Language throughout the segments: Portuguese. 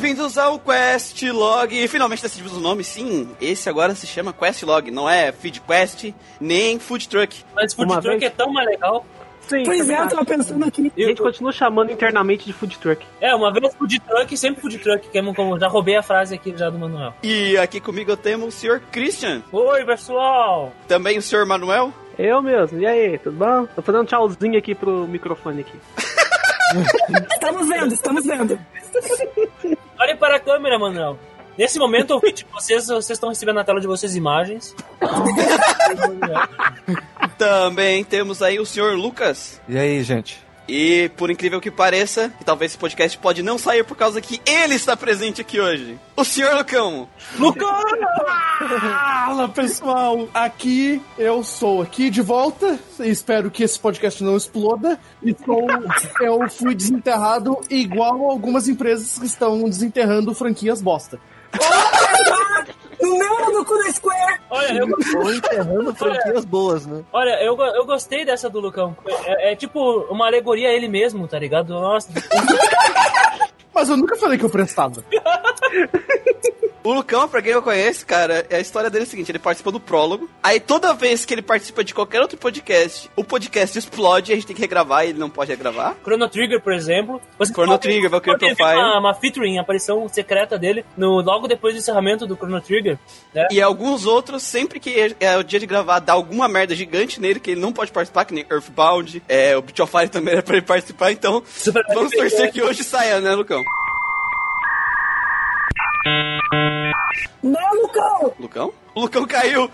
Bem-vindos ao Quest Log. E finalmente decidimos o nome. Sim, esse agora se chama Quest Log. Não é Feed Quest nem Food Truck. Mas Food Uma Truck vez- é tão mais legal. Sim, Pois é, eu tava pensando aqui. A gente continua chamando internamente de food truck. É, uma vez Food Truck, sempre Food Truck, que é como já roubei a frase aqui já do Manuel. E aqui comigo eu tenho o Sr. Christian. Oi, pessoal! Também o Sr. Manuel. Eu mesmo. E aí, tudo bom? Tô fazendo um tchauzinho aqui pro microfone aqui. Estamos vendo, estamos vendo. Olhem para a câmera, Manuel. Nesse momento, ouvinte, vocês, vocês estão recebendo na tela de vocês imagens. Também temos aí o Sr. Lucas. E aí, gente? E por incrível que pareça, e talvez esse podcast pode não sair por causa que ele está presente aqui hoje. O Sr. Lucão. Fala pessoal, aqui eu sou aqui de volta. Espero que esse podcast não exploda. Estou, eu fui desenterrado igual algumas empresas que estão desenterrando franquias bosta. No meu no cu da Square. Olha, eu, Ou enterrando franquias boas, né? olha eu, eu gostei dessa do Lucão. É, é tipo uma alegoria a ele mesmo, tá ligado? Nossa, Mas eu nunca falei que eu prestava. O Lucão, pra quem não conhece, cara, a história dele é a seguinte: ele participou do prólogo. Aí toda vez que ele participa de qualquer outro podcast, o podcast explode e a gente tem que regravar e ele não pode regravar. Chrono Trigger, por exemplo. Você Chrono pode- Trigger, ver Profile. Uma, uma featuring, aparição secreta dele no, logo depois do encerramento do Chrono Trigger. Né? E alguns outros, sempre que é o dia de gravar, dá alguma merda gigante nele que ele não pode participar, que nem Earthbound. É, o Beat of Fire também era pra ele participar, então Super vamos torcer que hoje saia, né, Lucão? Não, Lucão. Lucão? O Lucão caiu!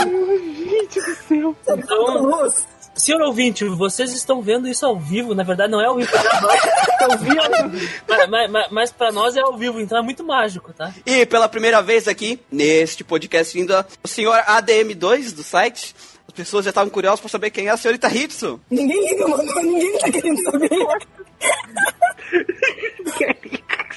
Gente do céu. Então, Luz. senhor ouvinte, vocês estão vendo isso ao vivo. Na verdade, não é ao vivo. Estão vendo. Mas, mas, mas, mas pra nós é ao vivo, então é muito mágico, tá? E pela primeira vez aqui, neste podcast, ainda o senhor ADM2 do site. As pessoas já estavam curiosas pra saber quem é a senhorita Hitsu. Ninguém liga, mano. Ninguém tá querendo saber.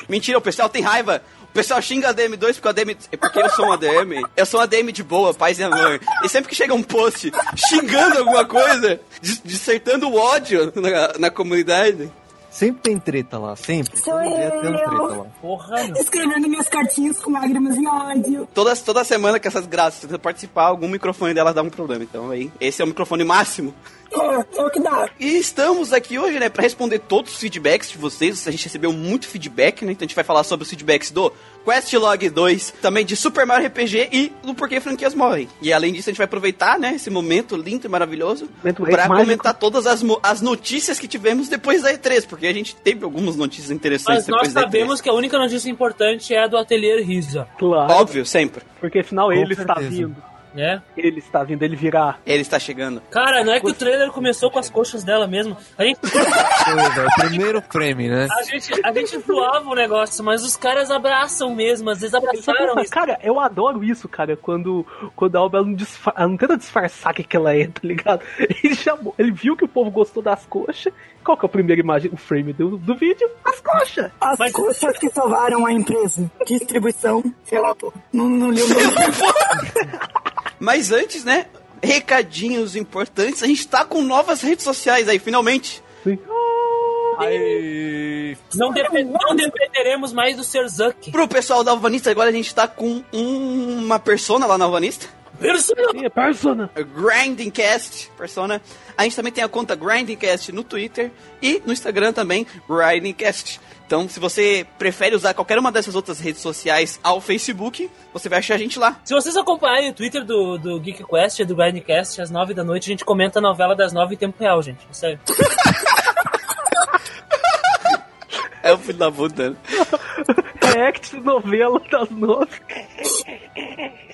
Mentira, o pessoal tem raiva. O pessoal xinga a DM2 porque, o ADM, é porque eu sou um ADM. Eu sou um ADM de boa, paz e amor. E sempre que chega um post xingando alguma coisa, dis- dissertando o ódio na, na comunidade. Sempre tem treta lá, sempre. Sou Todo dia tem eu. treta lá. Porra. Escrevendo minhas cartinhas com lágrimas e ódio. Toda, toda semana que essas graças, se você participar, algum microfone delas dá um problema. Então aí, esse é o microfone máximo. É, é o que dá. E estamos aqui hoje, né, pra responder todos os feedbacks de vocês. A gente recebeu muito feedback, né? Então a gente vai falar sobre os feedbacks do Questlog 2, também de Super Mario RPG e do Porquê Franquias Morrem. E além disso, a gente vai aproveitar, né, esse momento lindo e maravilhoso mágico. comentar todas as, as notícias que tivemos depois da E3, porque a gente teve algumas notícias interessantes Mas nós depois da sabemos E3. que a única notícia importante é a do Atelier Risa, Claro. Óbvio, sempre. Porque afinal ele está certeza. vindo. Né? Ele está vindo, ele virá. Ele está chegando. Cara, não é que o trailer começou com as coxas dela mesmo. A gente, Foi, velho. Primeiro frame, né? a gente, a gente voava o negócio, mas os caras abraçam mesmo, às vezes abraçaram. Cara, eu adoro isso, cara, quando, quando a Alba não, disfa- ela não tenta disfarçar o que, que ela é, tá ligado? Ele chamou, ele viu que o povo gostou das coxas. Qual que é a primeira imagem, o frame do, do vídeo? As coxas! As Mas- coxas que salvaram a empresa. Distribuição, sei lá, pô. Não, não li o nome. Mas antes, né, recadinhos importantes. A gente tá com novas redes sociais aí, finalmente. Sim. Aí. Não, depe- não dependeremos mais do Sr. Zuck. Pro pessoal da Alvanista, agora a gente tá com um- uma persona lá na Alvanista. Persona. Sim, é persona. Grindingcast, persona. A gente também tem a conta Grindingcast no Twitter e no Instagram também, Grindingcast. Então, se você prefere usar qualquer uma dessas outras redes sociais ao Facebook, você vai achar a gente lá. Se vocês acompanharem o Twitter do, do Geek Quest e do Grindcast, às nove da noite, a gente comenta a novela das nove em tempo real, gente. É Sério. É o filho da puta. React novela das nove.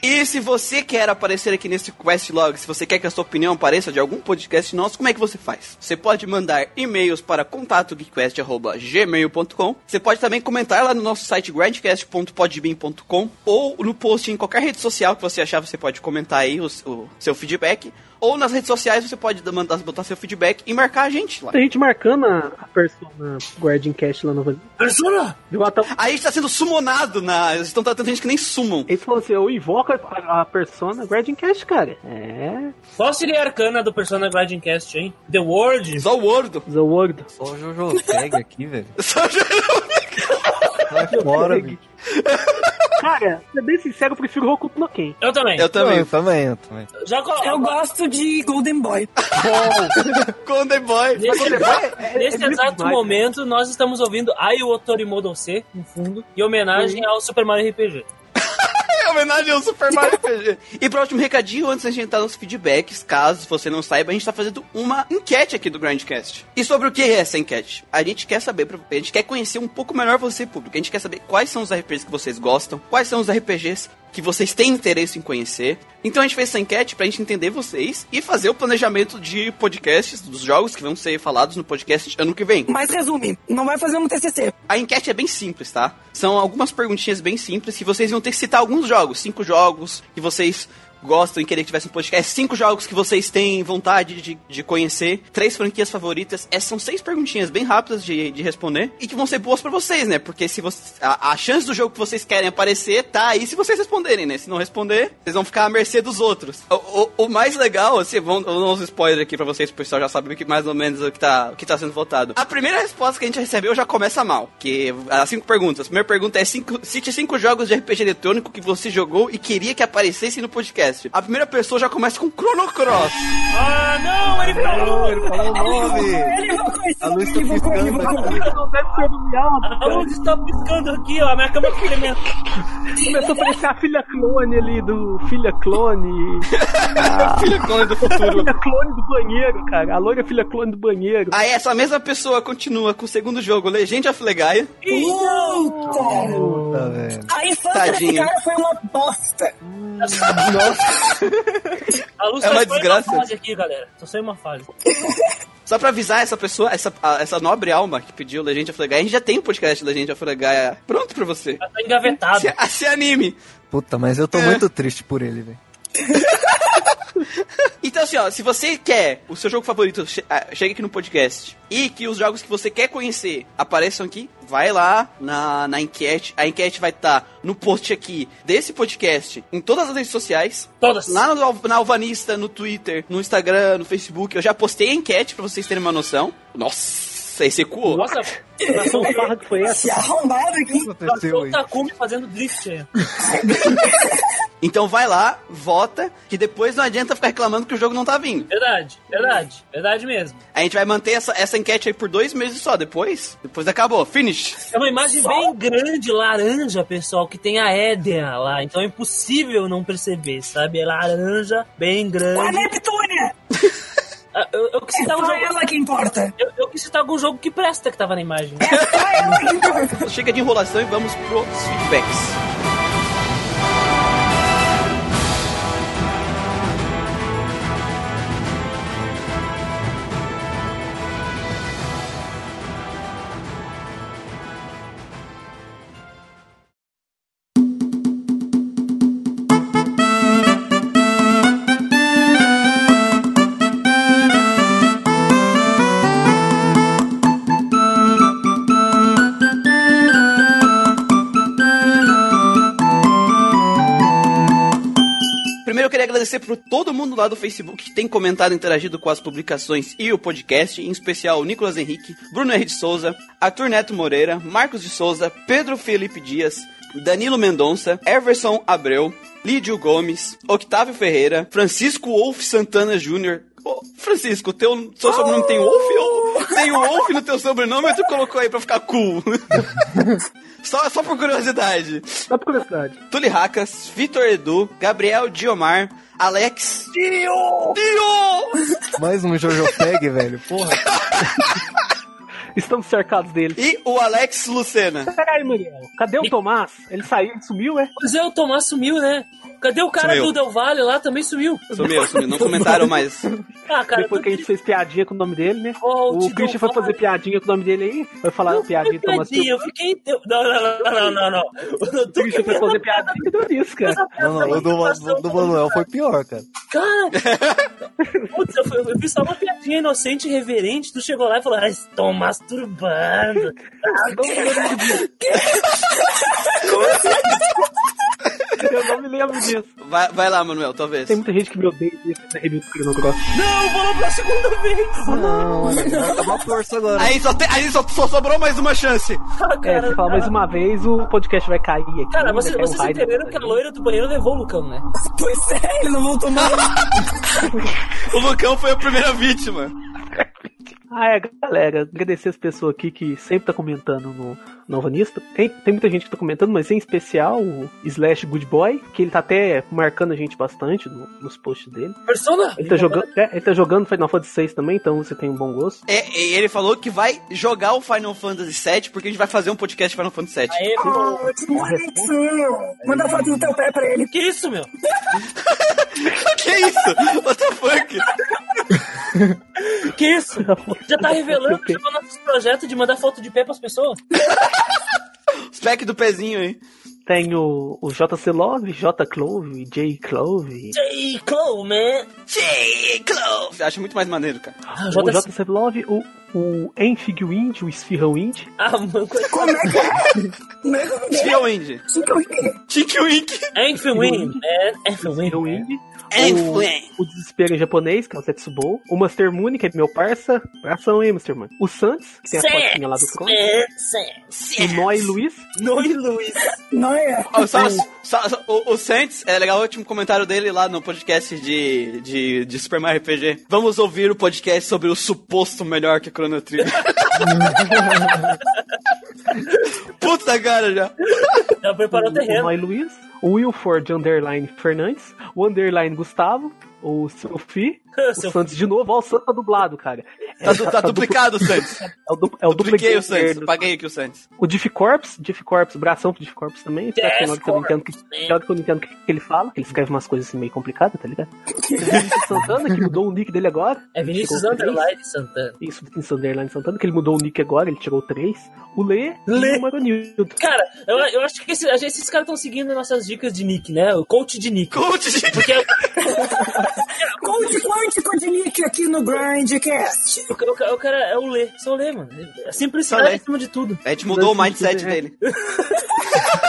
E se você quer aparecer aqui nesse Quest Log, se você quer que a sua opinião apareça de algum podcast nosso, como é que você faz? Você pode mandar e-mails para contatogeekquest.gmail.com Você pode também comentar lá no nosso site grandcast.podbean.com ou no post em qualquer rede social que você achar, você pode comentar aí o, o seu feedback. Ou nas redes sociais você pode mandar, botar seu feedback e marcar a gente lá. Tem gente marcando a, a persona Guardian Cast lá no. Persona! Aí a gente tá sendo sumonado na. Eles estão tratando gente que nem sumam. Eles falaram assim, eu invoco a, a persona Guardian Cast, cara. É. Qual seria a arcana do Persona Grindcast, hein? The World? Só o Wordo. The World. Só o Jojo pega aqui, velho. Só Sai fora, bicho. Cara, pra ser bem sincero, eu prefiro Hokuto no Ken. Eu também. Eu também. Eu também, eu também. Já colo- Eu gosto de Golden Boy. Golden Boy. Nesse, é- nesse é exato demais, momento, nós estamos ouvindo Ai o Otorimodo C, no fundo, em homenagem ao Super Mario RPG. É homenagem ao Super Mario RPG. E pro último recadinho, antes da gente entrar nos feedbacks, caso você não saiba, a gente tá fazendo uma enquete aqui do Grandcast. E sobre o que é essa enquete? A gente quer saber, a gente quer conhecer um pouco melhor você, público. A gente quer saber quais são os RPGs que vocês gostam, quais são os RPGs que vocês têm interesse em conhecer. Então a gente fez essa enquete pra gente entender vocês e fazer o planejamento de podcasts, dos jogos que vão ser falados no podcast ano que vem. Mas resume, não vai fazer um TCC. A enquete é bem simples, tá? São algumas perguntinhas bem simples que vocês vão ter que citar alguns jogos, cinco jogos que vocês gostam e querer que tivesse um podcast, cinco jogos que vocês têm vontade de, de conhecer, três franquias favoritas. Essas são seis perguntinhas bem rápidas de, de responder e que vão ser boas pra vocês, né? Porque se você, a, a chance do jogo que vocês querem aparecer tá aí se vocês responderem, né? Se não responder, vocês vão ficar à mercê dos outros. O, o- o mais legal, assim, vou dar uns spoilers aqui pra vocês, o pessoal já sabe que, mais ou menos o que, tá, o que tá sendo votado. A primeira resposta que a gente recebeu já começa mal, que as cinco perguntas. A primeira pergunta é cinco, cite cinco jogos de RPG eletrônico que você jogou e queria que aparecesse no podcast. A primeira pessoa já começa com Chrono Cross. Ah, não, ele falou! Ele falou o nome. Ele invocou isso. A luz tá piscando aqui. Não A luz está piscando aqui, ó. A minha cama complementa. Começou a aparecer a filha clone ali do filha clone. Filho clone do A futuro. filha clone do banheiro, cara. A loira filha clone do banheiro. Aí essa mesma pessoa continua com o segundo jogo, Legend of Legaia. Puta! Puta, velho. A infância desse cara foi uma bosta. A luz É tá uma só em desgraça. uma fase aqui, galera. Só em uma fase. Só pra avisar essa pessoa, essa, a- essa nobre alma que pediu Legend of Legaia, a gente já tem um podcast Legend of Legaia pronto pra você. Já tá engavetado. Se, se anime. Puta, mas eu tô muito triste por ele, velho. Então, assim, ó, se você quer o seu jogo favorito, che ah, chega aqui no podcast e que os jogos que você quer conhecer apareçam aqui, vai lá na, na enquete. A enquete vai estar no post aqui desse podcast, em todas as redes sociais. Todas. Lá no, na Alvanista, no Twitter, no Instagram, no Facebook. Eu já postei a enquete pra vocês terem uma noção. Nossa, esse ecoou. Nossa, Nação farra que foi essa? arrombado aqui. O que aconteceu passou o? Takumi fazendo drift aí. Então vai lá, vota, que depois não adianta ficar reclamando que o jogo não tá vindo. Verdade, verdade. Verdade mesmo. A gente vai manter essa, essa enquete aí por dois meses só, depois, depois acabou, finish. É uma imagem bem grande, laranja, pessoal, que tem a Éden lá. Então é impossível não perceber, sabe? É laranja, bem A grande. Neptúnia! Eu, eu quis É citar um só jogo. ela que importa. Eu, eu quis citar algum jogo que presta que tava na imagem. É só ela que importa. Chega de enrolação e vamos pros feedbacks. Agradecer por todo mundo lá do Facebook que tem comentado e interagido com as publicações e o podcast, em especial o Nicolas Henrique, Bruno R. de Souza, Arthur Neto Moreira, Marcos de Souza, Pedro Felipe Dias, Danilo Mendonça, Everson Abreu, Lídio Gomes, Octávio Ferreira, Francisco Wolf Santana Jr. Francisco, teu seu sobrenome tem Wolf? ou Tem o Wolf no teu sobrenome ou tu colocou aí pra ficar cool? só, só por curiosidade. Só por curiosidade. Tuli Racas, Vitor Edu, Gabriel Diomar, Alex. Dio! Dio! Mais um Jojo Peg, velho. Porra. Estamos cercados dele. E o Alex Lucena. Peraí, Muriel. Cadê o Tomás? Ele saiu, ele sumiu, é? Pois é, o Tomás sumiu, né? Cadê o cara Sumiu. do Del Valle lá? Também sumiu. Sumiu, sumiu. Não comentaram mais. Ah, cara, Depois que a gente fez piadinha com o nome dele, né? Volte, o Christian foi fazer piadinha com o nome dele aí. Foi falar Não piadinha do Tomás. piadinha, eu fiquei... Não, não, não, não, não, não. O Christian foi fazer piadinha e deu nisso, cara. Não, não, o do, Manuel foi pior, cara. Cara, putz, eu, fui- eu fiz só uma piadinha inocente reverente. Tu chegou lá e falou, ah, estão masturbando. Ah, Eu não me lembro disso. Vai, vai lá, Manuel, talvez. Tem muita gente que me odeia nessa review do Chrono Cross. Não, vou lá pra segunda vez. Não, vai tomar força agora. Aí só, tem, aí só, só sobrou mais uma chance. Ah, É, cara, você fala mais uma vez, o podcast vai cair aqui. Cara, um vocês raio entenderam que a loira do banheiro levou o Lucão, né? Pois é, ele não voltou mais. O Lucão foi a primeira vítima. Ah, é, galera, agradecer as pessoas aqui que sempre tá comentando no Novanista. Tem, tem muita gente que tá comentando, mas em especial o Slash Good Boy, que ele tá até marcando a gente bastante no- nos posts dele. Persona! Ele tá jogando, é, ele tá jogando Final Fantasy VI também, então você tem um bom gosto. É, e ele falou que vai jogar o Final Fantasy VII porque a gente vai fazer um podcast Final Fantasy VII. Aê. Oh, que bonitinho. Manda foto do teu pé pra ele. Que isso, meu? que isso? What the fuck? Que isso? Já tá revelando o nosso projeto de mandar foto de pé pras pessoas? Os pack do pezinho aí. Tem o, o JC Love, J Clove, J Clove. J. Cole, man. J. Clove. Acho muito mais maneiro, cara. Ah, O JC. JC Love, o, o Enfig Wind, o Esfirra Wind. Ah, mano. Como é que é? Como é que é? Tio Wind. Wink. Enfwin, man. Enfwin. O Wind. Enfwin. O, o Desespero em japonês, que é o Setsubo. O Master Moon, que é meu parça. Abração aí, Master Moon. O Sans, que tem a fotinha lá do Crono. O Noi Luiz. Noi Luiz. É? Ó, só- só- só- o, o Saints, é legal o último comentário dele lá no podcast de, de, de Super Mario RPG. Vamos ouvir o podcast sobre o suposto melhor que Chrono Trigger. Puta cara já. Já preparou o O terreno. Noi Luiz. O Wilford Underline Fernandes. O Underline Gustavo. O Sophie. O Santos de novo. Ó, o Santos tá dublado, cara. Tá, du- tá duplicado o Santos. É o, du, é o Dupliquei o Santos. Paguei aqui o Santos. O Diff Corps, Diff Corps, bração pro Diff Corps também. Que tem hora que eu não entendo o que, que eu não entendo o que ele fala. Ele escreve umas coisas assim meio complicadas, tá ligado? O Vinícius Santana, que mudou o nick dele agora. É Vinícius. Underline Santana. Isso, Vinícius Underline Santana, que ele mudou o nick agora, ele tirou três. O Lê, Lê. e o Maronildo. Cara, eu, eu acho que esse- esses caras estão seguindo nossas dicas de nick, né? O coach de nick. Coach de... Porque é Coach quântico de Nick aqui no Grindcast. O, o, o cara é o Lê. Só o Lê, mano. É Só simplicidade acima de tudo. A gente mudou o mindset dele.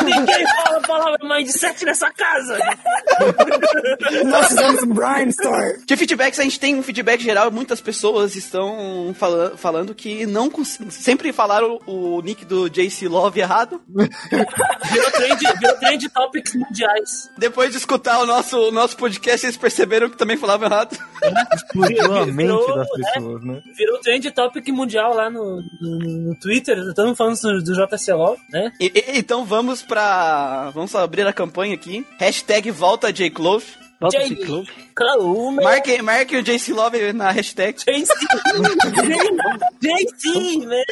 Ninguém fala a palavra mindset nessa casa. Nós fizemos um Brainstorm. De feedbacks, a gente tem um feedback geral. Muitas pessoas estão fala- falando que não sempre falaram o nick do JC Love errado. Virou trend, virou trend topics mundiais. Depois de escutar o nosso, o nosso podcast, eles perceberam que também falavam errado. Explodiu a mente das né? pessoas, né? Virou trend topic mundial lá no, no, no Twitter. Estamos falando do, do JC Love, né? E- e- então vamos pra. Vamos abrir a campanha aqui. Hashtag volta J. Clove. Volta. Calma. Marque, marque o JC Love na hashtag. JC. JC, né?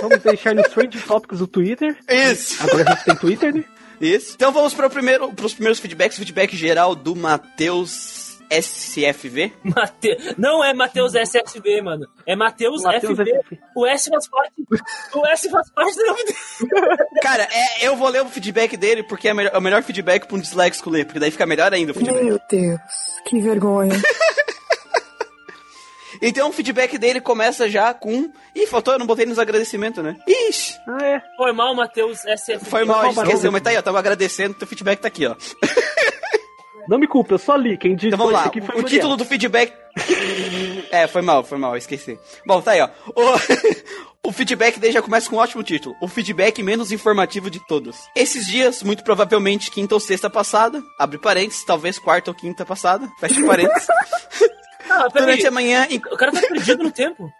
Vamos deixar nos Trend Topics do Twitter. Isso. Agora a gente tem Twitter, né? Isso. Então vamos para primeiro, os primeiros feedbacks. Feedback geral do Matheus SFV. Mate... Não é Matheus SSV, mano. É Matheus FV. FV. O S faz parte. O S faz parte do nome dele. Cara, é, eu vou ler o feedback dele porque é, melhor- é o melhor feedback pra um disléxico ler, porque daí fica melhor ainda o feedback. Meu Deus, que vergonha. Então o feedback dele começa já com. Ih, faltou, eu não botei nos agradecimentos, né? Ixi, Ah, é. Foi mal, Matheus SSV. foi mal, a gente Barão. esqueceu, mas tá aí, ó, tava agradecendo, teu feedback tá aqui, ó. Não me culpa, eu só li. Quem disse Então vamos lá, o, o título do feedback. é, foi mal, foi mal, esqueci. Bom, tá aí, ó. O, o feedback dele já começa com um ótimo título. O feedback menos informativo de todos. Esses dias, muito provavelmente quinta ou sexta passada, abre parênteses, talvez quarta ou quinta passada, fecha parênteses. Ah. Durante a manhã, O cara tá perdido no tempo.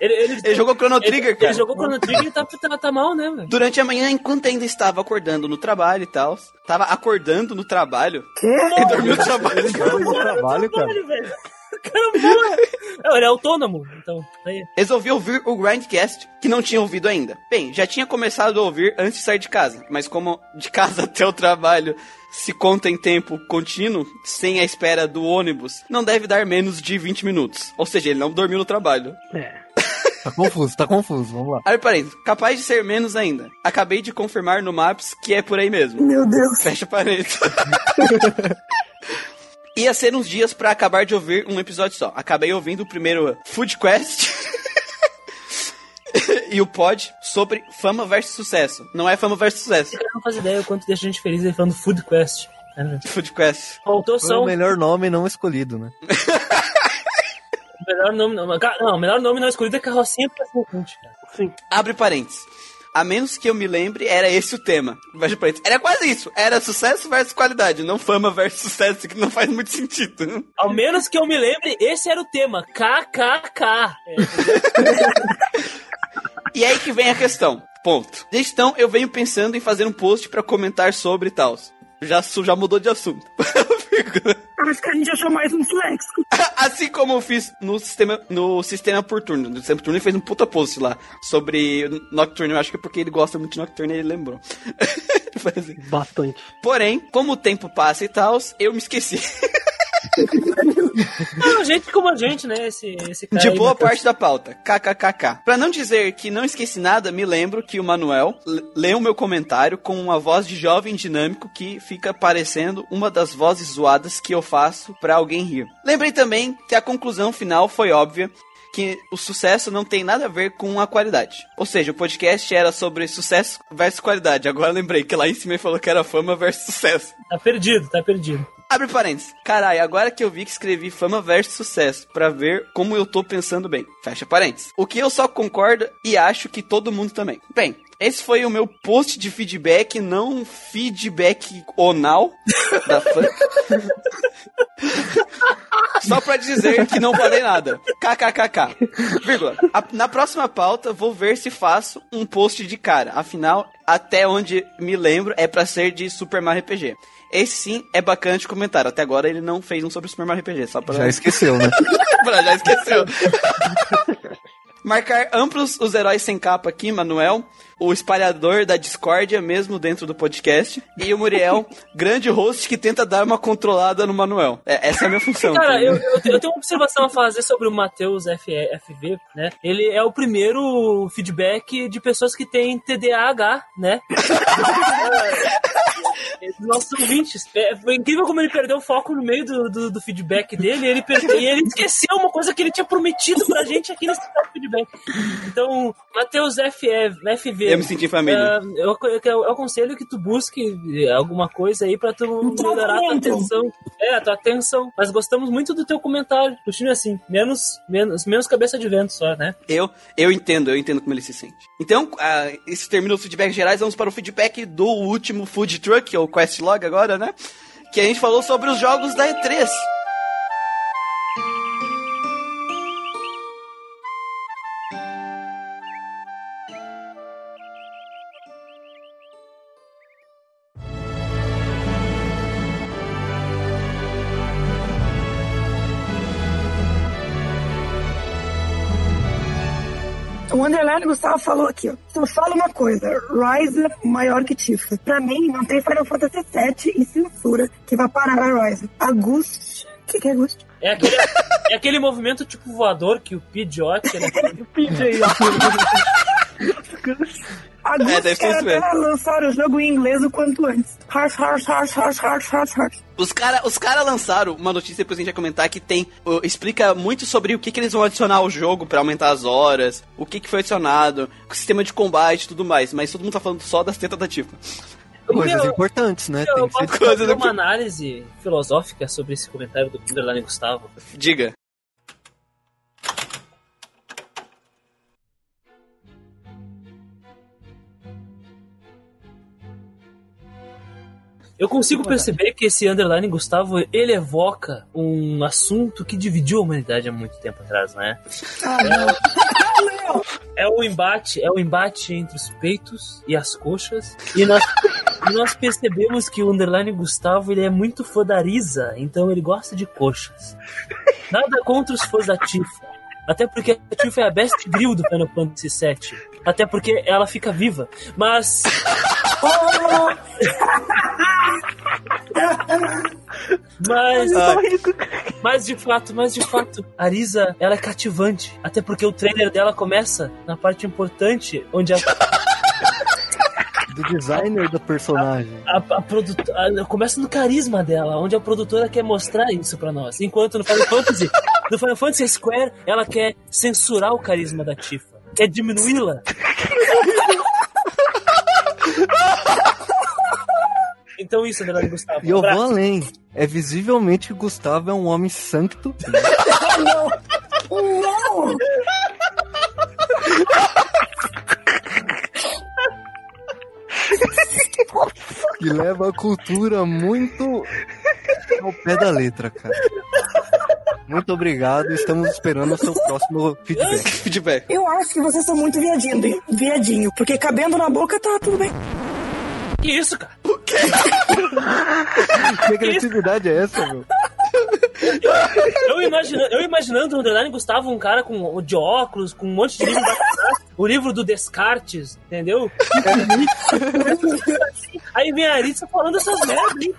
Ele, ele, ele jogou Chrono Trigger, ele, cara. ele jogou Chrono Trigger e tá, tá, tá mal, né, velho? Durante a manhã, enquanto ainda estava acordando no trabalho e tal. Tava acordando no trabalho. E dormiu no trabalho. Cara, no trabalho, cara. Olha, velho. O cara morre. Não, ele é autônomo, então. Aí. Resolvi ouvir o Grindcast, que não tinha ouvido ainda. Bem, já tinha começado a ouvir antes de sair de casa, mas como de casa até o trabalho se conta em tempo contínuo, sem a espera do ônibus, não deve dar menos de 20 minutos. Ou seja, ele não dormiu no trabalho. É. Tá confuso, tá confuso, vamos lá. Aí, parênteses, capaz de ser menos ainda. Acabei de confirmar no Maps que é por aí mesmo. Meu Deus. Fecha parênteses. Ia ser uns dias pra acabar de ouvir um episódio só. Acabei ouvindo o primeiro Food Quest. e o pod sobre fama versus sucesso. Não é fama versus sucesso. Eu não faz ideia o quanto deixa a gente feliz ele falando Food Quest. É, Food Quest. Faltou Foi só o melhor nome não escolhido, né? melhor nome. Não, não, o melhor nome não escolhido é Carrocinha do Cacete, cara. Sim. Abre parênteses. A menos que eu me lembre, era esse o tema. Era quase isso. Era sucesso versus qualidade, não fama versus sucesso, que não faz muito sentido. Ao menos que eu me lembre, esse era o tema. KKK. É, E aí que vem a questão. Ponto. Desde então, eu venho pensando em fazer um post pra comentar sobre e tal. Já, já mudou de assunto. Acho que a gente achou mais um léxico. assim como eu fiz no sistema, no sistema por turno. No sistema por turno ele fez um puta post lá sobre Nocturne. Eu acho que é porque ele gosta muito de Nocturne e ele lembrou. Assim. Bastante. Porém, como o tempo passa e tal, eu me esqueci. Não, gente como a gente, né? Esse, esse cara De aí, boa Matheus. parte da pauta. KKKK. Pra não dizer que não esqueci nada, me lembro que o Manuel leu meu comentário com uma voz de jovem dinâmico que fica parecendo uma das vozes zoadas que eu faço pra alguém rir. Lembrei também que a conclusão final foi óbvia. Que o sucesso não tem nada a ver com a qualidade. Ou seja, o podcast era sobre sucesso versus qualidade. Agora lembrei que lá em cima ele falou que era fama versus sucesso. Tá perdido, tá perdido. Abre parênteses. Caralho, agora que eu vi que escrevi fama versus sucesso pra ver como eu tô pensando bem. Fecha parênteses. O que eu só concordo e acho que todo mundo também. Bem, esse foi o meu post de feedback, não feedback onal da fã. Só pra dizer que não falei nada. KKKK. Vírgula. A- na próxima pauta, vou ver se faço um post de cara. Afinal, até onde me lembro, é pra ser de Super Mario RPG. Esse sim é bacana de comentário. Até agora ele não fez um sobre Super Mario RPG, só pra. Já esqueceu, né? Pra- já esqueceu. Marcar amplos os heróis sem capa aqui, Manuel, o espalhador da discórdia mesmo dentro do podcast, e o Muriel, grande host que tenta dar uma controlada no Manuel. É, essa é a minha função. Cara, eu, eu, tenho- eu tenho uma observação a fazer sobre o Matheus FV, né? Ele é o primeiro feedback de pessoas que têm TDAH, né? Nossos ouvintes. É, foi incrível como ele perdeu o foco no meio do, do, do feedback dele. Ele perdeu, e ele esqueceu uma coisa que ele tinha prometido pra gente aqui nesse feedback. Então, Matheus FV. Eu me senti família. Ah, eu, eu, eu aconselho que tu busque alguma coisa aí pra tu melhorar a tua atenção. É, a tua atenção. Mas gostamos muito do teu comentário. Continue assim. Menos, menos, menos cabeça de vento só, né? Eu, eu entendo, eu entendo como ele se sente. Então, isso termina os feedbacks gerais, vamos para o feedback do último Food Truck, ou Quest Log agora, né? Que a gente falou sobre os jogos da E3. O Underline Gustavo falou aqui, ó. Só fala uma coisa, Ryza maior que Tifa. Pra mim, não tem Final Fantasy VII e censura que vai parar a Ryza. Agust... O que, que é Agust? É aquele, é aquele movimento tipo voador que o Pidgeot. Né? PJ. Agust É, deve ser quer isso mesmo. até lançar o jogo em inglês o quanto antes. Harsh, harsh, harsh, harsh, harsh, harsh, harsh. Os caras os cara lançaram uma notícia, depois a gente vai comentar, que tem. uh, explica muito sobre o que, que eles vão adicionar ao jogo pra aumentar as horas, o que, que foi adicionado, o sistema de combate e tudo mais. Mas todo mundo tá falando só das tentativas. Coisas Eu- importantes, né? Eu Tem que ser posso coisa fazer uma análise filosófica sobre esse comentário do Underline Gustavo. Diga. Eu consigo perceber que esse Underline Gustavo, ele evoca um assunto que dividiu a humanidade há muito tempo atrás, né? Ah, não. É o embate, é o embate entre os peitos e as coxas. E nós, nós percebemos que o Underline Gustavo, ele é muito fã da Risa, então ele gosta de coxas. Nada contra os fãs da Tifa. Até porque a Tifa é a best grill do Final Fantasy VII. Até porque ela fica viva. Mas... Mas, mas de fato, mas de fato, a Arisa, ela é cativante. Até porque o trailer dela começa na parte importante, onde a, do designer do personagem. a, a produtora. Começa no carisma dela, onde a produtora quer mostrar isso pra nós. Enquanto no Final Fantasy, no Final Fantasy Square, ela quer censurar o carisma da Tifa. é diminuí-la. Então isso, Underline Gustavo. E eu vou além. É visivelmente que Gustavo é um homem santo Não! que leva a cultura muito ao pé da letra, cara. Muito obrigado, estamos esperando o seu próximo feedback. Feedback. Eu acho que vocês são muito viadinho, viadinho, porque cabendo na boca tá tudo bem. Que isso, cara? Que agressividade é essa, meu? Eu, imagina, eu imaginando o Underline Gustavo, um cara com, de óculos, com um monte de livro braço, o livro do Descartes, entendeu? Aí vem a Arissa falando essas merdas, hein?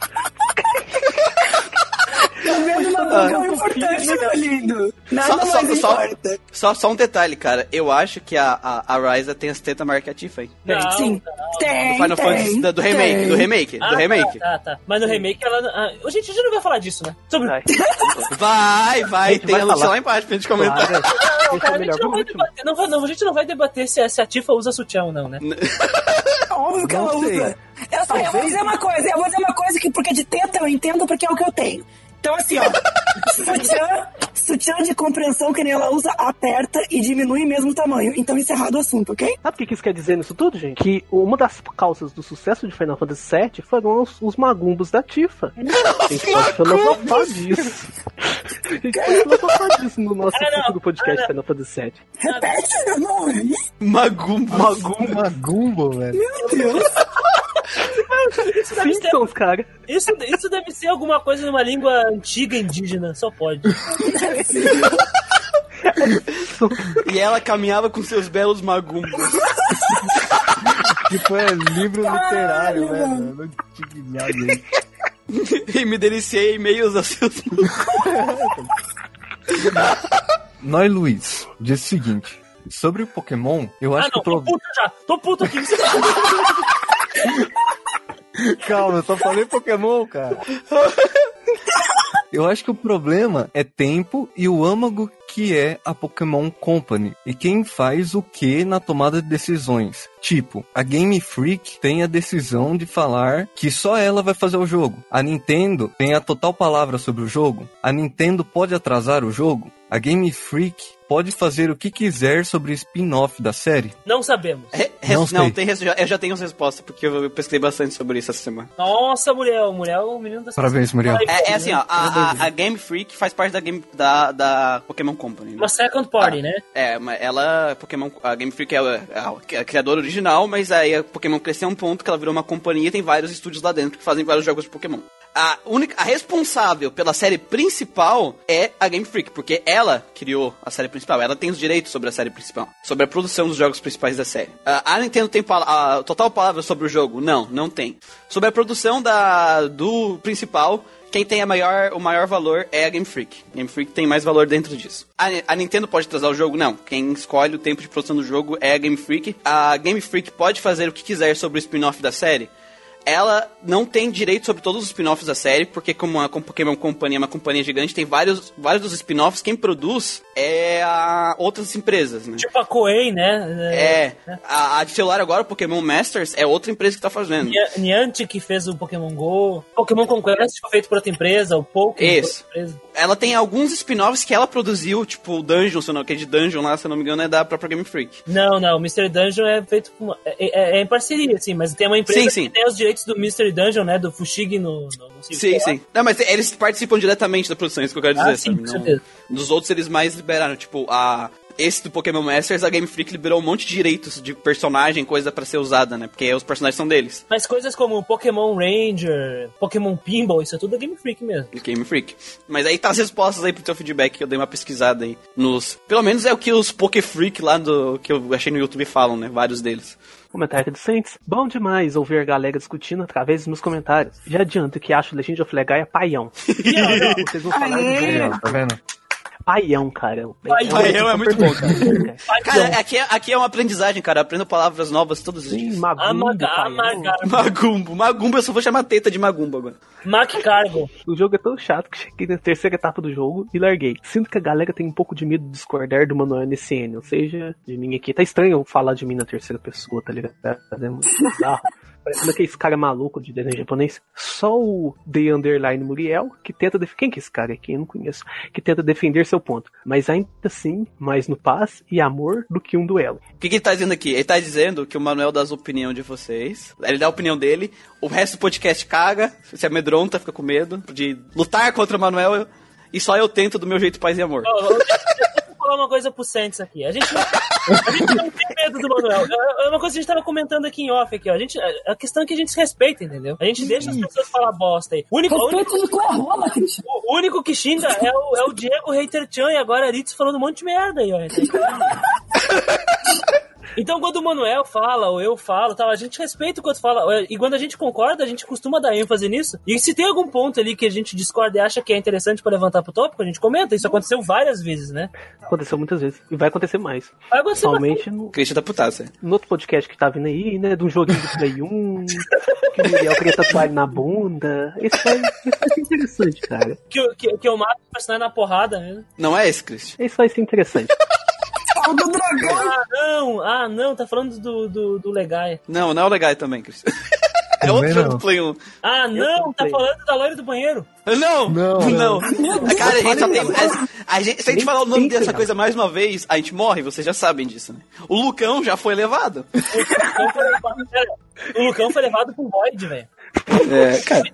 É o importante, meu lindo. Nada Só, só, mais só, importa. só, só um detalhe, cara. Eu acho que a, a, a Ryza tem as tetas maior que a Tifa, hein? Não, Sim. Do Tem, Final tem, Fantasy, do, do remake, tem. do remake, Ah, do remake. Tá, tá, tá. Mas no remake ela. Ah, gente, a gente não vai falar disso, né? Sobre. Vai. Vai, tem vai a falar. lá embaixo pra gente comentar. Claro. Não, Esse cara, é a gente não vai debater. Não, não, a gente não vai debater se a, se a Tifa usa sutiã ou não, né? Óbvio que Não ela sei. usa. Eu, só, eu vou dizer uma coisa, eu vou dizer uma coisa que porque de teta eu entendo porque é o que eu tenho. Então assim, ó, sutiã, sutiã de compreensão que nem ela usa, aperta e diminui mesmo o tamanho. Então encerrado o assunto, ok? Sabe o que que isso quer dizer nisso tudo, gente? Que uma das causas do sucesso de Final Fantasy VII foram os, os magumbos da Tifa. A gente pode filosofar disso. A gente pode filosofar disso no nosso Ah, não. futuro podcast Ah, não. Final Fantasy VII. Repete, eu não ouvi. Magumbo. Magumbo. Magumbo, velho. Meu Deus. Isso deve, ser, Simpsons, cara. isso, isso deve ser alguma coisa numa língua antiga indígena, só pode. E ela caminhava com seus belos magumbos. Tipo, é livro literário, velho. Não tinha nada aí. e me deliciei em meios a seus Nós, Luiz, diz o seguinte. Sobre o Pokémon, eu acho ah, que não, o tô problema. puto já. Tô puto aqui. Calma, eu só falei Pokémon, cara. Eu acho que o problema é tempo e o âmago que é a Pokémon Company e quem faz o que na tomada de decisões. Tipo, a Game Freak tem a decisão de falar que só ela vai fazer o jogo. A Nintendo tem a total palavra sobre o jogo. A Nintendo pode atrasar o jogo. A Game Freak pode fazer o que quiser sobre o spin-off da série. Não sabemos. Res- Não não, tem eu já tenho as respostas, porque eu pesquisei bastante sobre isso essa semana. Nossa, Muriel. Muriel é o menino das Parabéns, Muriel. É, é assim, ó, a, a- a Game Freak faz parte da, game, da, da Pokémon Company. né? Uma second party, né? É, mas ela, Pokémon, a Game Freak é a, é a criadora original, mas aí a Pokémon cresceu a um ponto que ela virou uma companhia e tem vários estúdios lá dentro que fazem vários jogos de Pokémon. A única, a responsável pela série principal é a Game Freak, porque ela criou a série principal, ela tem os direitos sobre a série principal, sobre a produção dos jogos principais da série. A, a Nintendo tem pala- a total palavra sobre o jogo? Não, não tem. Sobre a produção da, do principal, quem tem a maior, o maior valor é a Game Freak. Game Freak tem mais valor dentro disso. A, a Nintendo pode atrasar o jogo? Não. Quem escolhe o tempo de produção do jogo é a Game Freak. A Game Freak pode fazer o que quiser sobre o spin-off da série? Ela não tem direito sobre todos os spin-offs da série, porque como a Pokémon Company é uma companhia gigante, tem vários, vários dos spin-offs, quem produz é a outras empresas, né? Tipo a Koei, né? É, a, a de celular agora, o Pokémon Masters, é outra empresa que tá fazendo. Nia- Niantic que fez o Pokémon GO. Pokémon Conquest foi feito por outra empresa. O Pokémon Isso. Ela tem alguns spin-offs que ela produziu, tipo o Dungeon, se não, que é de Dungeon lá, se não me engano, é da própria Game Freak. Não, não. O Mystery Dungeon é feito é, é- é em parceria, sim. Mas tem uma empresa Sim, que sim. tem os direitos do Mystery Dungeon, né? Do Fushigi no... no, no Sim, sim. Não, mas eles participam diretamente da produção, é isso que eu quero dizer, Ah, sim, Não- certeza. Dos outros eles mais liberaram, tipo, a... Esse do Pokémon Masters, a Game Freak liberou um monte de direitos de personagem, coisa pra ser usada, né? Porque os personagens são deles. Mas coisas como Pokémon Ranger, Pokémon Pinball, isso é tudo da Game Freak mesmo. Game Freak. Mas aí tá as respostas aí pro teu feedback que eu dei uma pesquisada aí nos. Pelo menos é o que os Poké Freak lá do. que eu achei no YouTube falam, né? Vários deles. Comentário de Saints. Bom demais ouvir a galera discutindo através dos meus comentários. Já adianto que acho Legend of Legaia paião. Vocês vão falar Aê! de Aí, ó, tá vendo? Paião, cara. Paião é muito bom, cara. Cara, aqui é, aqui é uma aprendizagem, cara. Eu aprendo palavras novas todos os Sim, dias. Magumbo, Amaga, Paião. amaga, Magumbo. Magumbo, eu só vou chamar teta de Magumbo agora. Mac Cargo. O jogo é tão chato que cheguei na terceira etapa do jogo e larguei. Sinto que a galera tem um pouco de medo de discordar do Manuel NCN, ou seja, de mim aqui. Tá estranho eu falar de mim na terceira pessoa, tá ligado? É muito bizarro. Parecendo aquele cara maluco de desenho japonês. Só o The Underline Muriel, que tenta defender. Quem que é esse cara aqui? Eu não conheço. Que tenta defender seu ponto. Mas ainda assim, mais no paz e amor do que um duelo. O que, que ele tá dizendo aqui? Ele tá dizendo que o Manuel dá as opiniões de vocês. Ele dá a opinião dele. O resto do podcast caga, se amedronta, fica com medo de lutar contra o Manuel. E só eu tento do meu jeito paz e amor. Eu falar uma coisa pro Santos aqui. A gente, não- a gente não tem medo do Manuel. É é uma coisa que a gente tava comentando aqui em off aqui, ó. A, gente, a questão é que a gente se respeita, entendeu? A gente deixa as pessoas falar bosta aí. O único, único, de é rola, o único que xinga é o, é o Diego Hater Chan e agora a Aritz falando um monte de merda aí, ó. Então, quando o Manuel fala, ou eu falo, tal, a gente respeita o que o outro fala. E quando a gente concorda, a gente costuma dar ênfase nisso. E se tem algum ponto ali que a gente discorda e acha que é interessante pra levantar pro tópico, a gente comenta. Isso aconteceu várias vezes, né? Aconteceu muitas vezes. E vai acontecer mais. Vai acontecer. Principalmente no, Christian da putaça. no outro podcast que tá vindo aí, né? De um joguinho do Play 1, que o Muriel queria tatuar ele na bunda. Esse vai, esse vai ser interessante, cara. Que, eu- que, que eu mato o personagem na porrada mesmo. Não é esse, Christian? Esse vai ser interessante. Do dragão. Ah, não! Ah, não, tá falando do, do, do Legai. Não, não é o legal também, Christian. É outro jogo não. do Play 1. Ah, não, tá falando da loira do banheiro. Não! Não, Não! Meu Deus, Cara, a gente só tem. A, a gente, se a gente falar o nome dessa cara. coisa mais uma vez, a gente morre, vocês já sabem disso, né? O Lucão já foi levado. O Lucão foi levado, o Lucão foi levado pro Void, velho. É, cara.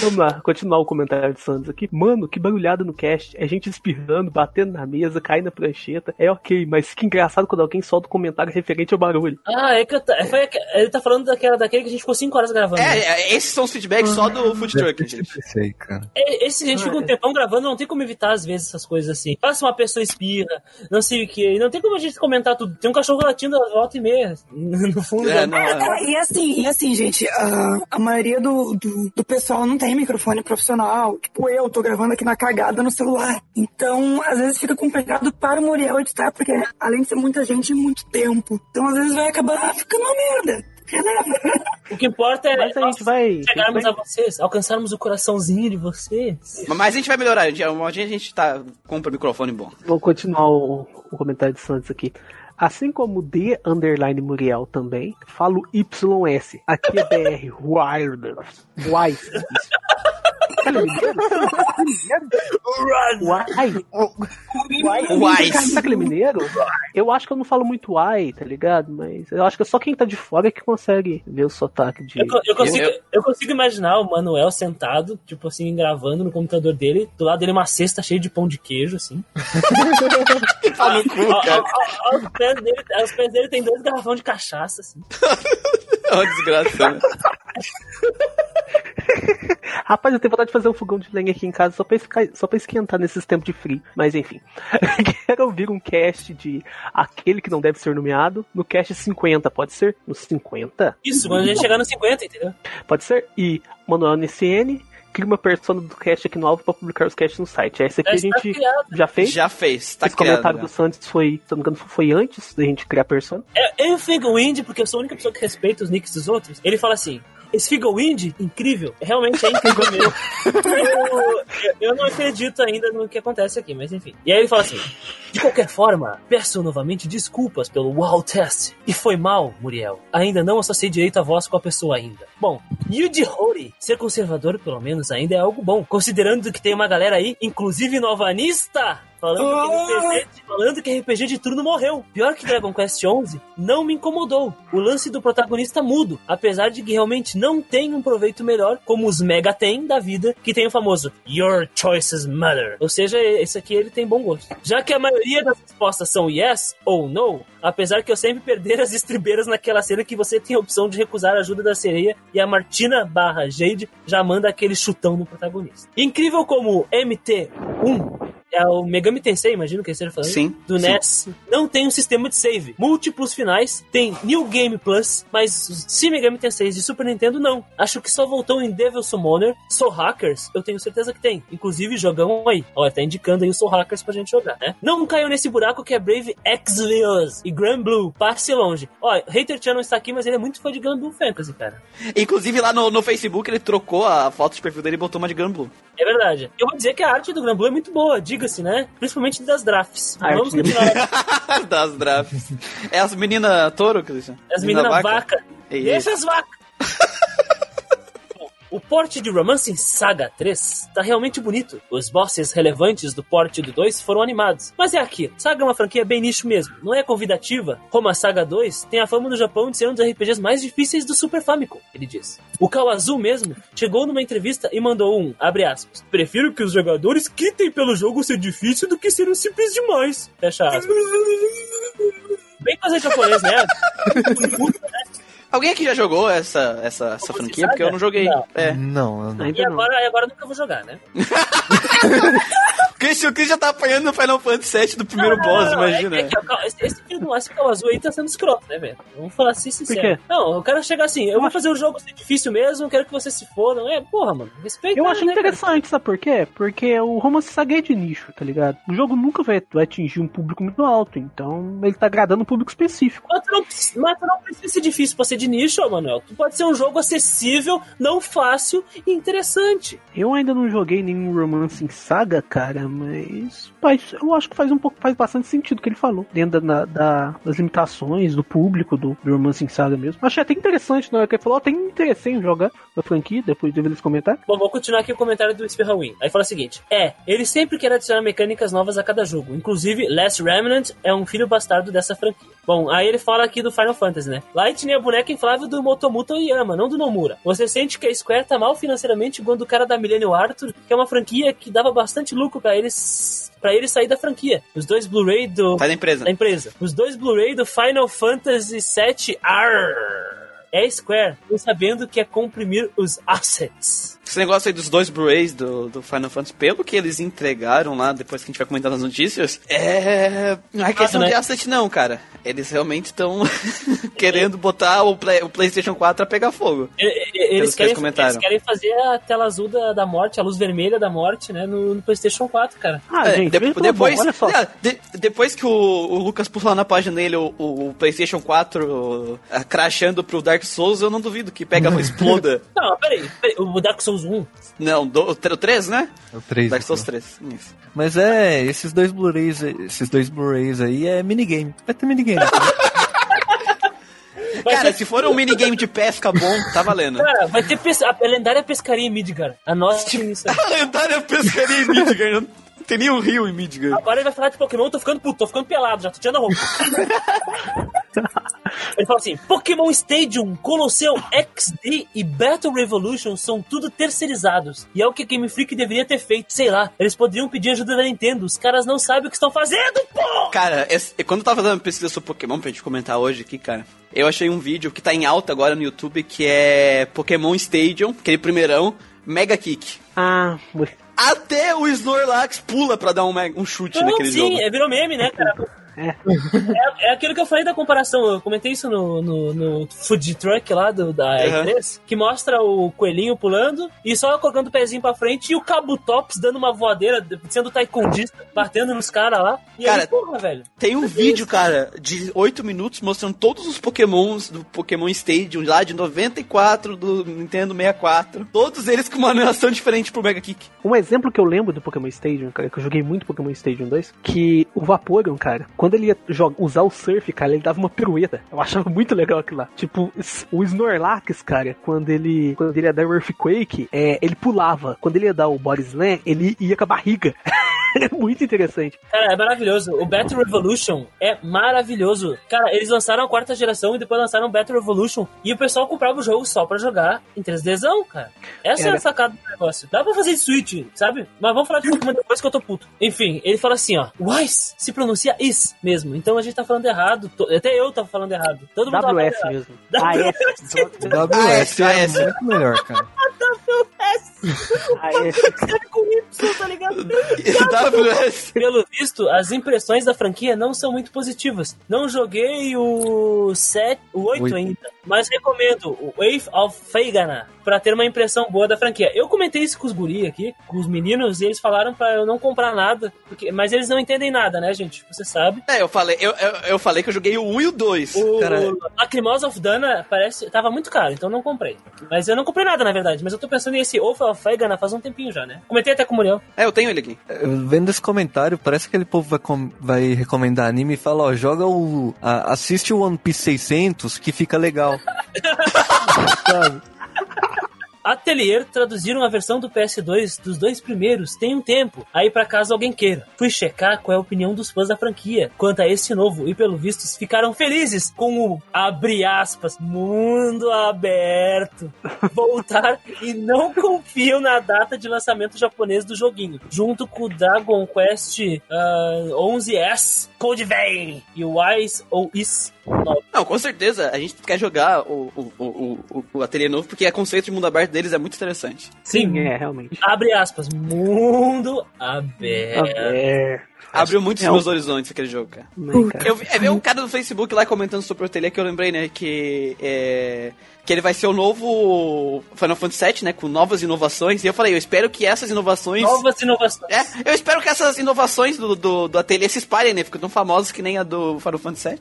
Vamos lá, continuar o comentário de Santos aqui. Mano, que barulhada no cast. É gente espirrando, batendo na mesa, caindo na prancheta. É ok, mas que engraçado quando alguém solta um comentário referente ao barulho. Ah, é que tá, foi, ele tá falando daquela, daquele que a gente ficou 5 horas gravando. É, é, esses são os feedbacks só do Food Truck, gente. cara. É, Esse a gente Ah, fica um é. tempão gravando, não tem como evitar às vezes essas coisas assim. Passa uma pessoa espirra, não sei o que, não tem como a gente comentar tudo. Tem um cachorro latindo às volta e meia, no fundo. É, da- não, é. É, e assim, e assim, gente, a, a maioria do, do, do pessoal não tem microfone profissional. Tipo, eu tô gravando aqui na cagada no celular. Então, às vezes fica complicado para o Muriel editar, porque além de ser muita gente, é muito tempo. Então, às vezes vai acabar ficando uma merda. O que importa é Mas a nós gente vai. chegarmos vai- a vocês, alcançarmos o coraçãozinho de vocês. Mas a gente vai melhorar. a gente- Um dia a gente tá, compra microfone bom. Vou continuar o, o comentário de Santos aqui. Assim como D underline Muriel também, falo YS. Aqui é BR. Wireless. Wise. Mineiro? Uai. Sabe aquele mineiro? Eu acho que eu não falo muito uai, tá ligado? Mas eu acho que é só quem tá de fora que consegue ver o sotaque de. Eu, eu consigo, Eu- eu consigo imaginar o Manuel sentado, tipo assim, gravando no computador dele, do lado dele uma cesta cheia de pão de queijo, assim. Tá no cu, cara. aos, pés dele, aos pés dele tem dois garrafões de cachaça, assim. É uma desgraça, né? Rapaz, eu tenho vontade de fazer um fogão de lenha aqui em casa só pra, ficar, só pra esquentar nesses tempos de frio. Mas enfim. Quero ouvir um cast de aquele que não deve ser nomeado no cast 50, pode ser? No 50? Isso, quando a gente chegar no 50, entendeu? Pode ser? E Manuel NCN cria uma persona do cast aqui no alvo pra publicar os casts no site. Essa aqui a Já está gente criado. já fez. Já fez, tá Esse comentário criado. do Santos foi, se não me engano, foi antes da gente criar a persona. É, eu fico Wind, porque eu sou a única pessoa que respeita os nicks dos outros. Ele fala assim: esse Figo Wind, incrível. Realmente é incrível mesmo. eu, eu- não acredito ainda no que acontece aqui, mas enfim. E aí ele fala assim: de qualquer forma, peço novamente desculpas pelo wow test. E foi mal, Muriel. Ainda não associei direito a voz com a pessoa ainda. Bom, Yuji Horii, ser conservador, pelo menos, ainda é algo bom. Considerando que tem uma galera aí, inclusive novanista, falando que RPG, falando que RPG de turno morreu. Pior que Dragon Quest XI, não me incomodou. O lance do protagonista mudo, apesar de que realmente não tem um proveito melhor, como os Mega tem da vida, que tem o famoso Your Choices Matter. Ou seja, esse aqui ele tem bom gosto. Já que a maioria das respostas são yes ou no, apesar que eu sempre perder as estribeiras naquela cena que você tem a opção de recusar a ajuda da sereia e a Martina barra Jade já manda aquele chutão no protagonista. Incrível como MT1 é o Megami Tensei, imagino que ele esteja falando. Sim, Do sim. NES. Não tem um sistema de save. Múltiplos finais, tem New Game Plus, mas os Shin Megami Tensei de Super Nintendo não. Acho que só voltou em Devil Summoner. Soul Hackers, eu tenho certeza que tem. Inclusive, jogão aí. Olha, tá indicando aí o Soul Hackers pra gente jogar, né? Não caiu nesse buraco que é Brave Exvius e Grand Blue. Passe longe. Ó, Hater Chan não está aqui, mas ele é muito fã de Grand Blue Fantasy, cara. Inclusive lá no, no Facebook ele trocou a foto de perfil dele e botou uma de Gun Blue. É verdade. Eu vou dizer que a arte do Grand Blue é muito boa, diga-se, né? Principalmente das drafts. A Vamos arte continuar. das drafts. É as meninas touro, Christian? As Menina meninas vaca. Isso. Deixa as vacas. O porte de Romancing Saga 3 tá realmente bonito. Os bosses relevantes do porte do 2 foram animados. Mas é aqui, Saga é uma franquia bem nicho mesmo, não é convidativa. Roma Saga 2 tem a fama no Japão de ser um dos RPGs mais difíceis do Super Famicom, ele diz. O Kawazu mesmo chegou numa entrevista e mandou um, abre aspas, prefiro que os jogadores quitem pelo jogo ser difícil do que ser um simples demais. Fecha aspas. Bem fazer japonês, né? Alguém aqui já jogou essa, essa, essa Como franquia? Porque eu não joguei. Não. É. Não, eu não. E agora, e agora eu nunca vou jogar, né? Christian, o Christian tá apanhando no Final Fantasy VII do primeiro Não, boss, não, não, imagina. É, é Cal- esse, esse filho do esse Kawazu aí tá sendo escroto, né, velho? Vamos falar assim sincero. quê? Não, o cara chega assim, eu vou fazer o jogo ser difícil mesmo, quero que você se foda. É, porra, mano, respeita. Eu acho né, cara? interessante, sabe por quê? Porque o romance é de nicho, tá ligado? O jogo nunca vai, vai atingir um público muito alto, então ele tá agradando um público específico. Mas tu, não, precisa- mas tu não precisa ser difícil pra ser de nicho, ô, Manuel. Tu pode ser um jogo acessível, não fácil e interessante. Eu ainda não joguei nenhum romance em saga, cara, mas, mas eu acho que faz um pouco, faz bastante sentido o que ele falou, dentro da, da- das limitações do público do, do romance em saga mesmo. Achei até interessante na hora que ele falou, tem interesse em jogar a franquia, depois de ver eles comentar. Bom, vou continuar aqui o comentário do Spearwin. Aí fala o seguinte: É, ele sempre quer adicionar mecânicas novas a cada jogo. Inclusive, Last Remnant é um filho bastardo dessa franquia. Bom, aí ele fala aqui do Final Fantasy, né? Lightning é a boneca inflável do Motomuto Oyama, não do Nomura. Você sente que a Square tá mal financeiramente quando o cara da Millennium Arthur, que é uma franquia que dava bastante lucro pra eles para ele sair da franquia. Os dois Blu-ray do Sai da empresa. da empresa. Os dois Blu-ray do Final Fantasy VII R. É Square, não sabendo que é comprimir os assets. Esse negócio aí dos dois Blu-rays do, do Final Fantasy, pelo que eles entregaram lá, depois que a gente vai comentar nas notícias, é. Não é questão né? de asset, não, cara. Eles realmente estão querendo botar o, Play- o PlayStation 4 a pegar fogo. Que Eles eles querem, comentaram. eles querem fazer a tela azul da, da morte, a luz vermelha da morte, né, no, no PlayStation 4, cara. Ah, É, gente, de- pelo depois, bom, olha só. é, de- depois que o, o Lucas pular na página dele o, o- o PlayStation 4 uh, crashando pro Dark Souls, eu não duvido que pega exploda. Não, peraí, peraí, o Dark Souls 1. não, do, o 3, né? É o 3. Dark Souls 3. Isso. Mas é, esses dois Blu-rays, esses dois Blu-rays aí é minigame. Vai ter minigame. Vai Cara, ter- se for um minigame de pesca bom, tá valendo. Cara, vai ter pes- a lendária pescaria em Midgar. Anote isso aí. A lendária pescaria em Midgar. Não tem nem um rio em Midgar. Agora ele vai falar de Pokémon, tô ficando puto, tô ficando pelado, já tô tirando a roupa. ele fala assim: Pokémon Stadium, Colosseum, XD e Battle Revolution são tudo terceirizados. E é o que a Game Freak deveria ter feito. Sei lá, eles poderiam pedir ajuda da Nintendo. Os caras não sabem o que estão fazendo, pô! Cara, esse- quando eu tava fazendo pesquisa sobre Pokémon pra gente comentar hoje aqui, cara, eu achei um vídeo que tá em alta agora no YouTube que é Pokémon Stadium, aquele primeirão, Mega Kick. Ah, Até o Snorlax pula pra dar um, um chute Não, naquele sim, jogo. é, virou meme, né, cara? É. É, é aquilo que eu falei da comparação. Eu comentei isso no, no, no food truck lá do, da Uhum. E3, que mostra o coelhinho pulando e só colocando o pezinho pra frente e o Cabo Tops dando uma voadeira, sendo taekwondista, batendo nos caras lá. E Cara, aí, porra, velho. Tem um vídeo, cara, de 8 minutos mostrando todos os Pokémons do Pokémon Stadium lá de 94 do Nintendo 64. Todos eles com uma animação diferente pro Mega Kick. Um exemplo que eu lembro do Pokémon Stadium, cara, que eu joguei muito Pokémon Stadium 2, que o Vaporeon, cara, quando ele ia joga- usar o surf, cara, ele dava uma pirueta. Eu achava muito legal aquilo lá. Tipo, o Snorlax, cara, quando ele quando ele ia dar o Earthquake, é, ele pulava. Quando ele ia dar o Body Slam, ele ia com a barriga. é muito interessante. Cara, é maravilhoso. O Battle Revolution é maravilhoso. Cara, eles lançaram a quarta geração e depois lançaram o Battle Revolution. E o pessoal comprava o jogo só pra jogar em 3Dzão, cara. Essa é, Era. a sacada do negócio. Dá pra fazer de Switch, sabe? Mas vamos falar de Pokémon depois que eu tô puto. Enfim, ele fala assim, ó. Wise se pronuncia is mesmo. Então a gente tá falando errado. To- Até eu tava falando errado. Todo mundo tava falando WS errado. mesmo. WS. AS. WS é AS. muito melhor, cara. AS. Escreve com Y. Sul, tá ligado? WS. Pelo visto, as impressões da franquia não são muito positivas. Não joguei o 7, o 8 Oito. ainda, mas recomendo o Wave of Fagana pra ter uma impressão boa da franquia. Eu comentei isso com os guri aqui, com os meninos, e eles falaram pra eu não comprar nada, porque, mas eles não entendem nada, né, gente? Você sabe. É, eu falei, eu, eu, eu falei que eu joguei o 1 e o 2. O Lacrimosa of Dana parece tava muito caro, então não comprei. Mas eu não comprei nada, na verdade. Mas eu tô pensando nesse Wolf of Fagana faz um tempinho já, né? Comentei até com o Muriel. É, eu tenho ele aqui. Eu Vendo esse comentário, parece que aquele povo vai, com- vai recomendar anime e fala, ó, joga o... a- assiste o One Piece 600 que fica legal. Sabe? Atelier traduziram a versão do PS2 dos dois primeiros tem um tempo, aí pra caso alguém queira. Fui checar qual é a opinião dos fãs da franquia quanto a esse novo e pelo visto ficaram felizes com o abre aspas mundo aberto voltar e não confiam na data de lançamento japonês do joguinho, junto com o Dragon Quest ah, 11S Code Vein e o Wise ou Is 9. Não, com certeza, a gente quer jogar o, o, o, o, o ateliê novo, porque o conceito de mundo aberto deles é muito interessante. Sim, é, realmente. abre aspas mundo aberto. É. Abriu muitos É um- meus horizontes aquele jogo, cara. Cara? Eu vi, é, vi um cara no Facebook lá comentando sobre o ateliê que eu lembrei, né, que é, que ele vai ser o novo Final Fantasy VII, né, com novas inovações, e eu falei, eu espero que essas inovações... Novas inovações. É, eu espero que essas inovações do, do, do ateliê se espalhem, né, ficam tão famosas que nem a do Final Fantasy VII.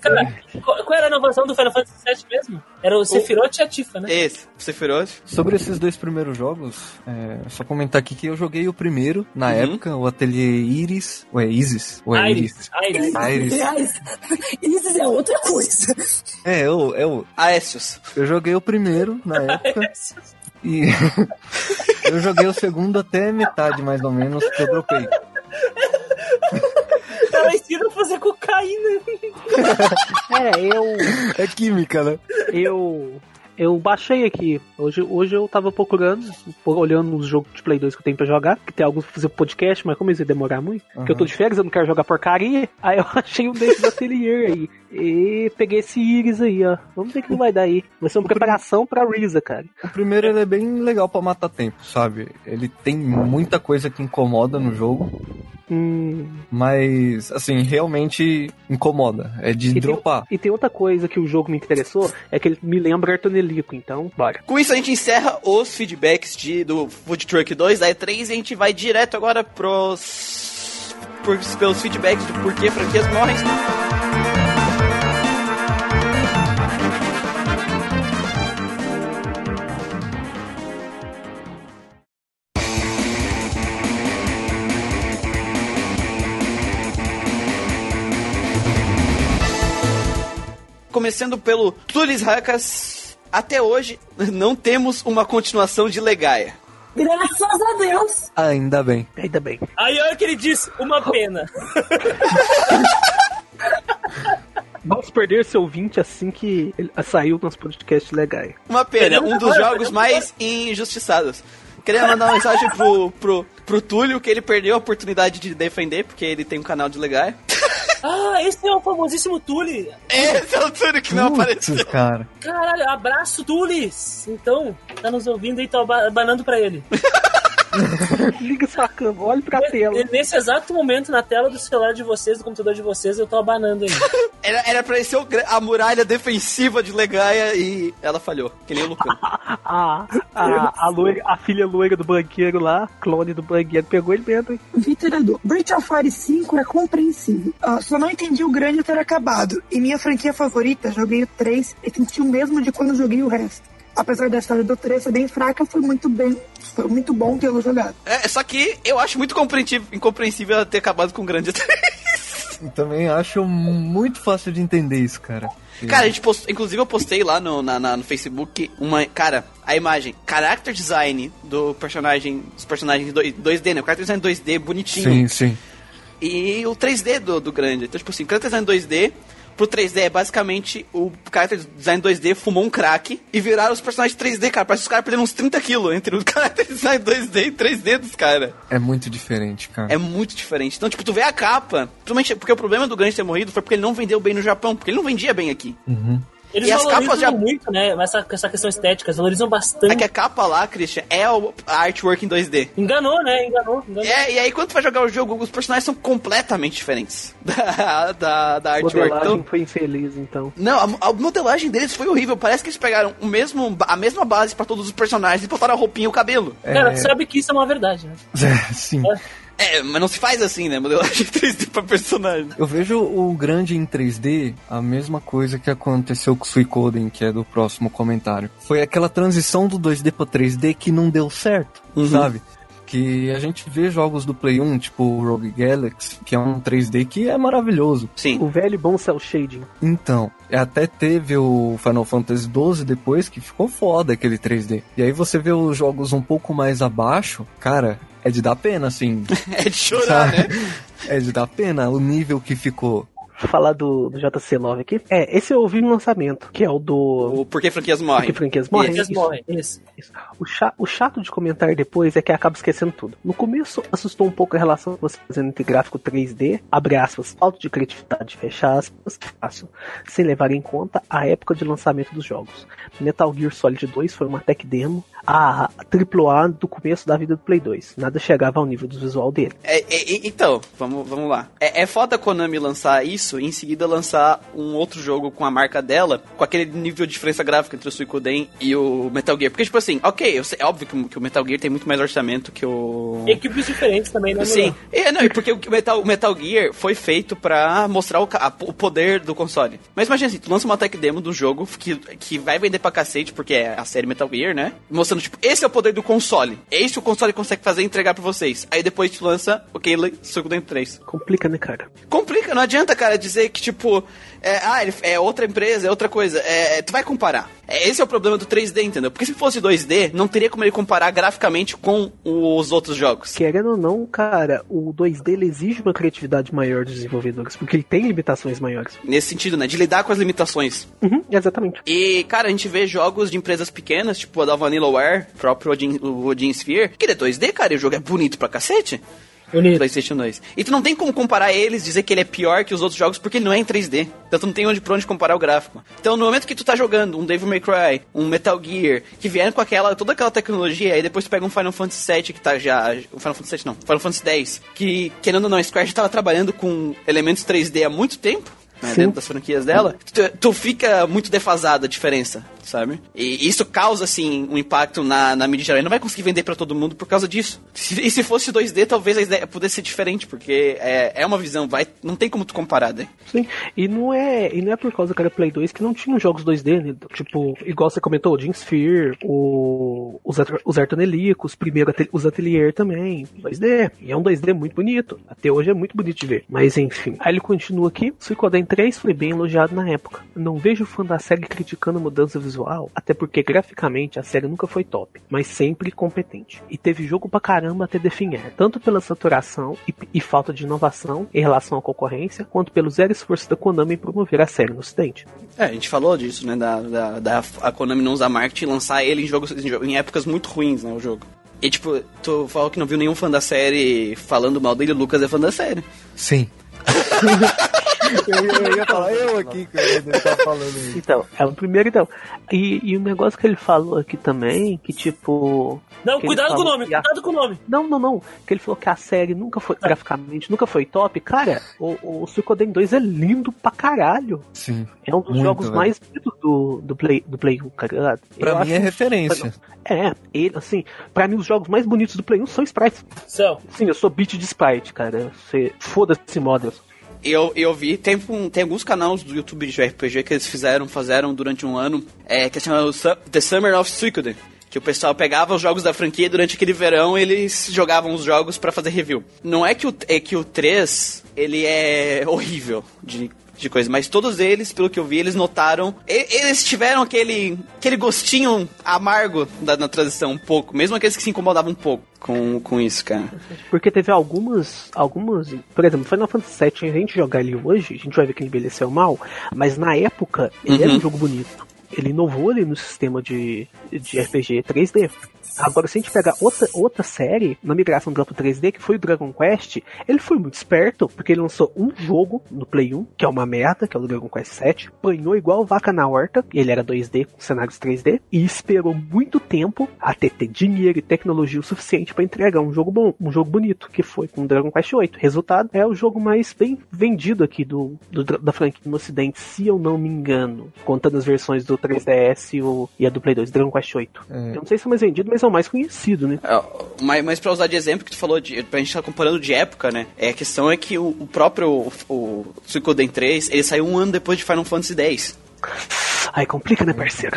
Cara, qual, era a inovação do Final Fantasy VII mesmo? Era o Sephiroth e a Tifa, né? Esse, Sephiroth. Sobre esses dois primeiros jogos, é, só comentar aqui que eu joguei o primeiro, na Uhum. época, o Ateliê Iris, ou é Isis? Ou é Iris? Iris. Iris. Iris. É outra coisa. É, eu, eu, Aécios. eu joguei o primeiro na época e eu joguei o segundo até metade, mais ou menos, que eu dropei. Ela ensina a fazer cocaína. É, eu. É química, né? Eu. Eu baixei aqui. Hoje, hoje eu tava procurando, olhando os jogos de Play 2 que eu tenho pra jogar. Que tem alguns pra fazer podcast, mas como isso ia demorar muito? Porque eu tô de férias, eu não quero jogar porcaria. Aí eu achei um desses do Atelier aí. E peguei esse Iris aí, ó. Vamos ver o que vai dar aí. Vai ser uma preparação pra Risa, cara. O primeiro ele é bem legal pra matar tempo, sabe? Ele tem muita coisa que incomoda no jogo, Hum, mas assim, realmente incomoda. É de E tem- dropar. E tem outra coisa que o jogo me interessou, é que ele me lembra Artonelico, então, bora. Com isso a gente encerra os feedbacks de, do Food Truck 2 da E3 e a gente vai direto agora pros, pros pelos feedbacks de por que franquias morrem. Começando pelo Tulis Hakas, até hoje não temos uma continuação de Legaia. Graças a Deus. Ainda bem. Ainda bem. Aí olha o que ele disse, uma pena. Vamos perder seu ouvinte assim que ele saiu nosso podcast legal. Uma pena, um dos jogos mais injustiçados. Queria mandar uma mensagem pro, pro, pro Túlio que ele perdeu a oportunidade de defender, porque ele tem um canal de Legaia. Ah, esse é o famosíssimo Tule. Esse é o Túlio que não apareceu. Putz, cara. Caralho, abraço, Tulis. Então, tá nos ouvindo e tô aba- abanando pra ele. Liga sua câmera, olhe pra tela. Nesse exato momento, na tela do celular de vocês, do computador de vocês, eu tô abanando ele. Era, era pra ser a muralha defensiva de Legaia e ela falhou, que nem o Lucano. A, a, a, loira, a filha loira do banqueiro lá, clone do banqueiro, pegou ele dentro, hein? Vitor Edu, Breath of Fire 5 é compreensível. Ah, só não entendi o grande ter acabado. E minha franquia favorita, joguei o 3 e senti o mesmo de quando joguei o resto. Apesar da história do 3 ser bem fraca, foi muito bem. Foi muito bom tê-lo jogado. É, só que eu acho muito compreensível, incompreensível ela ter acabado com o grande. Eu também acho muito fácil de entender isso, cara. Cara, a gente postou, inclusive eu postei lá no, na, na- no Facebook uma. Cara, a imagem, character design do personagem. Dos personagens 2, 2D, né? O character design 2D bonitinho. Sim, sim. E o 3D do, do grande. Então, tipo assim, o character design 2D. Pro 3D é basicamente o character design 2D fumou um crack e viraram os personagens 3D, cara. Parece que os caras perderam uns 30 quilos entre o character design 2D e 3D dos caras. É muito diferente, cara. É muito diferente. Então, tipo, tu vê a capa, principalmente porque o problema do Grande ter morrido foi porque ele não vendeu bem no Japão, porque ele não vendia bem aqui. Uhum. Eles E as valorizam capas já- muito, né? Essa, essa questão estética, eles valorizam bastante. É que a capa lá, Christian, é o- a artwork em 2D. Enganou, né? Enganou. enganou. É, e aí quando tu vai jogar o jogo, os personagens são completamente diferentes da, da, da A artwork. modelagem Então, foi infeliz, então. não, a, a modelagem deles foi horrível. Parece que eles pegaram o mesmo, a mesma base pra todos os personagens e botaram a roupinha e o cabelo. Cara, tu sabe que isso é uma verdade, né? Sim. É, mas não se faz assim, né? Modelagem 3D pra personagem. Eu vejo o grande em 3D a mesma coisa que aconteceu com o Suicoden, que é do próximo comentário. Foi aquela transição do 2D pra 3D que não deu certo, sabe? Que a gente vê jogos do Play 1, tipo o Rogue Galaxy, que é um 3D que é maravilhoso. Sim. O velho e bom cel shading. Então, até teve o Final Fantasy XII depois, que ficou foda aquele 3D. E aí você vê os jogos um pouco mais abaixo, cara, é de dar pena, assim. É de chorar, né? é de dar pena o nível que ficou. Falar do, do JC9 aqui. É, esse eu ouvi no lançamento, que é o do. O Porquê Franquias Morrem. Que franquias morrem. Isso. morrem. Isso. Isso. O, cha- o chato de comentar depois é que acaba esquecendo tudo. No começo, assustou um pouco a relação que você fazendo entre gráfico 3D, abre aspas, falta de criatividade, fecha aspas, fácil, sem levar em conta a época de lançamento dos jogos. Metal Gear Solid 2 foi uma tech demo, a AAA do começo da vida do Play 2. Nada chegava ao nível do visual dele. É, é, é, então, vamos, vamos lá. É, é foda a Konami lançar isso e em seguida lançar um outro jogo com a marca dela, com aquele nível de diferença gráfica entre o Suicoden e o Metal Gear. Porque, tipo assim, ok, eu sei- é óbvio que, o- que o Metal Gear tem muito mais orçamento que o. Equipes diferentes também, né? Sim, é, não, e porque o Metal, o Metal Gear foi feito pra mostrar o, a- o poder do console. Mas imagina assim, tu lança uma tech demo do jogo que, que vai vender pra cacete, porque é a série Metal Gear, né? Mostrando, tipo, esse é o poder do console. É isso que o console consegue fazer e entregar pra vocês. Aí depois tu lança o Kaylee Suicoden 3. Complica, né, cara? Complica, não adianta, cara, dizer que, tipo, é, ah, é outra empresa, é outra coisa. É, tu vai comparar. É, esse é o problema do 3D, entendeu? Porque se fosse 2D, não teria como ele comparar graficamente com os outros jogos. Querendo ou não, cara, o 2D ele exige uma criatividade maior dos desenvolvedores, porque ele tem limitações maiores. Nesse sentido, né? De lidar com as limitações. Uhum, exatamente. E, cara, a gente vê jogos de empresas pequenas, tipo a da Vanillaware, próprio Odin, o Odin Sphere, que ele é 2D, cara, e o jogo é bonito pra cacete. Bonito. PlayStation 2. E tu não tem como comparar eles, dizer que ele é pior que os outros jogos, porque ele não é em 3D. Então tu não tem onde pra onde comparar o gráfico. Então no momento que tu tá jogando um Devil May Cry, um Metal Gear, que vieram com aquela, toda aquela tecnologia, aí depois tu pega um Final Fantasy VII que tá já. O Final Fantasy VII não, Final Fantasy X, que querendo ou não, a Square já tava trabalhando com elementos 3D há muito tempo. Né, dentro das franquias dela, tu, tu fica muito defasada a diferença, sabe? E isso causa, assim, um impacto na, na mídia geral. Ele não vai conseguir vender pra todo mundo por causa disso. E se fosse 2D, talvez a ideia pudesse ser diferente, porque é, é uma visão, vai, não tem como tu comparar, né? Sim, e não é, e não é por causa que era Play 2 que não tinham jogos 2D, né? Tipo, igual você comentou, o Jim Sphere, o, os, os Artonelicos, primeiro os Atelier também, 2D. E é um 2D muito bonito. Até hoje é muito bonito de ver. Mas enfim. Aí ele continua aqui. Suicoden 3 foi bem elogiado na época. Não vejo fã da série criticando a mudança visual, até porque graficamente a série nunca foi top, mas sempre competente. E teve jogo pra caramba até definhar, tanto pela saturação e, e falta de inovação em relação à concorrência, quanto pelo zero esforço da Konami em promover a série no ocidente. É, a gente falou disso, né? Da, da, da a Konami não usar marketing e lançar ele em jogos em, jo- em épocas muito ruins, né? O jogo. E tipo, tu falou que não viu nenhum fã da série falando mal dele, o Lucas é fã da série. Sim. eu, ia- eu ia falar, eu aqui que ia estar falando isso. Então, é o primeiro então. E, e o negócio que ele falou aqui também, que tipo. Não, que ele cuidado com o nome, a- cuidado com o nome. Não, não, não. Que ele falou que a série nunca foi, graficamente, nunca foi top. Cara, o, o Suicoden 2 é lindo pra caralho. Sim. É um dos Muito, jogos velho. mais bonitos do, do, Play, do Play 1, cara. Pra Eu mim acho é que- referência. É, ele, assim, pra mim os jogos mais bonitos do Play 1 são sprites. Céu. Sim, eu sou beat de sprite, cara. Você, foda-se models. Eu, eu vi, tem, tem alguns canais do YouTube de RPG que eles fizeram, fizeram durante um ano, é, que se chama o Su- The Summer of Suikoden. Que o pessoal pegava os jogos da franquia e durante aquele verão eles jogavam os jogos pra fazer review. Não é que o, é que o 3, ele é horrível de, de coisa, mas todos eles, pelo que eu vi, eles notaram. Eles tiveram aquele, aquele gostinho amargo da, na transição um pouco, mesmo aqueles que se incomodavam um pouco com, com isso, cara. Porque teve algumas, algumas, por exemplo, Final Fantasy VII, a gente jogar ele hoje, a gente vai ver que ele envelheceu mal, mas na época ele era Uhum. um jogo bonito. Ele inovou ali no sistema de, de RPG 3D. Agora, se a gente pegar outra, outra série, na migração do pro 3D, que foi o Dragon Quest, ele foi muito esperto, porque ele lançou um jogo no Play 1, que é uma merda, que é o Dragon Quest 7, apanhou igual vaca na horta, ele era 2D, com cenários 3D, e esperou muito tempo até ter dinheiro e tecnologia o suficiente para entregar um jogo bom, um jogo bonito, que foi com o Dragon Quest 8. Resultado, é o jogo mais bem vendido aqui do, do da franquia no ocidente, se eu não me engano, contando as versões do 3DS e, o, e a do Play 2, Dragon Quest 8. É. Eu não sei se é mais vendido, mas é o mais conhecido, né? É, mas, mas pra usar de exemplo que tu falou, de, pra gente estar comparando de época, né? É, a questão é que o, o próprio o, o Suikoden 3, ele saiu um ano depois de Final Fantasy X. Aí complica, né, parceiro?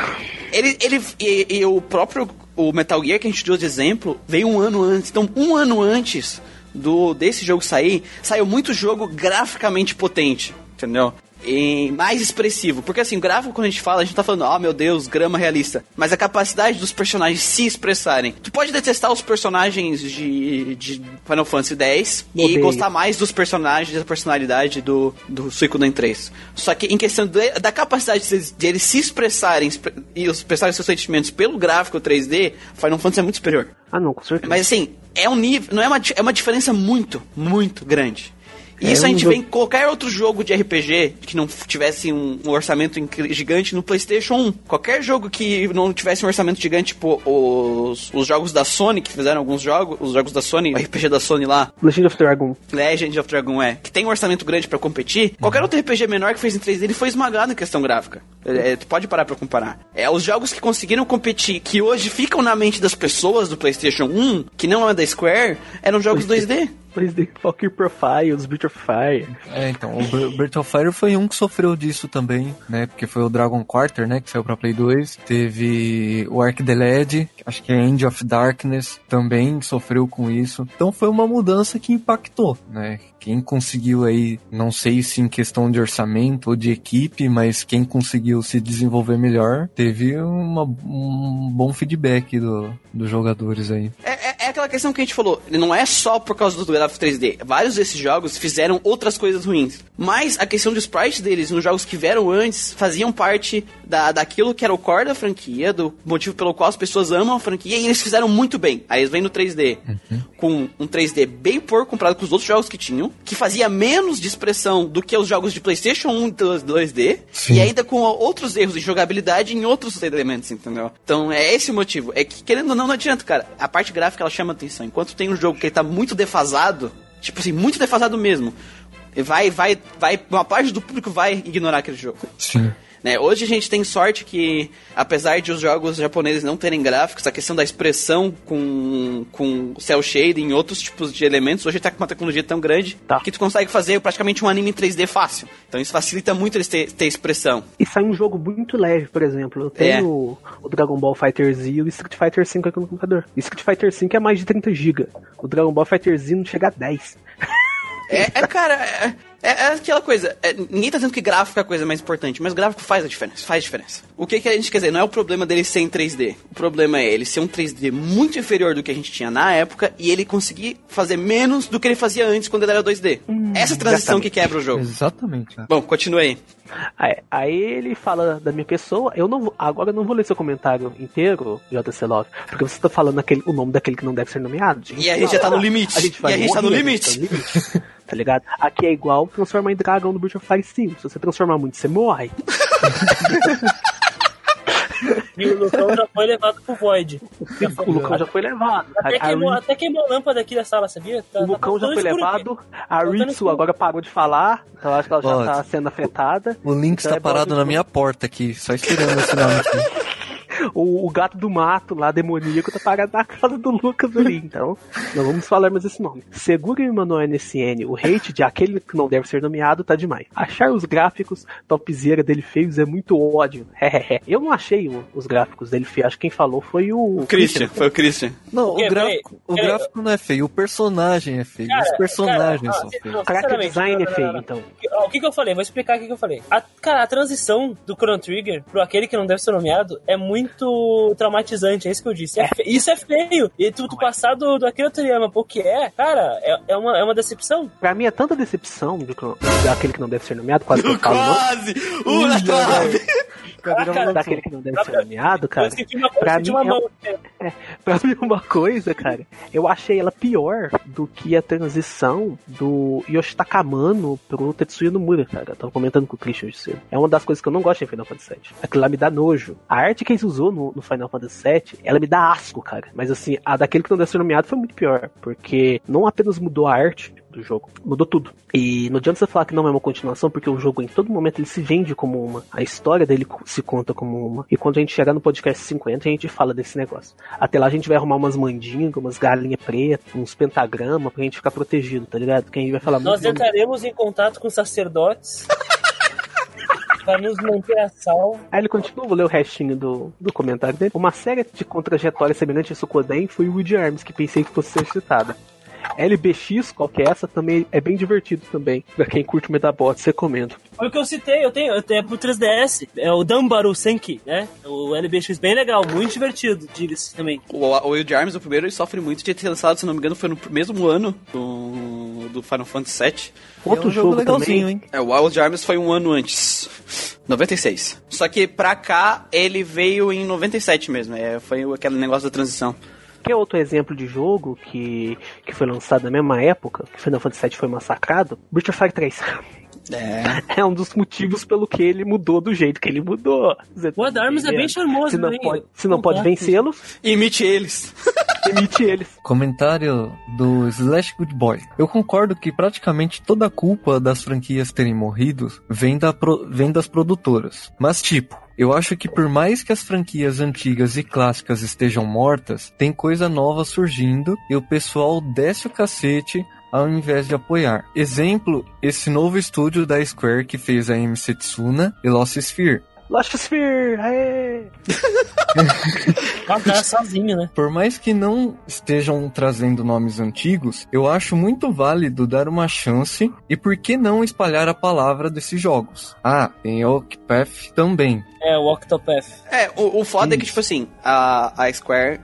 Ele, ele e, e o próprio o Metal Gear que a gente deu de exemplo veio um ano antes. Então, um ano antes do desse jogo sair, saiu muito jogo graficamente potente, entendeu? E mais expressivo. Porque assim, o gráfico, quando a gente fala, a gente tá falando, oh meu Deus, grama realista. Mas a capacidade dos personagens se expressarem. Tu pode detestar os personagens de, de Final Fantasy X e Odeio. gostar mais dos personagens da personalidade do, do Suikoden 3. Só que em questão de- da capacidade de, de eles se expressarem expre- e expressarem seus sentimentos pelo gráfico 3D, Final Fantasy é muito superior. Ah, não, com certeza. Mas assim, é um nível, não é uma, é uma diferença muito, muito grande. E É isso a um gente jogo- vê em qualquer outro jogo de RPG que não tivesse um, um orçamento gigante no PlayStation 1. Qualquer jogo que não tivesse um orçamento gigante, tipo os, os jogos da Sony, que fizeram alguns jogos, os jogos da Sony, o RPG da Sony lá, Legend of Dragon. Legend of Dragon é, que tem um orçamento grande pra competir, qualquer outro RPG menor que fez em 3D, ele foi esmagado em questão gráfica. É, é, tu pode parar pra comparar. É, os jogos que conseguiram competir, que hoje ficam na mente das pessoas do PlayStation 1, que não é da Square, eram jogos 2D. President Valkyrie Profiles, Breath of Fire. É, então, o Br- Breath of Fire foi um que sofreu disso também, né? Porque foi o Dragon Quarter, né? Que saiu pra Play 2. Teve o Ark the Led, acho que é End of Darkness, também sofreu com isso. Então foi uma mudança que impactou, né? Quem conseguiu aí, não sei se em questão de orçamento ou de equipe, mas quem conseguiu se desenvolver melhor, teve uma- um bom feedback do, dos jogadores aí. É, é- é aquela questão que a gente falou, não é só por causa do gráfico 3D. Vários desses jogos fizeram outras coisas ruins. Mas a questão do sprite deles, nos jogos que vieram antes, faziam parte da, daquilo que era o core da franquia, do motivo pelo qual as pessoas amam a franquia, e eles fizeram muito bem. Aí eles vêm no 3D, com um 3D bem porco comparado com os outros jogos que tinham, que fazia menos de expressão do que os jogos de PlayStation 1 2- 2D, Sim. e ainda com outros erros de jogabilidade em outros elementos, entendeu? Então é esse o motivo. É que, querendo ou não, não adianta, cara. A parte gráfica ela chama atenção. Enquanto tem um jogo que ele tá muito defasado, tipo assim, muito defasado mesmo, vai, vai, vai, uma parte do público vai ignorar aquele jogo. Sim. Né? Hoje a gente tem sorte que, apesar de os jogos japoneses não terem gráficos, a questão da expressão com, com cel shading e outros tipos de elementos, hoje tá com uma tecnologia tão grande Tá. que tu consegue fazer praticamente um anime em 3D fácil. Então isso facilita muito eles ter, ter expressão. E sai um jogo muito leve, por exemplo. Eu tenho É. o, o Dragon Ball Fighter Z e o Street Fighter V aqui no computador. O Street Fighter V é mais de 30 GB. O Dragon Ball Fighter Z não chega a 10. É, é, cara, é, é- é aquela coisa. é, ninguém tá dizendo que gráfico é a coisa mais importante, mas gráfico faz a diferença. Faz diferença. O que, que a gente quer dizer? Não é o problema dele ser em 3D. O problema é ele ser um 3D muito inferior do que a gente tinha na época e ele conseguir fazer menos do que ele fazia antes quando ele era 2D. Essa transição que quebra o jogo. Exatamente. cara. Bom, continue aí. Aí, aí ele fala da minha pessoa. Eu não vou, agora eu não vou ler seu comentário inteiro, JC Love, porque você tá falando aquele, o nome daquele que não deve ser nomeado. E a gente já tá no limite. A gente vai e a gente tá no morrer, limite. a gente tá no limite. Tá ligado? Aqui é igual transformar em dragão do Breath of Fire 5. Se você transformar muito, você morre. E o Lucão já foi levado pro Void. Já foi O Lucão já foi levado. Até A- a queimou, Rin- até queimou a lâmpada aqui da sala, sabia? Tá, o tá Lucão já todo foi levado. aqui. A Voltando Ritsu agora parou de falar. Então acho que ela já Pode. tá sendo afetada. O Link Então está é parado na minha porta aqui, só esperando esse nome aqui. O, o gato do mato lá, demoníaco, tá parado na casa do Lucas ali. Então, não vamos falar mais esse nome. Segura e mandou NSN. O hate de aquele que não deve ser nomeado tá demais. Achar os gráficos topzera dele feios é muito ódio. Hehehe. Eu não achei o- os gráficos dele feios. Acho que quem falou foi o, O Christian, foi o Christian. Não, o gráfico, peraí, o peraí. gráfico não é feio, o personagem é feio. Cara, Os personagens cara, são feios. sinceramente, design não, é não, feio, não, não. então. Ó, O que, que eu falei? Vou explicar o que, que eu falei. A, cara, a transição do Chrono Trigger pro aquele que não deve ser nomeado é muito traumatizante, é isso que eu disse. É Isso é feio. E tu, tu passar do, do Akira Toriyama pro que é, cara, é, é, uma, é uma decepção. Pra mim é tanta decepção do, daquele que não deve ser nomeado, quase que eu falo, não. Quase! Na trave! Brincadeira Ah, cara, Daquele que não deve ser nomeado, cara. pra mim uma é- mão. Pra mim, uma coisa, cara, eu achei ela pior do que a transição do Yoshitaka Amano pro Tetsuya Nomura, cara. Eu tava comentando com o Christian hoje cedo. É uma das coisas que eu não gosto em Final Fantasy VII. Aquilo lá me dá nojo. A arte que eles usou no, no Final Fantasy VII, ela me dá asco, cara. Mas assim, a daquele que não deve ser nomeado foi muito pior. Porque não apenas mudou a arte do jogo, mudou tudo. E não adianta você falar que não é uma continuação, porque o jogo em todo momento ele se vende como uma. A história dele se conta como uma. E quando a gente chegar no podcast 50, a gente fala desse negócio. Até lá a gente vai arrumar umas mandingas, umas galinhas pretas, uns pentagramas pra gente ficar protegido, tá ligado? Que a gente vai falar Nós entraremos em contato com sacerdotes para nos manter a salvo. Aí ele continua, vou ler o restinho do, do comentário dele. Uma série de contrajetórias semelhante a Sukoden foi o Wood Arms, que pensei que fosse ser citada. LBX, qual que é essa, também é bem divertido também. Pra quem curte Metabots, recomendo. Foi o que eu citei, eu tenho, eu tenho pro 3DS. É o Dambaru Senki, né? O LBX bem legal, muito divertido, diga-se também. O, o Wild Arms, o primeiro, ele sofre muito de ter lançado, se não me engano, foi no mesmo ano do, do Final Fantasy VII. Outro é um jogo jogo legalzinho, também, hein? É, o Wild Arms foi um ano antes. 96. Só que pra cá, ele veio em 97 mesmo. É, foi aquele negócio da transição. Que é outro exemplo de jogo que, que foi lançado na mesma época que Final Fantasy VII foi massacrado? Breath of Fire 3. É. É um dos motivos pelo que ele mudou do jeito que ele mudou. O Adarmus é bem charmoso, Se não né? pode, se não pode vencê-los, Imite eles. emite eles. Comentário do Slash Good Boy. Eu concordo que praticamente toda a culpa das franquias terem morrido vem, da pro- vem das produtoras. Mas, tipo, eu acho que por mais que as franquias antigas e clássicas estejam mortas, tem coisa nova surgindo e o pessoal desce o cacete ao invés de apoiar. Exemplo, esse novo estúdio da Square que fez a MC Tsuna e Lost Sphere. Lost Sphere, aê! Pagar sozinho, né? Por mais que não estejam trazendo nomes antigos, eu acho muito válido dar uma chance e por que não espalhar a palavra desses jogos. Ah, tem Octopath também. É, o Octopath. É, o, o foda é que, Isso. tipo assim, a, a Square,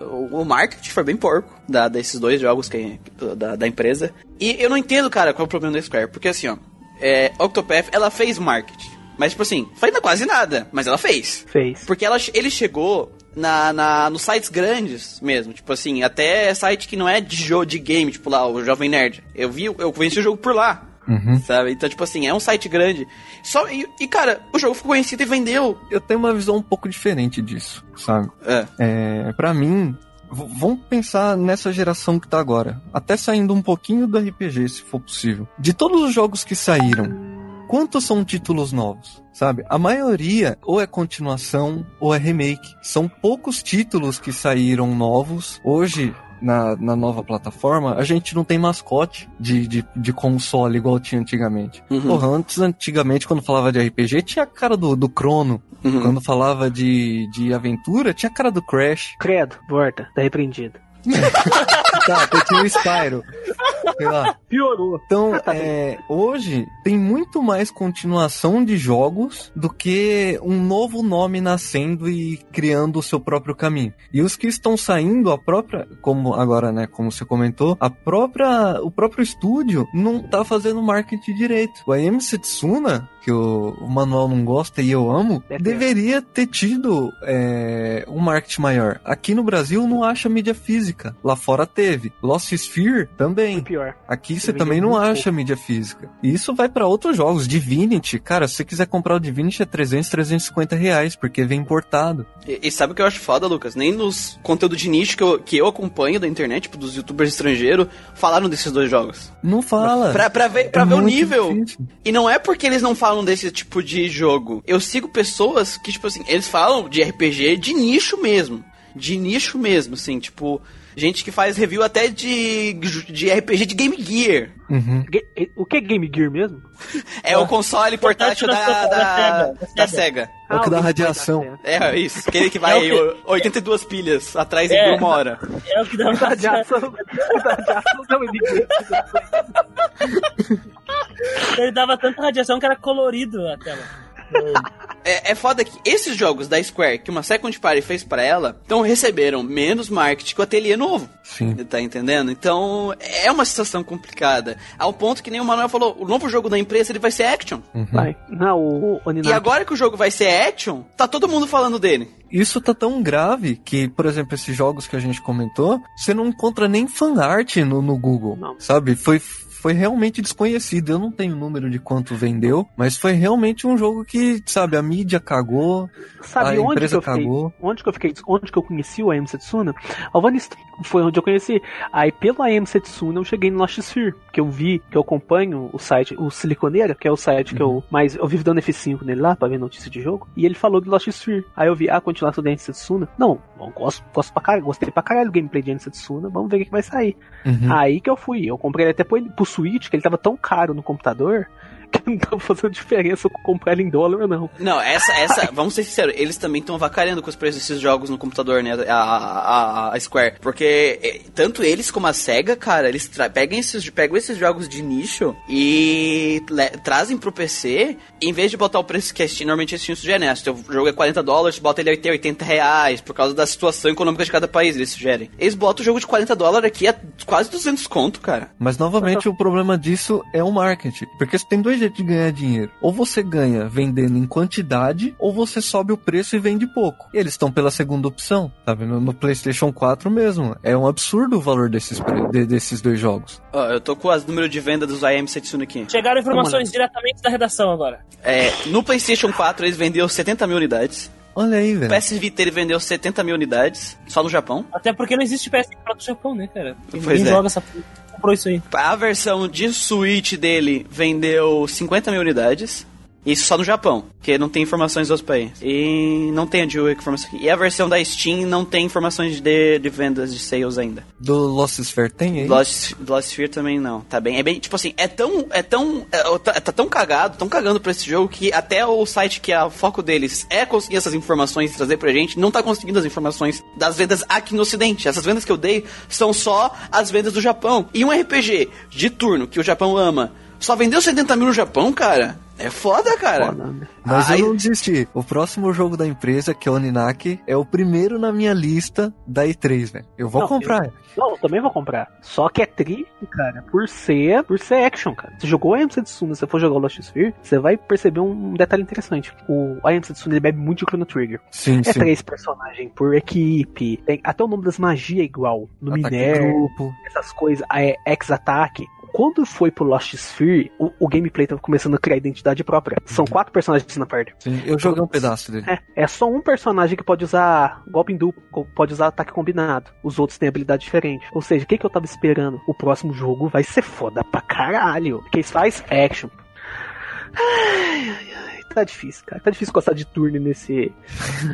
o, o marketing foi bem porco da, desses dois jogos que, da, da empresa. E eu não entendo, cara, qual é o problema da Square. Porque assim, ó, é, Octopath, ela fez marketing. Mas, tipo assim, foi ainda quase nada, mas ela fez. Fez. Porque ela, ele chegou na, na, nos sites grandes mesmo. Tipo assim, até site que não é de jogo de game, tipo lá, o Jovem Nerd. Eu vi, eu conheci o jogo por lá. Uhum. Sabe? Então, tipo assim, é um site grande. Só, e, e, cara, o jogo ficou conhecido e vendeu. Eu tenho uma visão um pouco diferente disso, sabe? É. É, para mim, v- vamos pensar nessa geração que tá agora. Até saindo um pouquinho do RPG, se for possível. De todos os jogos que saíram, quantos são títulos novos? Sabe? A maioria ou é continuação ou é remake. São poucos títulos que saíram novos. Hoje, na, na nova plataforma, a gente não tem mascote de, de, de console igual tinha antigamente. Uhum. Porra, antes, antigamente, quando falava de RPG, tinha a cara do, do Crono. Uhum. Quando falava de, de aventura, tinha a cara do Crash. Credo, volta, tá repreendido. Tá, até tinha o Spyro. Sei lá. Piorou. Então, Tá é, hoje tem muito mais continuação de jogos do que um novo nome nascendo e criando o seu próprio caminho. E os que estão saindo, a própria, como agora, né, como você comentou, a própria, o próprio estúdio não tá fazendo marketing direito. O AM Setsuna, que o, o Manuel não gosta e eu amo, É deveria ter tido é, um marketing maior. Aqui no Brasil não acha mídia física. Lá fora teve. Lost Sphere também. Pior. Aqui você também não acha mídia física. E isso vai pra outros jogos. Divinity, cara, se você quiser comprar o Divinity é 300, 350 reais, porque vem importado. E, e sabe o que eu acho foda, Lucas? Nem nos conteúdos de nicho que eu, que eu acompanho da internet, tipo, dos youtubers estrangeiros, falaram desses dois jogos. Não fala. Pra, pra ver, pra É ver o nível. difícil. E não é porque eles não falam desse tipo de jogo. Eu sigo pessoas que, tipo assim, eles falam de RPG de nicho mesmo. De nicho mesmo, assim, tipo. Gente que faz review até de, de RPG de Game Gear. Uhum. O que é Game Gear mesmo? É o console portátil da, Portátil da- da, da da, Sega. É o que dá Game Boy radiação. Sega. É isso, aquele que vai É o 82 pilhas atrás em É. uma hora. É o que dá Radiação. Radiação não. Ele dava tanta radiação que era colorido a tela. É, é foda que esses jogos da Square, que uma Second Party fez pra ela, então receberam menos marketing que o ateliê novo. Sim. Tá entendendo? Então, é uma situação complicada. Ao ponto que nem o Manuel falou, o novo jogo da empresa ele vai ser action. Vai. Não, o, o E agora que o jogo vai ser action, tá todo mundo falando dele. Isso tá tão grave que, por exemplo, esses jogos que a gente comentou, você não encontra nem fanart no, no Google, Não. sabe? Foi, foi realmente desconhecido. Eu não tenho número de quanto vendeu, mas foi realmente um jogo que, sabe, a mídia cagou, Sabe a onde que empresa eu fiquei? cagou. Onde que eu fiquei? Onde que eu conheci o AM Setsuna? Alvanista foi onde eu conheci. Aí pelo AM Setsuna eu cheguei no Lost Sphere, que eu vi, que eu acompanho o site, o Siliconeira, que é o site que Uhum. eu mais eu vivo dando F5 nele lá pra ver notícia de jogo. E ele falou do Lost Sphere. Aí eu vi a continuação do AM Setsuna. Não, eu gosto, gosto pra caralho, gostei pra caralho do gameplay de AM Setsuna. Vamos ver o que, que vai sair. Uhum. Aí que eu fui. Eu comprei ele até pro, pro Switch, que ele tava tão caro no computador. Não tava fazendo diferença comprar ele em dólar ou não. Não, essa, essa, vamos ser sinceros, eles também estão avacalhando com os preços desses jogos no computador, né? A, a, a Square. Porque eh, tanto eles como a SEGA, cara, eles pegam esses, pegam esses jogos de nicho e trazem pro PC, em vez de botar o preço que a Steam, normalmente a Steam sugere, né? Se o jogo é 40 dólares, bota ele a 80 reais, por causa da situação econômica de cada país, eles sugerem. Eles botam o jogo de 40 dólares aqui a quase 200 conto, cara. Mas novamente o problema disso é o marketing. Porque você tem dois jeitos de ganhar dinheiro. Ou você ganha vendendo em quantidade, ou você sobe o preço e vende pouco. E eles estão pela segunda opção, tá vendo? No PlayStation 4 mesmo. É um absurdo o valor desses, de- desses dois jogos. Ó, eu tô com os números de venda dos IM Setsuna aqui. Chegaram informações diretamente da redação agora. É, no PlayStation 4 eles vendeu 70 mil unidades. Olha aí, velho. PS Vita ele vendeu 70 mil unidades, só no Japão. Até porque não existe PS para do Japão, né, cara? Pois Ninguém é. joga essa porra. Comprou isso aí. A versão de Switch dele vendeu 50 mil unidades. Isso só no Japão, porque não tem informações dos países. E não tem a de informação. E a versão da Steam não tem informações de, de vendas de sales ainda. Do Lost Sphere tem aí? Lost, Lost Sphere também não. Tá bem. É bem, tipo assim, é tão. É tão. é, tá, tá tão cagado, tão cagando pra esse jogo que até o site que é o foco deles é conseguir essas informações e trazer pra gente, não tá conseguindo as informações das vendas aqui no ocidente. Essas vendas que eu dei são só as vendas do Japão. E um RPG de turno que o Japão ama só vendeu 70 mil no Japão, cara. É foda, cara. Foda, né? Mas Ai, eu não desisti. O próximo jogo da empresa, que é o Oninaki, é o primeiro na minha lista da E3, velho. Eu vou Não, comprar. Não, eu também vou comprar. Só que é triste, cara, por ser, por ser action, cara. Você jogou a AM Setsuna, se você for jogar o Lost Sphere, você vai perceber um detalhe interessante. O AM Setsuna ele bebe muito de Chrono Trigger. Sim, É sim. três personagens por equipe, tem até o nome das magias é igual. No Ataque Minério, grupo. essas coisas, é X-Ataque. Quando foi pro Lost Sphere, o, o gameplay tava começando a criar identidade própria. São quatro personagens na parte. Sim, eu joguei um pedaço dele. É, é só um personagem que pode usar golpe em duplo, pode usar ataque combinado. Os outros têm habilidade diferente. Ou seja, o que, que eu tava esperando? O próximo jogo vai ser foda pra caralho. Porque isso faz action. Ai, ai, ai, tá difícil, cara. Tá difícil gostar de turno nesse.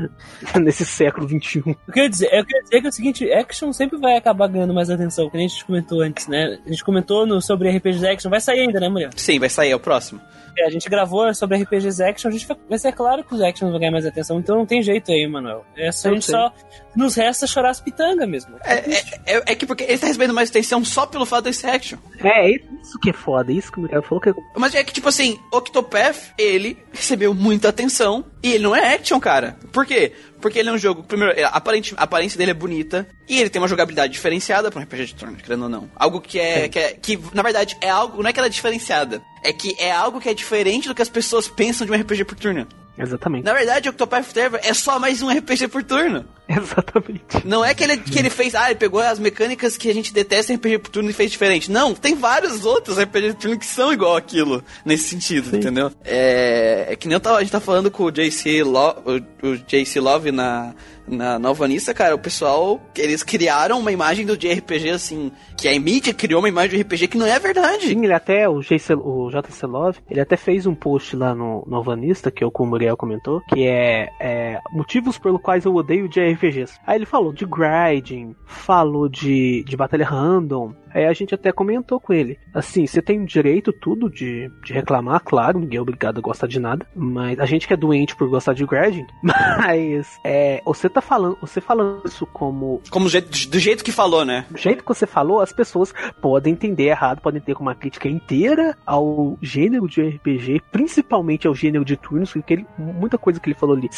nesse século XXI. Eu queria dizer, eu queria dizer que é o seguinte, action sempre vai acabar ganhando mais atenção, que nem a gente comentou antes, né? A gente comentou no, sobre RPGs action, vai sair ainda, né, mulher? Sim, vai sair, é o próximo. É, a gente gravou sobre RPGs action, a gente vai, vai ser claro que os actions vão ganhar mais atenção, então não tem jeito aí, Manuel. É só, a gente sei. só nos resta chorar as pitangas mesmo. É, é, é- é que porque ele tá recebendo mais atenção só pelo fato desse action. É, isso que é foda. Isso que o Miguel falou que é. Mas é que, tipo assim, Octopath, ele recebeu muita atenção e ele não é action, cara. Por quê? Porque ele é um jogo, primeiro, é, aparente, a aparência dele é bonita e ele tem uma jogabilidade diferenciada pra um RPG de turno, querendo ou não. Algo que é, que é, que na verdade é algo, não é que ela é diferenciada, é que é algo que é diferente do que as pessoas pensam de um RPG por turno. Exatamente. Na verdade, Octopath Traveler é só mais um RPG por turno. Exatamente. Não é que ele, que ele fez, ah, ele pegou as mecânicas que a gente detesta em RPG por turno e fez diferente. Não, tem vários outros RPG por turno que são igual aquilo, nesse sentido, entendeu? É, é que nem eu tava, a gente tá falando com o JC Love, o, o JC Love na, na Nova Nissa, cara, o pessoal, eles criaram uma imagem do JRPG assim, que a mídia criou uma imagem do RPG que não é verdade. Sim, ele até, o, JC, o JC Love, ele até fez um post lá no Novanista, que é o que o Muriel comentou, que é, é motivos pelo quais eu odeio JRPGs. Aí ele falou de grinding, falou de, de batalha random, Aí a gente até comentou com ele. Assim, você tem direito tudo de, de reclamar, claro, ninguém é obrigado a gostar de nada. Mas a gente que é doente por gostar de grinding, mas é, você tá falando, você falando isso como Como do jeito, do jeito que falou, né? do jeito que você falou, as pessoas podem entender errado, podem ter uma crítica inteira ao gênero de RPG, principalmente ao gênero de turnos, porque ele- muita coisa que ele falou ali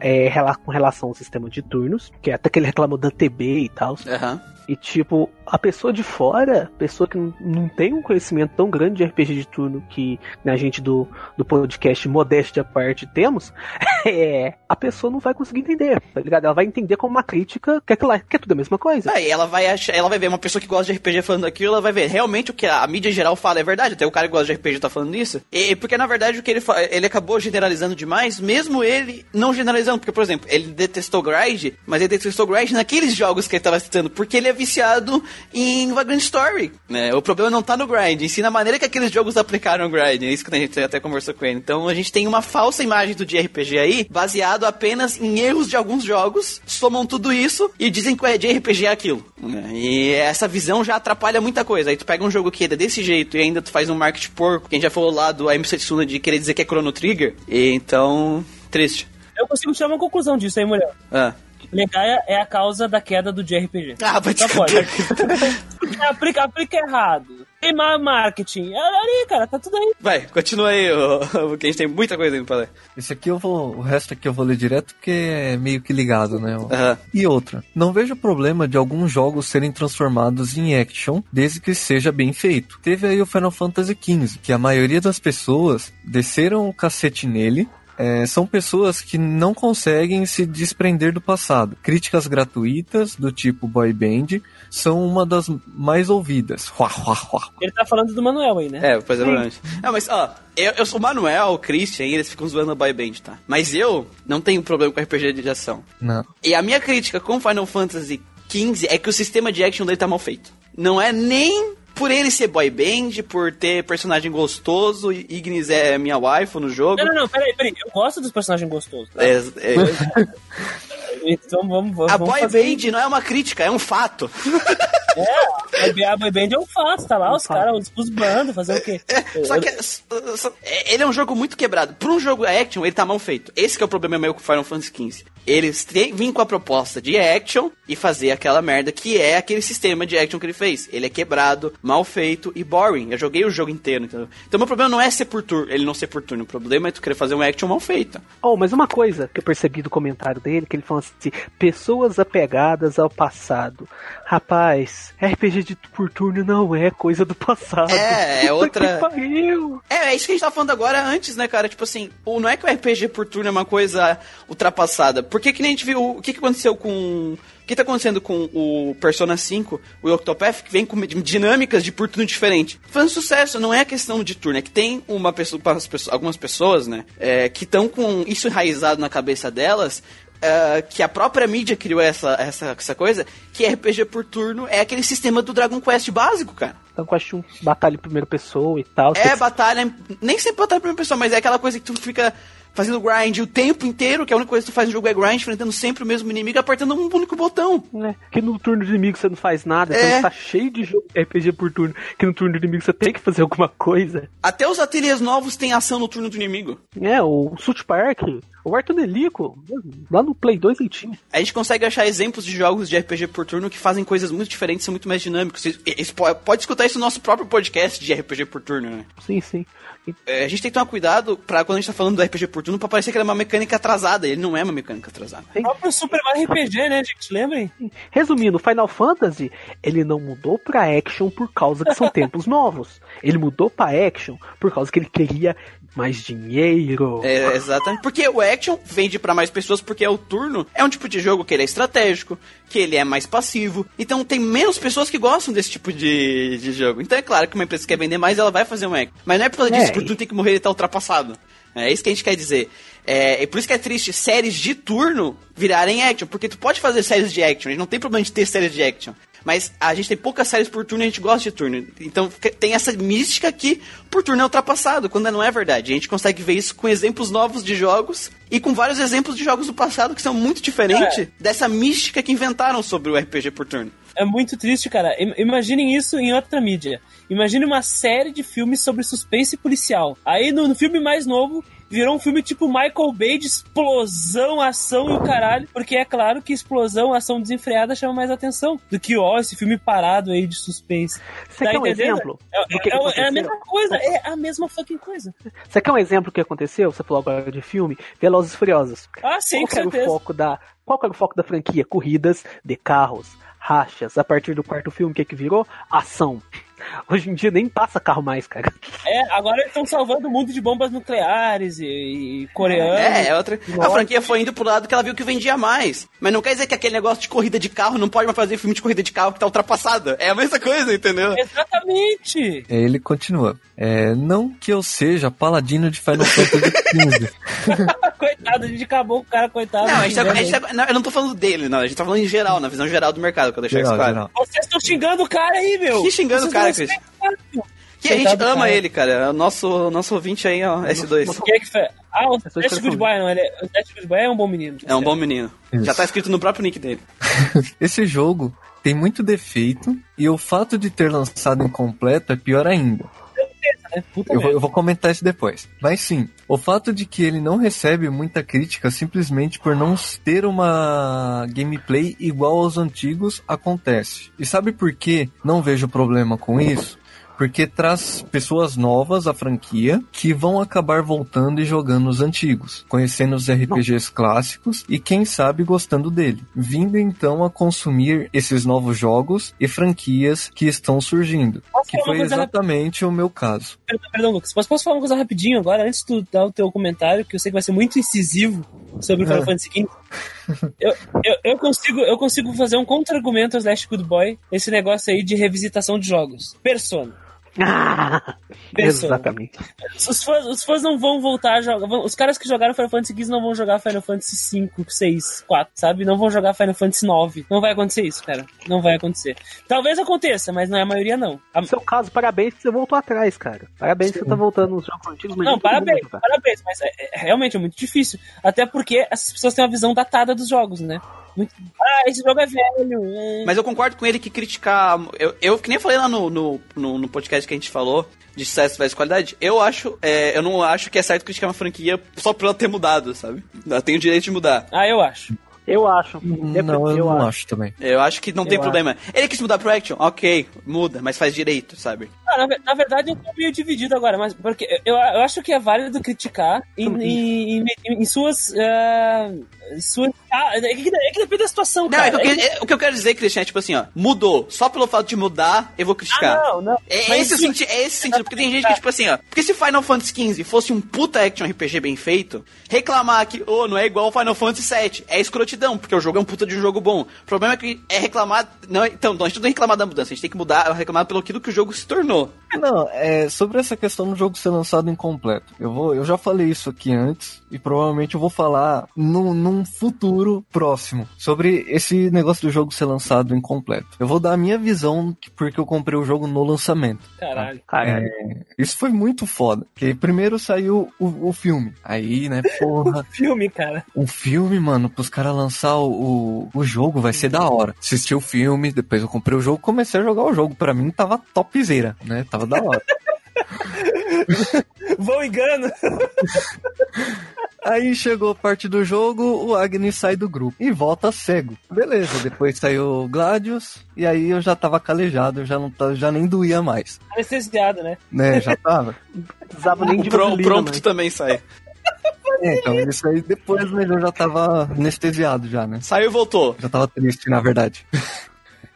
é com relação ao sistema de turnos, que é até que ele reclamou da TB e tal. Aham. E tipo, a pessoa de fora, pessoa que não, tem um conhecimento tão grande de RPG de turno que né, a gente do, do podcast Modéstia à parte temos, é, a pessoa não vai conseguir entender, tá ligado? Ela vai entender como uma crítica que é, aquela- que é tudo a mesma coisa. Aí ela vai achar, ela vai ver uma pessoa que gosta de RPG falando aquilo, ela vai ver realmente o que a mídia em geral fala é verdade, até o cara que gosta de RPG tá falando isso. E porque na verdade o que ele ele acabou generalizando demais, mesmo ele não generalizando, porque por exemplo, ele detestou grind, mas ele detestou grind naqueles jogos que ele tava citando, porque ele é viciado em Vagrant Story, né? O problema não tá no grind, em si na maneira que aqueles jogos aplicaram o grind, é isso que a gente até conversou com ele. Então a gente tem uma falsa imagem do de RPG aí, baseado apenas em erros de alguns jogos, somam tudo isso e dizem que o de RPG é aquilo. né? E essa visão já atrapalha muita coisa. Aí tu pega um jogo que é desse jeito e ainda tu faz um marketing porco, que a gente já falou lá do AM Setsuna de querer dizer que é Chrono Trigger, e então, triste. Eu consigo tirar uma conclusão disso aí, mulher. Ah. Legaia é a causa da queda do JRPG. Ah, vai te aplica, aplica errado. Tem má marketing. É ali, cara, tá tudo aí. Vai, continua aí, ô, ô, que a gente tem muita coisa ainda pra ler. Esse aqui eu vou. O resto aqui eu vou ler direto porque é meio que ligado, né? Aham. E outra, não vejo problema de alguns jogos serem transformados em action, desde que seja bem feito. Teve aí o Final Fantasy XV, que a maioria das pessoas desceram o cacete nele. É, são pessoas que não conseguem se desprender do passado. Críticas gratuitas, do tipo boy band, são uma das mais ouvidas. Uá, uá, uá. Ele tá falando do Manuel aí, né? É, pois é verdade. Não, mas, ó, eu, eu sou o Manuel, o Christian, e eles ficam zoando a boy band, tá? Mas eu não tenho problema com RPG de ação. Não. E a minha crítica com Final Fantasy XV é que o sistema de action dele tá mal feito. Não é nem por ele ser boy band, por ter personagem gostoso, Ignis é minha waifu no jogo. Não, não, não, peraí, peraí. Eu gosto dos personagens gostosos. tá? É, é- Então vamos, vamos, a vamos boy fazer band não é uma crítica, é um fato. É, a boy band é um fato, tá lá os caras, os, os bandos, fazer o quê? Só que só- só- é- ele é um jogo muito quebrado. Pra um jogo action, ele tá mal feito. Esse que é o problema meu com Final Fantasy XV. Eles têm- vêm com a proposta de action e fazer aquela merda que é aquele sistema de action que ele fez. Ele é quebrado, mal feito e boring. Eu joguei o jogo inteiro, entendeu? Então meu problema não é ser por turno, ele não ser por turno. O problema é tu querer fazer um action mal feito. Oh, mas uma coisa que eu percebi do comentário dele, que ele falou assim, pessoas apegadas ao passado. Rapaz, RPG de por turno não é coisa do passado. É, é outra- que. É, é isso que a gente tava falando agora antes, né, cara? Tipo assim, não é que o RPG por turno é uma coisa ultrapassada. Porque que nem a gente viu, o que, que aconteceu com... O que tá acontecendo com o Persona 5, o Octopath, que vem com dinâmicas de por turno diferente. Fazendo sucesso, não é questão de turno, é que tem uma pessoa, algumas pessoas, né, é, que estão com isso enraizado na cabeça delas, é, que a própria mídia criou essa, essa, essa coisa, que RPG por turno é aquele sistema do Dragon Quest básico, cara. Eu acho um batalha em primeira pessoa e tal. É batalha, nem sempre batalha em primeira pessoa, mas é aquela coisa que tu fica fazendo grind o tempo inteiro, que a única coisa que tu faz no jogo é grind, enfrentando sempre o mesmo inimigo, apertando um único botão. né? Que no turno de inimigo você não faz nada, É. então tá cheio de jogo RPG por turno, que no turno de inimigo você tem que fazer alguma coisa. Até os ateliês novos têm ação no turno do inimigo. É, o South Park, o Arthur Delico, lá no Play 2 ele tinha. A gente consegue achar exemplos de jogos de RPG por turno que fazem coisas muito diferentes e são muito mais dinâmicos. Pode escutar isso no nosso próprio podcast de RPG por turno, né? Sim, sim. É, a gente tem que tomar cuidado pra quando a gente tá falando do RPG por turno pra parecer que ele é uma mecânica atrasada. Ele não é uma mecânica atrasada. O próprio Super Mario RPG, né, gente? Lembrem? Resumindo, Final Fantasy, ele não mudou pra action por causa que são tempos novos. Ele mudou pra action por causa que ele queria mais dinheiro. É, exatamente. Porque o action vende pra mais pessoas porque o turno é um tipo de jogo que ele é estratégico, que ele é mais passivo. Então tem menos pessoas que gostam desse tipo de, de jogo. Então é claro que uma empresa que quer vender mais, ela vai fazer um action. Mas não é por causa disso É, que o turno tem que morrer e tá ultrapassado. É isso que a gente quer dizer. É, e por isso que é triste séries de turno virarem action, porque tu pode fazer séries de action, a gente não tem problema de ter séries de action. Mas a gente tem poucas séries por turno e a gente gosta de turno. Então tem essa mística que por turno é ultrapassado, quando não é verdade. A gente consegue ver isso com exemplos novos de jogos e com vários exemplos de jogos do passado que são muito diferentes dessa mística que inventaram sobre o RPG por turno. É muito triste, cara. Im- Imaginem isso em outra mídia. Imagine uma série de filmes sobre suspense policial. Aí no, no filme mais novo, virou um filme tipo Michael Bay de explosão, ação e o caralho. Porque é claro que explosão, ação desenfreada chama mais atenção do que, ó, esse filme parado aí de suspense. Você Tá quer um entendendo? exemplo? É, que é- que é a mesma coisa, é a mesma fucking coisa. Você quer um exemplo do que aconteceu? Você falou agora de filme? Velozes e Furiosos. Ah, sim, Qual com era o foco da. Qual era o foco da franquia? Corridas de carros, rachas. A partir do quarto filme, o que que virou? Ação. Hoje em dia nem passa carro mais, cara. É, agora eles estão salvando o mundo de bombas nucleares e, e coreanos. É, é outra. A Nossa. franquia foi indo pro lado que ela viu que vendia mais. Mas não quer dizer que aquele negócio de corrida de carro não pode mais fazer filme de corrida de carro que tá ultrapassada. É a mesma coisa, entendeu? Exatamente! Ele continua. É, não que eu seja paladino de Final Fantasy XV. coitado, a gente acabou com o cara, coitado. Não, a gente tá- a gente tá- não, eu não tô falando dele, não. A gente tá falando em geral, na visão geral do mercado, que eu deixar Geral, isso claro. geral. Vocês estão xingando o cara aí, meu! Que xingando o cara, respeitam, meu. Que a gente ama cara. ele, cara. É o nosso, nosso ouvinte aí, ó, S2. Quem é que foi? Ah, o Essa Dash coisa Good Boy, não. Ele é, o Dash Good Boy é um bom menino. É um bom menino. Isso. Já tá escrito no próprio nick dele. Esse jogo tem muito defeito e o fato de ter lançado incompleto é pior ainda. É, puta Eu vou, eu vou comentar isso depois. Mas sim, o fato de que ele não recebe muita crítica simplesmente por não ter uma gameplay igual aos antigos acontece. E sabe por que não vejo problema com isso? Porque traz pessoas novas à franquia que vão acabar voltando e jogando os antigos, conhecendo os RPGs clássicos e quem sabe gostando dele, vindo então a consumir esses novos jogos e franquias que estão surgindo, Posso que foi exatamente o meu caso. Perdão, perdão, Lucas. Posso, posso falar uma coisa rapidinho agora, antes de tu dar o teu comentário, que eu sei que vai ser muito incisivo sobre o Final Ah. Fantasy XV. Eu, eu, eu, consigo, eu consigo fazer um contra-argumento Last Good Boy, esse negócio aí de revisitação de jogos. Persona. Ah, exatamente. Os fãs, os fãs não vão voltar a jogar. Os caras que jogaram Final Fantasy XV não vão jogar Final Fantasy 5, 6, 4, sabe? Não vão jogar Final Fantasy 9. Não vai acontecer isso, cara. Não vai acontecer. Talvez aconteça, mas não é a maioria, não. A- No seu caso, parabéns que você voltou atrás, cara. Parabéns que você tá voltando nos jogos antigos, mas Não, mundo parabéns, parabéns, mas é, é- realmente é muito difícil. Até porque essas pessoas têm uma visão datada dos jogos, né? Muito- ah, esse jogo é velho. é. Mas eu concordo com ele que criticar. Eu, eu que nem falei lá no, no, no, no podcast que a gente falou de sucesso versus qualidade. Eu acho. é, eu não acho que é certo criticar uma franquia só por ela ter mudado, sabe? Ela tem o direito de mudar. Ah, eu acho. Eu acho. Não, eu, não acho também. Eu acho que não tem Eu problema. Ele quis mudar pro action? Ok, muda, mas faz direito, sabe? Ah, na, na verdade, eu tô meio dividido agora, mas porque eu, eu acho que é válido criticar em, em, em- em suas. ah, suas ah, é, que, é que depende da situação, Não, cara. é que eu É que- é- o que eu quero dizer, Christian, é tipo assim, ó, mudou. Só pelo fato de mudar, eu vou criticar. Ah, não, não. É, Mas esse, isso- senti- é esse sentido, porque tem gente que, tipo assim, ó. Porque se Final Fantasy XV fosse um puta action RPG bem feito, reclamar que, ô, não é igual ao Final Fantasy VII, é escrotidão, porque o jogo é um puta de um jogo bom. O problema é que é reclamar. Não, é- então, a gente não tem que reclamar da mudança, a gente tem que mudar, reclamar pelo aquilo que o jogo se tornou. Oh. Não, é sobre essa questão do jogo ser lançado incompleto. Eu vou, eu já falei isso aqui antes e provavelmente eu vou falar num, num futuro próximo sobre esse negócio do jogo ser lançado incompleto. Eu vou dar a minha visão que- porque eu comprei o jogo no lançamento. Caralho. Caralho. Isso foi muito foda. Porque primeiro saiu o, o filme. Aí, né, porra, Filme, cara. um filme, mano, pros caras lançar o, o, o jogo vai ser da hora. Assisti o filme, depois eu comprei o jogo, comecei a jogar o jogo. Pra mim tava topzera, né? Tava da hora. Vão engano. Aí chegou a parte do jogo, o Agni sai do grupo e volta cego. Beleza, depois saiu o Gladius e aí eu já tava calejado, eu já não tava, já nem doía mais, Anestesiado, né? né? Já tava. Não precisava nem O, de pro, o né? também sai. É, então isso aí depois mas eu já tava anestesiado já, né? Saiu e voltou. Já tava triste, na verdade.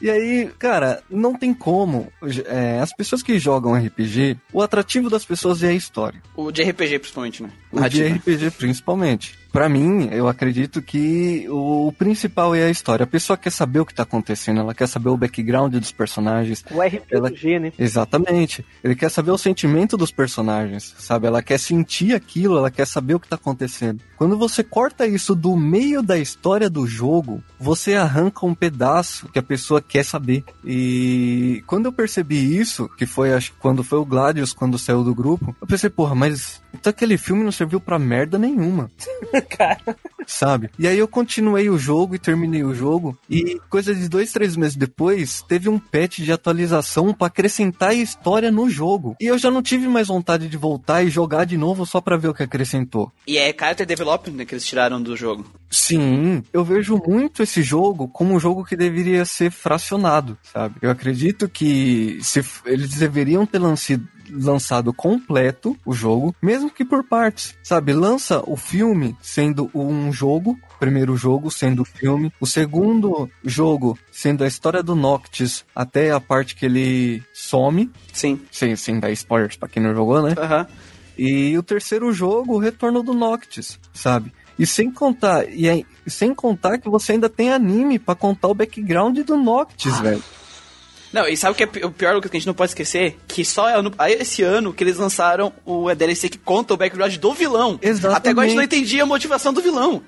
E aí, cara, não tem como. é, as pessoas que jogam RPG, o atrativo das pessoas é a história. O de RPG, principalmente, né? O de. RPG, principalmente. Pra mim, eu acredito que o principal é a história. A pessoa quer saber o que tá acontecendo, ela quer saber o background dos personagens. O RPG, né? Exatamente. Ele quer saber o sentimento dos personagens, sabe? Ela quer sentir aquilo, ela quer saber o que tá acontecendo. Quando você corta isso do meio da história do jogo, você arranca um pedaço que a pessoa quer saber. E quando eu percebi isso, que foi acho quando foi o Gladius quando saiu do grupo, eu pensei, porra, mas então aquele filme não sei serviu pra merda nenhuma. Cara. Sabe? E aí eu continuei o jogo e terminei o jogo. E coisa de dois, três meses depois, teve um patch de atualização pra acrescentar a história no jogo. E eu já não tive mais vontade de voltar e jogar de novo só pra ver o que acrescentou. E é character development né, que eles tiraram do jogo. Sim, eu vejo muito esse jogo como um jogo que deveria ser fracionado, sabe? Eu acredito que se eles deveriam ter lancido lançado completo o jogo, mesmo que por partes, sabe? Lança o filme sendo um jogo, primeiro jogo sendo o filme, o segundo jogo sendo a história do Noctis até a parte que ele some, Sim. sem, sem dar spoilers pra quem não jogou, né? Aham. E o terceiro jogo, o retorno do Noctis, sabe? E sem contar, e aí- sem contar que você ainda tem anime pra contar o background do Noctis, velho. Não, e sabe o que é o pior, Lucas, que a gente não pode esquecer? Que só é ano- esse ano que eles lançaram o DLC que conta o background do vilão. Exatamente. Até agora a gente não entendia a motivação do vilão.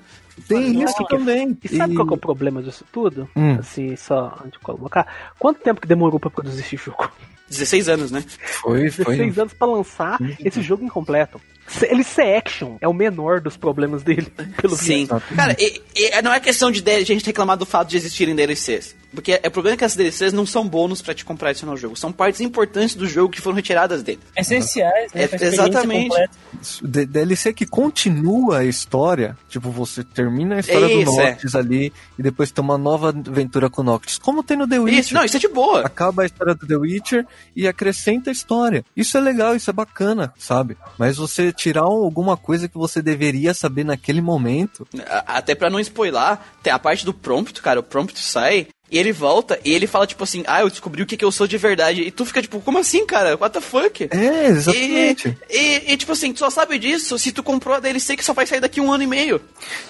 Tem isso que- também. E sabe E- qual que é o problema disso tudo? Hum. Assim, só antes de colocar. Quanto tempo que demorou pra produzir esse jogo? 16 anos, né? Foi, foi. 16 anos pra lançar esse jogo incompleto. Ele ser action é o menor dos problemas dele, pelo Sim. Cara, e- e não é questão de, de gente reclamar do fato de existirem DLCs. Porque é o problema é que as DLCs não são bônus pra te comprar isso no jogo. São partes importantes do jogo que foram retiradas dele. Essenciais, né? É, exatamente. D- DLC que continua a história, tipo, você termina a história Isso, do é. Noctis ali e depois tem uma nova aventura com o Noctis. Como tem no The Witcher. Isso, não, isso é de boa. Acaba a história do The Witcher e acrescenta a história. Isso é legal, isso é bacana, sabe? Mas você tirar alguma coisa que você deveria saber naquele momento. Até pra não spoiler, tem a parte do prompt, cara, o prompt sai e ele volta e ele fala tipo assim: "Ah, eu descobri o que que eu sou de verdade". E tu fica tipo: "Como assim, cara? What the fuck?" É, exatamente. E, e, e, tipo assim, tu só sabe disso se tu comprou a DLC que só vai sair daqui um ano e meio.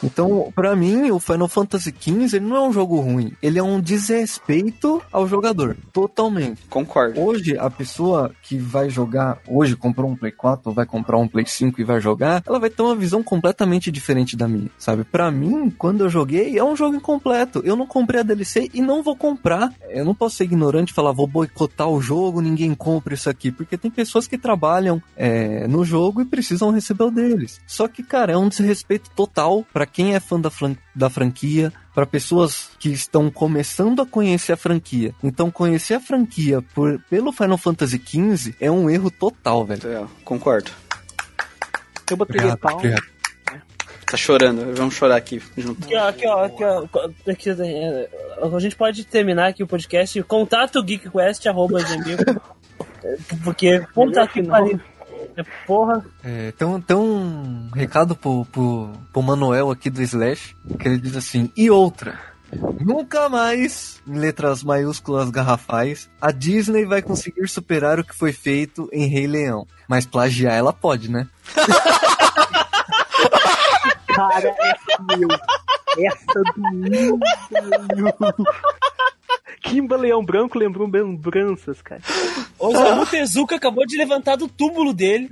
Então, pra mim, o Final Fantasy XV ele não é um jogo ruim. Ele é um desrespeito ao jogador. Totalmente. Concordo. Hoje, a pessoa que vai jogar, hoje comprou um Play 4 ou vai comprar um Play 5 e vai jogar, ela vai ter uma visão completamente diferente da minha, sabe? Pra mim, quando eu joguei, é um jogo incompleto. Eu não comprei a DLC e não vou comprar. Eu não posso ser ignorante e falar, vou boicotar o jogo, ninguém compra isso aqui, porque tem pessoas que trabalham é, no jogo e precisam receber o deles. Só que, cara, é um desrespeito total pra quem é fã da, fran- da franquia, para pessoas que estão começando a conhecer a franquia. Então, conhecer a franquia por, pelo Final Fantasy XV é um erro total, velho. É, concordo. Eu botei pau. Tá chorando, vamos chorar aqui junto. Aqui, ó, aqui, ó, aqui, ó. Aqui, é, a gente pode terminar aqui o podcast. Contato geekquest, arroba gmail. Porque, puta que pariu. É, Porra, É, tem, um- tem um recado pro, pro, pro Manuel aqui do Slash, que ele diz assim, e outra, nunca mais, em letras maiúsculas garrafais, a Disney vai conseguir superar o que foi feito em Rei Leão. Mas plagiar ela pode, né? Cara, essa meu. Essa doeu, velho. Kimba Leão Branco lembrou lembranças, cara. o Osamu Tezuka acabou de levantar do túmulo dele.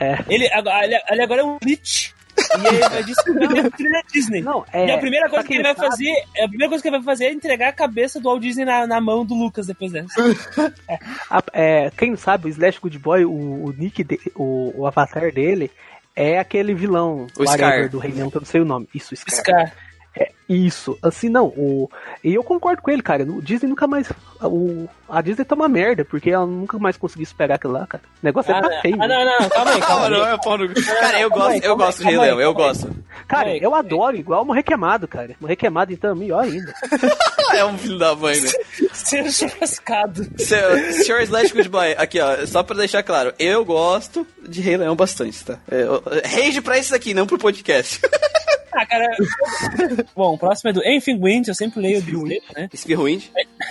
É. Ele, agora- ele, ele agora é um Lich. E ele vai distribuir trilha Disney. Não, é. E a primeira coisa que ele vai sabe- fazer, a primeira coisa que ele vai fazer é entregar a cabeça do Walt Disney na, na mão do Lucas depois dessa. a- é, quem sabe, o Slash Good Boy, o, o nick, de- o, o avatar dele é aquele vilão O Scar. do Rei Leão, que eu não sei o nome. Isso, Scar. Scar. É, isso, assim, não, o, e eu concordo com ele, cara, o Disney nunca mais, o, a Disney tá uma merda, porque ela nunca mais conseguiu esperar aquilo lá, cara, o negócio Ah, é tá feio, ah, não, não, calma aí, calma não, aí. é pau no... Cara, eu gosto, eu gosto de Rei Leão, eu gosto. cara, eu adoro, igual Morrer Queimado, cara, Morrer Queimado, então, melhor ainda, É um filho da mãe, né? Ser churrascado. Senhor Slash Good Boy, aqui ó, só pra deixar claro, eu gosto de Rei Leão bastante, tá? É, eu- rage pra isso aqui, não pro podcast. Ah, cara. Bom, o próximo é do Enfim Wind, eu sempre leio do dele, né? Spearwind?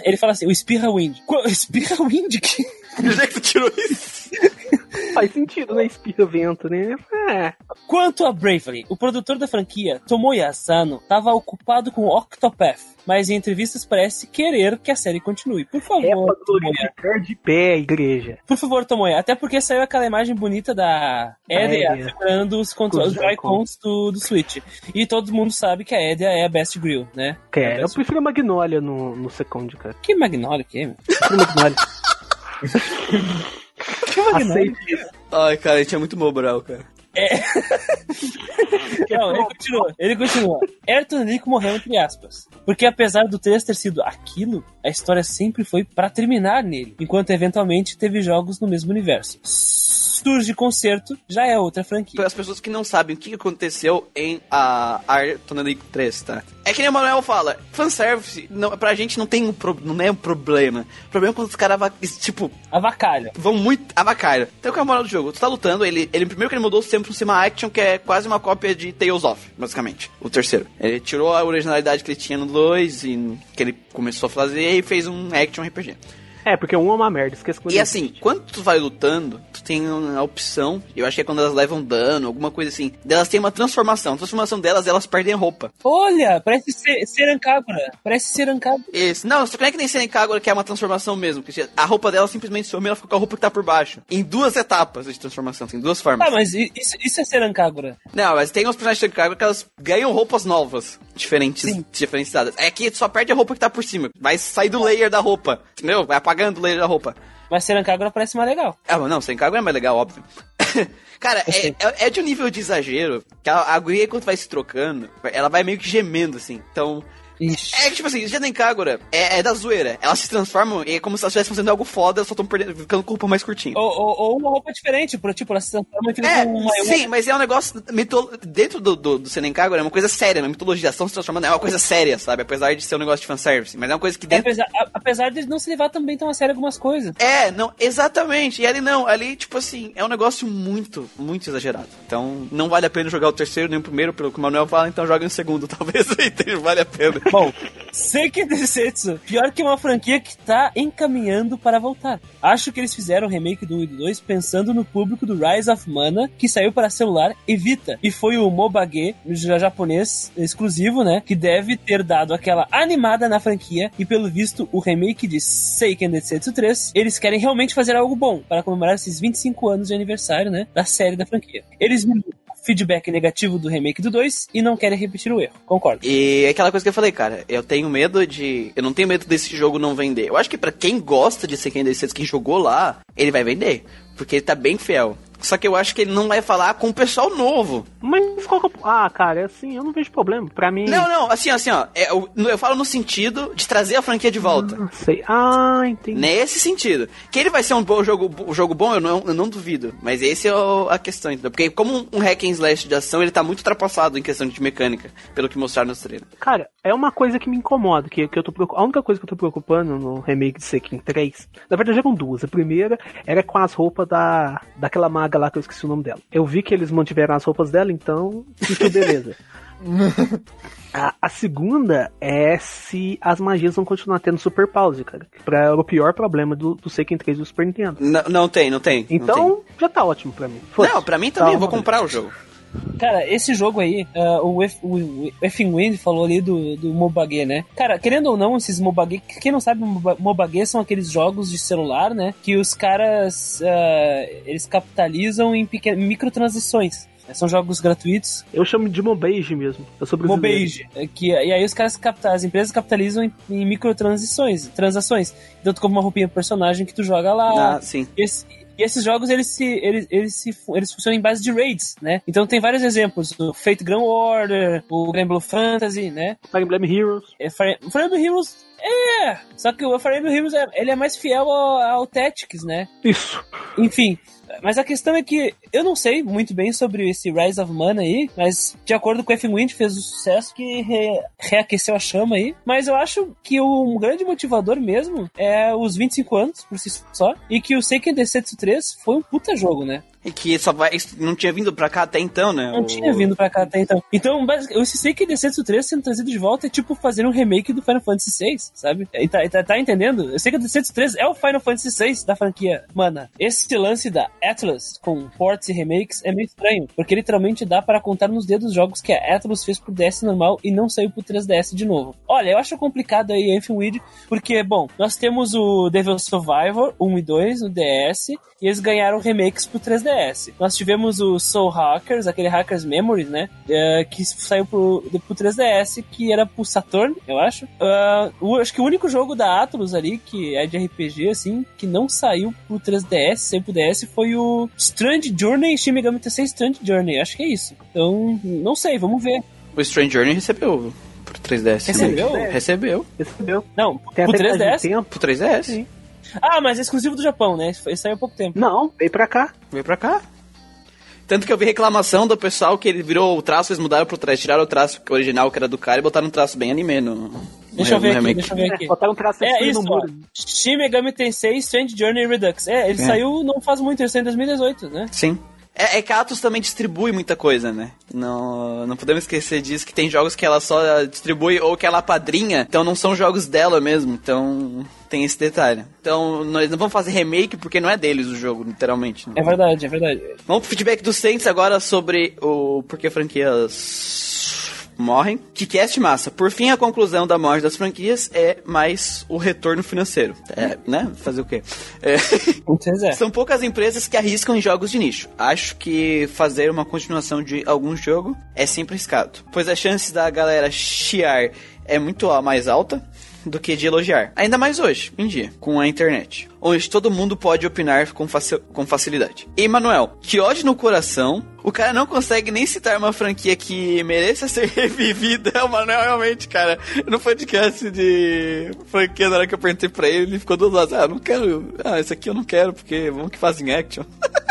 Ele fala assim: o Espirra Wind. Qu- Espirra Wind? Que... De onde é que tu tirou isso? faz sentido, né, espirra vento, né, é, Quanto a Bravely, o produtor da franquia, Tomoya Asano, estava ocupado com Octopath, mas em entrevistas parece querer que a série continue. Por é favor, pra Tomoya. glorificar de pé, igreja, Por favor, Tomoya. Até porque saiu aquela imagem bonita da Edia Edia. segurando os, controles, os Joy-Cons do, do Switch. E todo mundo sabe que a Edia é a Best Grill, né? que É é, eu prefiro a Magnolia no, no Second, cara, Que Magnolia que é, meu? prefiro Magnolia, Aceito isso, Ai, cara, a gente é muito mobral, cara. Não, ele continua. Ele continua. Ayrton Nick morreu entre aspas. Porque apesar do 3 ter sido aquilo, a história sempre foi pra terminar nele, enquanto eventualmente teve jogos no mesmo universo. Surge concerto, já é outra franquia. Para as pessoas que não sabem o que aconteceu em a Ayrton League 3, tá? É que nem o Manuel fala, fanservice, não, pra gente não tem um pro, não é um problema. O problema é quando os caras, tipo, Avacalha. vão muito avacalho. Então qual é a moral do jogo? Tu tá lutando, ele, ele primeiro que ele mudou sempre pro Cima Action, que é quase uma cópia de Tales of, basicamente. O terceiro. Ele tirou a originalidade que ele tinha no 2 e que ele começou a fazer e fez um action RPG. É, porque um é uma merda, esqueça que eu E disse. assim, quando tu vai lutando, tu tem a opção, eu acho que é quando elas levam dano, alguma coisa assim, delas tem uma transformação. A transformação delas, elas perdem a roupa. Olha, parece ser, Serancágora. Parece Serancágora. Esse, não, só que não é que nem Seneca que é uma transformação mesmo. Que a roupa dela simplesmente some e ela fica com a roupa que tá por baixo. Em duas etapas de transformação, tem duas formas. Ah, mas isso, isso é Serancágora. Não, mas tem uns personagens de Seneca que elas ganham roupas novas, diferentes, diferenciadas. É que tu só perde a roupa que tá por cima. Vai sair do layer da roupa, entendeu? Vai apagando o layer da roupa. Mas Serancágora parece mais legal. Ah, mas não, sem cargo é mais legal, óbvio. Cara, é, é, é de um nível de exagero que a, a guria, quando vai se trocando, ela vai meio que gemendo, assim. Então, Ixi. é que, tipo assim, nem Kagura é, é da zoeira. Elas se transformam e é como se elas estivessem fazendo algo foda, elas só estão ficando com roupa mais curtinha. Ou, ou, ou uma roupa diferente, por, tipo, ela se transforma e fica É, com uma sim, mas é um negócio mito... dentro do, do, do Senen Kagura é uma coisa séria, uma mitologia, estão se transformando, é uma coisa séria, sabe? Apesar de ser um negócio de fanservice, mas é uma coisa que dentro... Apesar, a- apesar de não se levar também tão a sério algumas coisas. É, não, exatamente. E ali não, ali, tipo assim, é um negócio muito, muito exagerado. Então, não vale a pena jogar o terceiro nem o primeiro, pelo que o Manuel fala, então joga no segundo, talvez aí vale a pena. Bom, Seiken Densetsu, pior que uma franquia que tá encaminhando para voltar. Acho que eles fizeram o remake do 1 e do 2 pensando no público do Rise of Mana, que saiu para celular e Vita. E foi o Mobage, japonês exclusivo, né? Que deve ter dado aquela animada na franquia. E pelo visto, o remake de Seiken Densetsu 3, eles querem realmente fazer algo bom para comemorar esses 25 anos de aniversário, né? Da série da franquia. Eles o feedback negativo do remake do 2 e não querem repetir o erro. Concordo. E é aquela coisa que eu falei, cara, eu tenho medo de. Eu não tenho medo desse jogo não vender. Eu acho que pra quem gosta de Seiken Densetsu, quem jogou lá, ele vai vender. Porque ele tá bem fiel. Só que eu acho que ele não vai falar com o pessoal novo. Mas qual que é. Ah, cara, é assim, eu não vejo problema. Pra mim. Não, não, assim, assim, ó. é, eu, eu falo no sentido de trazer a franquia de volta. Não sei. Ah, entendi. Nesse sentido. Que ele vai ser um bom jogo, um jogo bom, eu não, eu não duvido. Mas esse é o- a questão, entendeu? Porque como um hack and slash de ação, ele tá muito ultrapassado em questão de mecânica, pelo que mostraram nos trailers. Cara, é uma coisa que me incomoda, que, que eu tô preocup... A única coisa que eu tô preocupando no remake de Sekin 3, na verdade eram duas. A primeira era com as roupas da daquela maga lá que eu esqueci o nome dela. Eu vi que eles mantiveram as roupas dela, então fica beleza. A, a segunda é se as magias vão continuar tendo super pause, cara. Que pra, era o pior problema do, do Seiken 3 do Super Nintendo. N- não tem, não tem. não Então, já tá ótimo pra mim. tem. Não, pra mim também, Tá eu vou comprar o jogo. Cara, esse jogo aí, ah, o, F, o Wind falou ali do, do Mobage, né? Cara, querendo ou não, esses Mobage, quem não sabe, Moba- Mobage são aqueles jogos de celular, né? Que os caras, ah, eles capitalizam em pequenas, microtransações. São jogos gratuitos, Eu chamo de Mobage mesmo. Eu sou brasileiro. Mobage, é que e aí os caras as empresas capitalizam em, em microtransações, transações. Então tu compra uma roupinha pro personagem que tu joga lá, Ah, sim. esse- e esses jogos, eles se, eles, eles, se, eles funcionam em base de raids, né? Então tem vários exemplos. O Fate Grand Order, o Grand Blue Fantasy, né? Fire Emblem Heroes. É, Fire, Fire Emblem Heroes... É! Só que o Fire Emblem Heroes, é, ele é mais fiel ao, ao Tactics, né? Isso. Enfim, mas a questão é que eu não sei muito bem sobre esse Rise of Mana aí, mas de acordo com o F Wind fez o sucesso que re- reaqueceu a chama aí. Mas eu acho que um grande motivador mesmo é os 25 anos por si só, e que o Seiken Densetsu 3 foi um puta jogo, né? E que só vai. Não tinha vindo pra cá até então, né? Não O- tinha vindo pra cá até então. Então, basic- esse Seiken Densetsu 3 sendo trazido de volta é tipo fazer um remake do Final Fantasy VI, sabe? E tá, tá, tá entendendo? Eu sei que o Densetsu 3 é o Final Fantasy VI da franquia. Mana, esse lance da Atlus com ports e remakes é meio estranho, porque literalmente dá para contar nos dedos jogos que a Atlus fez pro DS normal e não saiu pro 3DS de novo. Olha, eu acho complicado aí Infinite, porque, bom, nós temos o Devil Survivor 1 e 2 no DS, e eles ganharam remakes pro 3DS. 3DS. Nós tivemos o Soul Hackers, aquele Hackers Memories, né? É, que saiu pro, pro 3DS, que era pro Saturn, eu acho. Uh, o, acho que o único jogo da Atlus ali, que é de RPG, assim, que não saiu pro 3DS, saiu pro DS, foi o Strange Journey, Shin Megami Tensei Strange Journey. Acho que é isso. Então, não sei, vamos ver. O Strange Journey recebeu pro 3DS. Recebeu? também. Recebeu. Recebeu. Não, Tem pro até mais de 3DS. tempo. Pro 3DS. Sim. Ah, mas é exclusivo do Japão, né? Isso saiu há pouco tempo. Não, veio pra cá. Veio pra cá. Tanto que eu vi reclamação do pessoal que ele virou o traço, eles mudaram pro traço, tiraram o traço original que era do cara e botaram um traço bem anime no, no Deixa eu no ver aqui, remake. deixa eu ver aqui. Botaram um traço É isso, no muro. Shin Megami Tensei Strange Journey Redux. É, ele É. saiu não faz muito, ele saiu em 2018, né? Sim. É, é que a Atlus também distribui muita coisa, né? Não, não podemos esquecer disso, que tem jogos que ela só distribui ou que ela padrinha, então não são jogos dela mesmo, então tem esse detalhe. Então nós não vamos fazer remake porque não é deles o jogo, literalmente. né? É verdade, é verdade. Vamos pro feedback dos Saints agora sobre o porquê franquias morrem. Que cast massa. Por fim, a conclusão da morte das franquias é mais o retorno financeiro. É, né? Fazer o quê? É. É. São poucas empresas que arriscam em jogos de nicho. Acho que fazer uma continuação de algum jogo é sempre arriscado, pois a chance da galera chiar é muito a- mais alta do que de elogiar. Ainda mais hoje, em dia, com a internet, onde todo mundo pode opinar com, faci- com facilidade. E Manuel, que ódio no coração, o cara não consegue nem citar uma franquia que mereça ser revivida. O Manuel realmente, cara, no podcast de franquia, na hora que eu perguntei pra ele, ele ficou duas horas, ah, não quero, ah, esse aqui eu não quero, porque vamos que fazem action.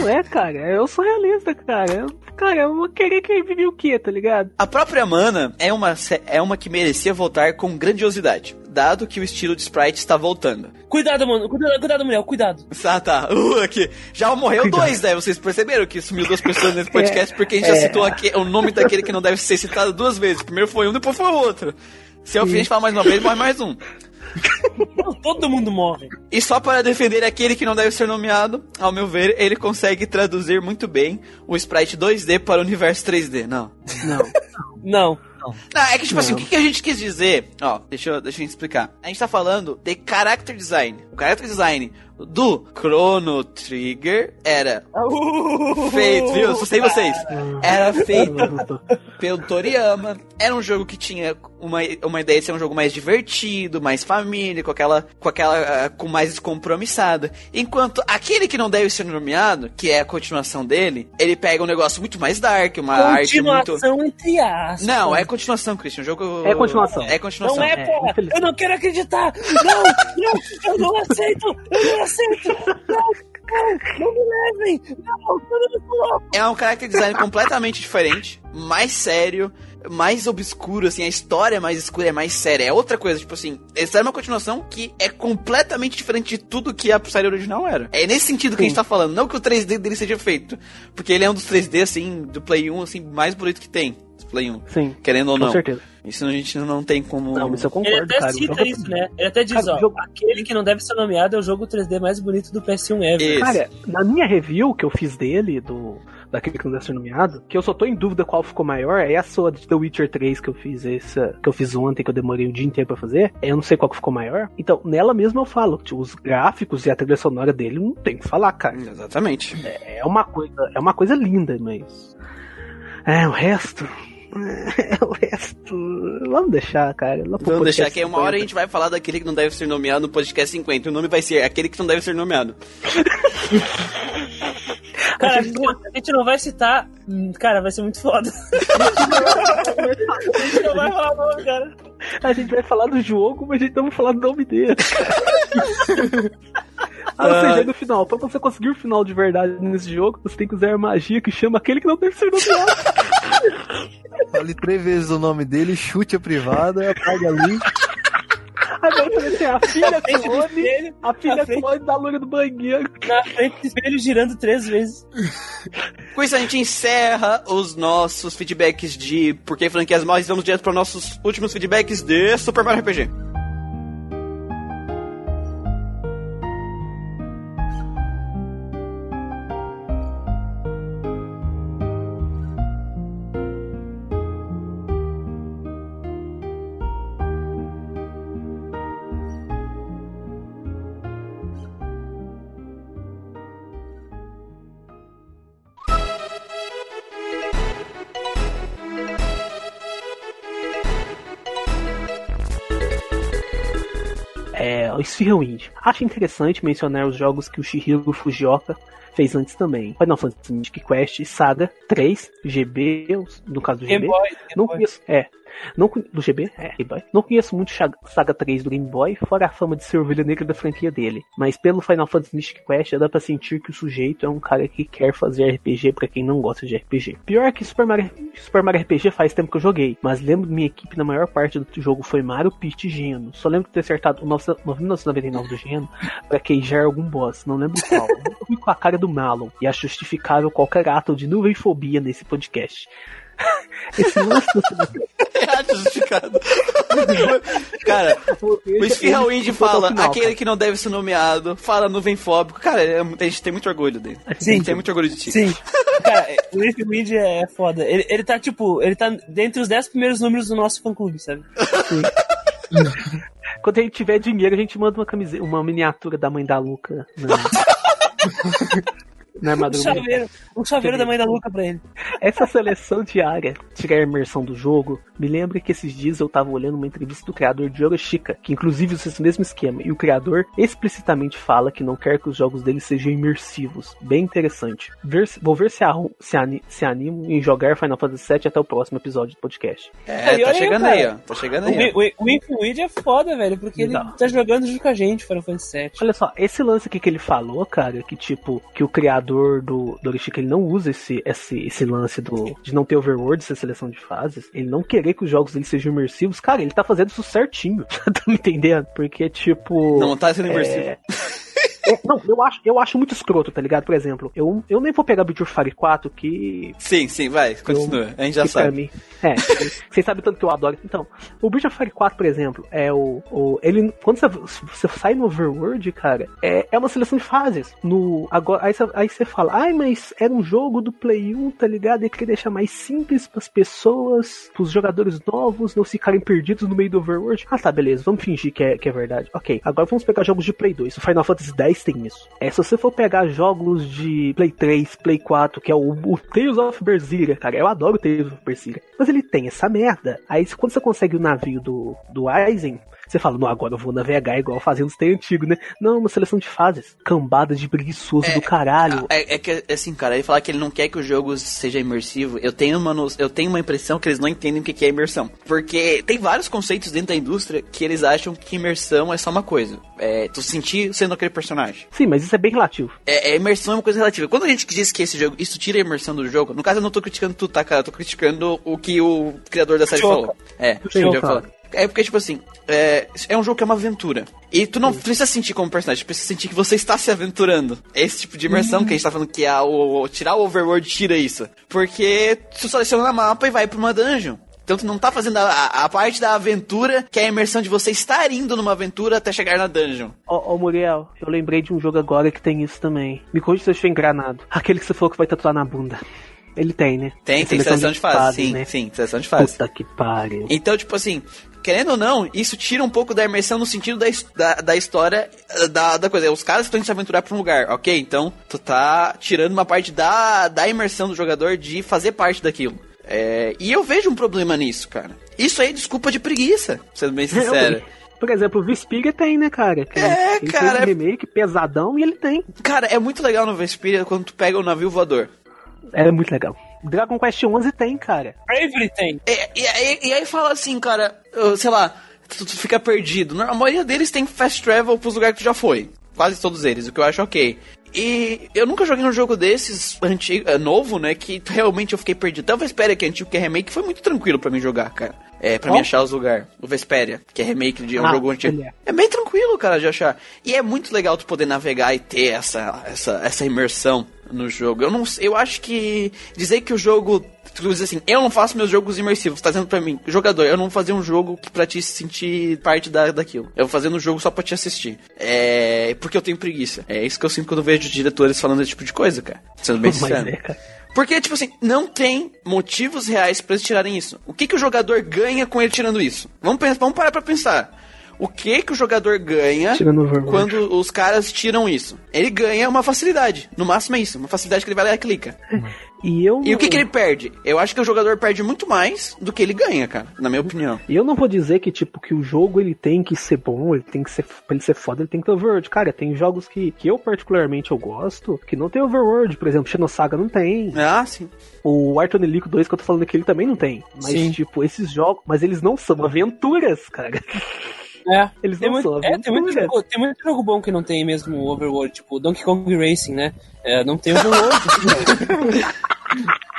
Não é, cara. Eu sou realista, cara. Eu- Cara, eu vou querer que ele vive o quê, tá ligado? A própria Mana é uma, é uma que merecia voltar com grandiosidade, dado que o estilo de sprite está voltando. Cuidado, mano. Cuidado, cuidado, mulher. Cuidado. Ah, tá. Uh, aqui. Já morreu dois, né? Vocês perceberam que sumiu duas pessoas nesse podcast porque a gente já citou aqui o nome daquele que não deve ser citado duas vezes. Primeiro foi um, depois foi o outro. Se ao fim a gente falar mais uma vez, morre mais um. Não, todo mundo morre. E só para defender aquele que não deve ser nomeado, ao meu ver, ele consegue traduzir muito bem o sprite 2D para o universo 3D. Não. Não. Não. Não, é que tipo assim, o que, que a gente quis dizer? Ó, deixa eu, deixa eu explicar. A gente tá falando de character design. O character design do Chrono Trigger era feito, viu? Só sei vocês. Era feito pelo Toriyama. Era um jogo que tinha uma, uma ideia de ser um jogo mais divertido, mais família, com aquela, com aquela, ah, com mais descompromissada. Enquanto aquele que não deve ser nomeado, que é a continuação dele, ele pega um negócio muito mais dark, uma arte muito... Continuação entre aspas. Não, é continuação, Christian. O jogo. É continuação. É continuação. Não é, É, porra! eu não quero acreditar! Não! Não! Eu não aceito! Eu não aceito! Não! Não! Não me levem! Não! Não! É um character design completamente diferente, mais sério, mais obscuro, assim, a história é mais escura, é mais séria. É outra coisa, tipo assim, essa é uma continuação que é completamente diferente de tudo que a série original era. É nesse sentido que a gente tá falando, não que o 3D dele seja feito, porque ele é um dos 3D, assim, do Play 1, assim, mais bonito que tem. Play 1. Sim, Querendo ou com não. certeza. Isso a gente não tem como. Não, isso eu Ele concordo, até cara. Cita jogo é isso, né? Ele até diz, Cara, ó, jogo- aquele que não deve ser nomeado é o jogo 3D mais bonito do PS1 ever. Isso. Cara, na minha review que eu fiz dele, do daquele que não deve ser nomeado, que eu só tô em dúvida qual ficou maior, é a sua de The Witcher 3 que eu fiz essa, que eu fiz ontem, que eu demorei o dia inteiro pra fazer. Eu não sei qual que ficou maior. Então, nela mesma eu falo, tipo, os gráficos e a trilha sonora dele não tem o que falar, cara. Exatamente. É uma coisa, é uma coisa linda, mas é o resto. É, o resto. Vamos deixar, cara. Lá Vamos deixar que uma hora a 50. gente vai falar daquele que não deve ser nomeado no podcast 50. O nome vai ser aquele que não deve ser nomeado. Cara, a gente, a gente não vai citar. hum, Cara, vai ser muito foda. a gente não vai falar o nome, cara. A gente vai falar do jogo, mas a gente não vai falar do nome dele. Ah, ou seja, no final, pra você conseguir o final de verdade nesse jogo, você tem que usar a magia que chama aquele que não deve ser nomeado. Fale três vezes o nome dele, chute a privada, apaga ali. Aí vai aparecer a filha clone, a filha frente- clone da loira do banheiro. na frente do espelho girando três vezes. Com isso a gente encerra os nossos feedbacks de Por que Franquias Morres. Vamos direto para nossos últimos feedbacks de Super Mario RPG. O Sphere Wind. Acho interessante mencionar os jogos que o Shihiro Fujioka fez antes também. Final Fantasy Mythic Quest, Saga 3, GB, no caso do GB. Game Boy, Game não Boy. conheço, é. Não, do GB? É, Game Boy. Não conheço muito Saga 3 do Game Boy, fora a fama de ser ovelha negra da franquia dele. Mas pelo Final Fantasy Mystic Quest, dá pra sentir que o sujeito é um cara que quer fazer RPG pra quem não gosta de RPG. Pior que Super Mario, Super Mario RPG faz tempo que eu joguei, mas lembro que minha equipe na maior parte do jogo foi Mario, Peach e Geno. Só lembro de ter acertado o 1999 do Geno pra queijar algum boss, não lembro qual. Eu fui com a cara do Malon e acho justificável qualquer ato de nuvenfobia nesse podcast. Esse lance do É justificado. Cara, o Esfirra Wind fala, aquele que não deve ser nomeado, fala nuvem fóbico. Cara, é- a gente tem muito orgulho dele. A Sim. gente tem muito orgulho de ti. Sim. Cara, o Leaf Wind é foda. Ele, ele tá, tipo, ele tá dentre os 10 primeiros números do nosso fã-clube, sabe? Quando a gente tiver dinheiro, a gente manda uma camiseta, uma miniatura da mãe da Luca na, na Um armadura. chaveiro, um chaveiro da mãe da Luca pra ele. Essa seleção diária, tirar a imersão do jogo, me lembra que esses dias eu tava olhando uma entrevista do criador de Orochica, que inclusive usa esse mesmo esquema, e o criador explicitamente fala que não quer que os jogos dele sejam imersivos. Bem interessante. Ver se- vou ver se, arrum, se, ani- se animo em jogar Final Fantasy VII até o próximo episódio do podcast. É, E tá chegando aí, ó. Tá chegando O, aí. o, o Infinite é foda, velho, porque ele Não. tá jogando junto com a gente, Final Fantasy VII. Olha só, esse lance aqui que ele falou, cara, que tipo, que o criador do, do Orochica, ele não usa esse, esse, esse lance do, de não ter overworld, essa seleção de fases, ele não querer que os jogos dele sejam imersivos, cara, ele tá fazendo isso certinho, tá me entendendo? Porque, tipo... Não tá sendo imersivo. É, não, eu acho, eu acho muito escroto, tá ligado? Por exemplo, eu, eu nem vou pegar Beat of Fire 4, que Sim, sim, vai, continua. A gente já sabe. mim- é, vocês sabem tanto que eu adoro. Então, o Bridge of Fire 4, por exemplo, é o. o ele, quando você, você sai no Overworld, cara, é, é uma seleção de fases. No, agora, aí, você, aí você fala, ai, mas era um jogo do Play 1, tá ligado? E queria deixar mais simples pras pessoas, pros jogadores novos não ficarem perdidos no meio do Overworld. Ah, tá, beleza, vamos fingir que é, que é verdade. Ok, agora vamos pegar jogos de Play 2. O Final Fantasy X tem isso. É, se você for pegar jogos de Play 3, Play 4, que é o, o Tales of Berseria, cara, eu adoro Tales of Berseria, mas ele tem essa merda. Aí quando você consegue o navio do, do Aizen, você fala, não, agora eu vou navegar igual fazendo os tem antigo, né? Não, uma seleção de fases. Cambada de preguiçoso do caralho. É, é que, assim, cara, ele falar que ele não quer que o jogo seja imersivo, eu tenho uma, eu tenho uma impressão que eles não entendem o que que é imersão. Porque tem vários conceitos dentro da indústria que eles acham que imersão é só uma coisa. É, tu sentir sendo aquele personagem. Sim, mas isso é bem relativo. É, é, imersão é uma coisa relativa. Quando a gente diz que esse jogo, isso tira a imersão do jogo, no caso eu não tô criticando tu, tá, cara? Eu tô criticando o que o criador da série Choca. falou. É, o Choca cara. falou. É porque, tipo assim, é, é um jogo que é uma aventura. E tu não precisa sentir como personagem, tu precisa sentir que você está se aventurando. É esse tipo de imersão que a gente tá falando que é o, o- tirar o overworld tira isso. Porque tu seleciona o mapa e vai pra uma dungeon. Então tu não tá fazendo a, a- parte da aventura, que é a imersão de você estar indo numa aventura até chegar na dungeon. Ó, ó, Muriel, eu lembrei de um jogo agora que tem isso também. Me corrija se eu estiver enganado. Aquele que você falou que vai tatuar na bunda. Ele tem, né? Tem, tem seleção de fase, fases, sim, né? sim, seleção de fase. Puta que pariu. Então, tipo assim, querendo ou não, isso tira um pouco da imersão no sentido da, da, da história eh, da, da coisa. Os caras estão indo se aventurar pra um lugar, ok? Então, tu tá tirando uma parte da, da imersão do jogador de fazer parte daquilo. É, e eu vejo um problema nisso, cara. Isso aí é desculpa de preguiça, sendo bem sincero. Por exemplo, o Vespiria tem, né, cara? Que É, ele cara, Fez um remake pesadão e ele tem. Cara, é muito legal no Vesperia quando tu pega o navio voador. É muito legal. Dragon Quest 11 tem, cara. Bravery tem. E, e aí- e aí fala assim, cara, sei lá, tu, tu fica perdido. A maioria deles tem fast travel pros lugares que tu já foi. Quase todos eles, o que eu acho ok. E eu nunca joguei um jogo desses antigo, é, novo, né? Que realmente eu fiquei perdido. Até o Vesperia, que é antigo, que é remake, foi muito tranquilo pra mim jogar, cara. É, pra mim achar os lugares. O Vesperia, que é remake de um Ah, jogo antigo. é. É bem tranquilo, cara, de achar. E é muito legal tu poder navegar e ter essa, essa, essa imersão no jogo. Eu não sei- eu acho que dizer que o jogo, tu diz assim, eu não faço meus jogos imersivos, tá dizendo pra mim, jogador, eu não vou fazer um jogo pra te sentir parte da, daquilo. Eu vou fazer um jogo só pra te assistir. É, porque eu tenho preguiça. É isso que eu sinto quando eu vejo diretores falando esse tipo de coisa, cara. Sendo bem sincero. é, cara. Porque, tipo assim, não tem motivos reais pra eles tirarem isso. O que, que o jogador ganha com ele tirando isso? Vamos, pensar, vamos parar pra pensar. O que que o jogador ganha quando os caras tiram isso? Ele ganha uma facilidade. No máximo é isso. Uma facilidade que ele vai lá e clica. E eu E o que, que ele perde? Eu acho que o jogador perde muito mais do que ele ganha, cara, na minha opinião. E eu não vou dizer que, tipo, que o jogo ele tem que ser bom, ele tem que ser. Pra ele ser foda, ele tem que ter overworld. Cara, tem jogos que, que eu particularmente eu gosto, que não tem overworld. Por exemplo, Xenosaga não tem. Ah, sim. O Arthur Nelico 2 que eu tô falando aqui, ele também não tem. Mas, Sim. tipo, esses jogos. Mas eles não são aventuras, cara. É. Eles Tem não muito, é, tem, muito jogo, tem muito jogo bom que não tem mesmo Overworld, tipo Donkey Kong Racing, né? É, não tem Overworld.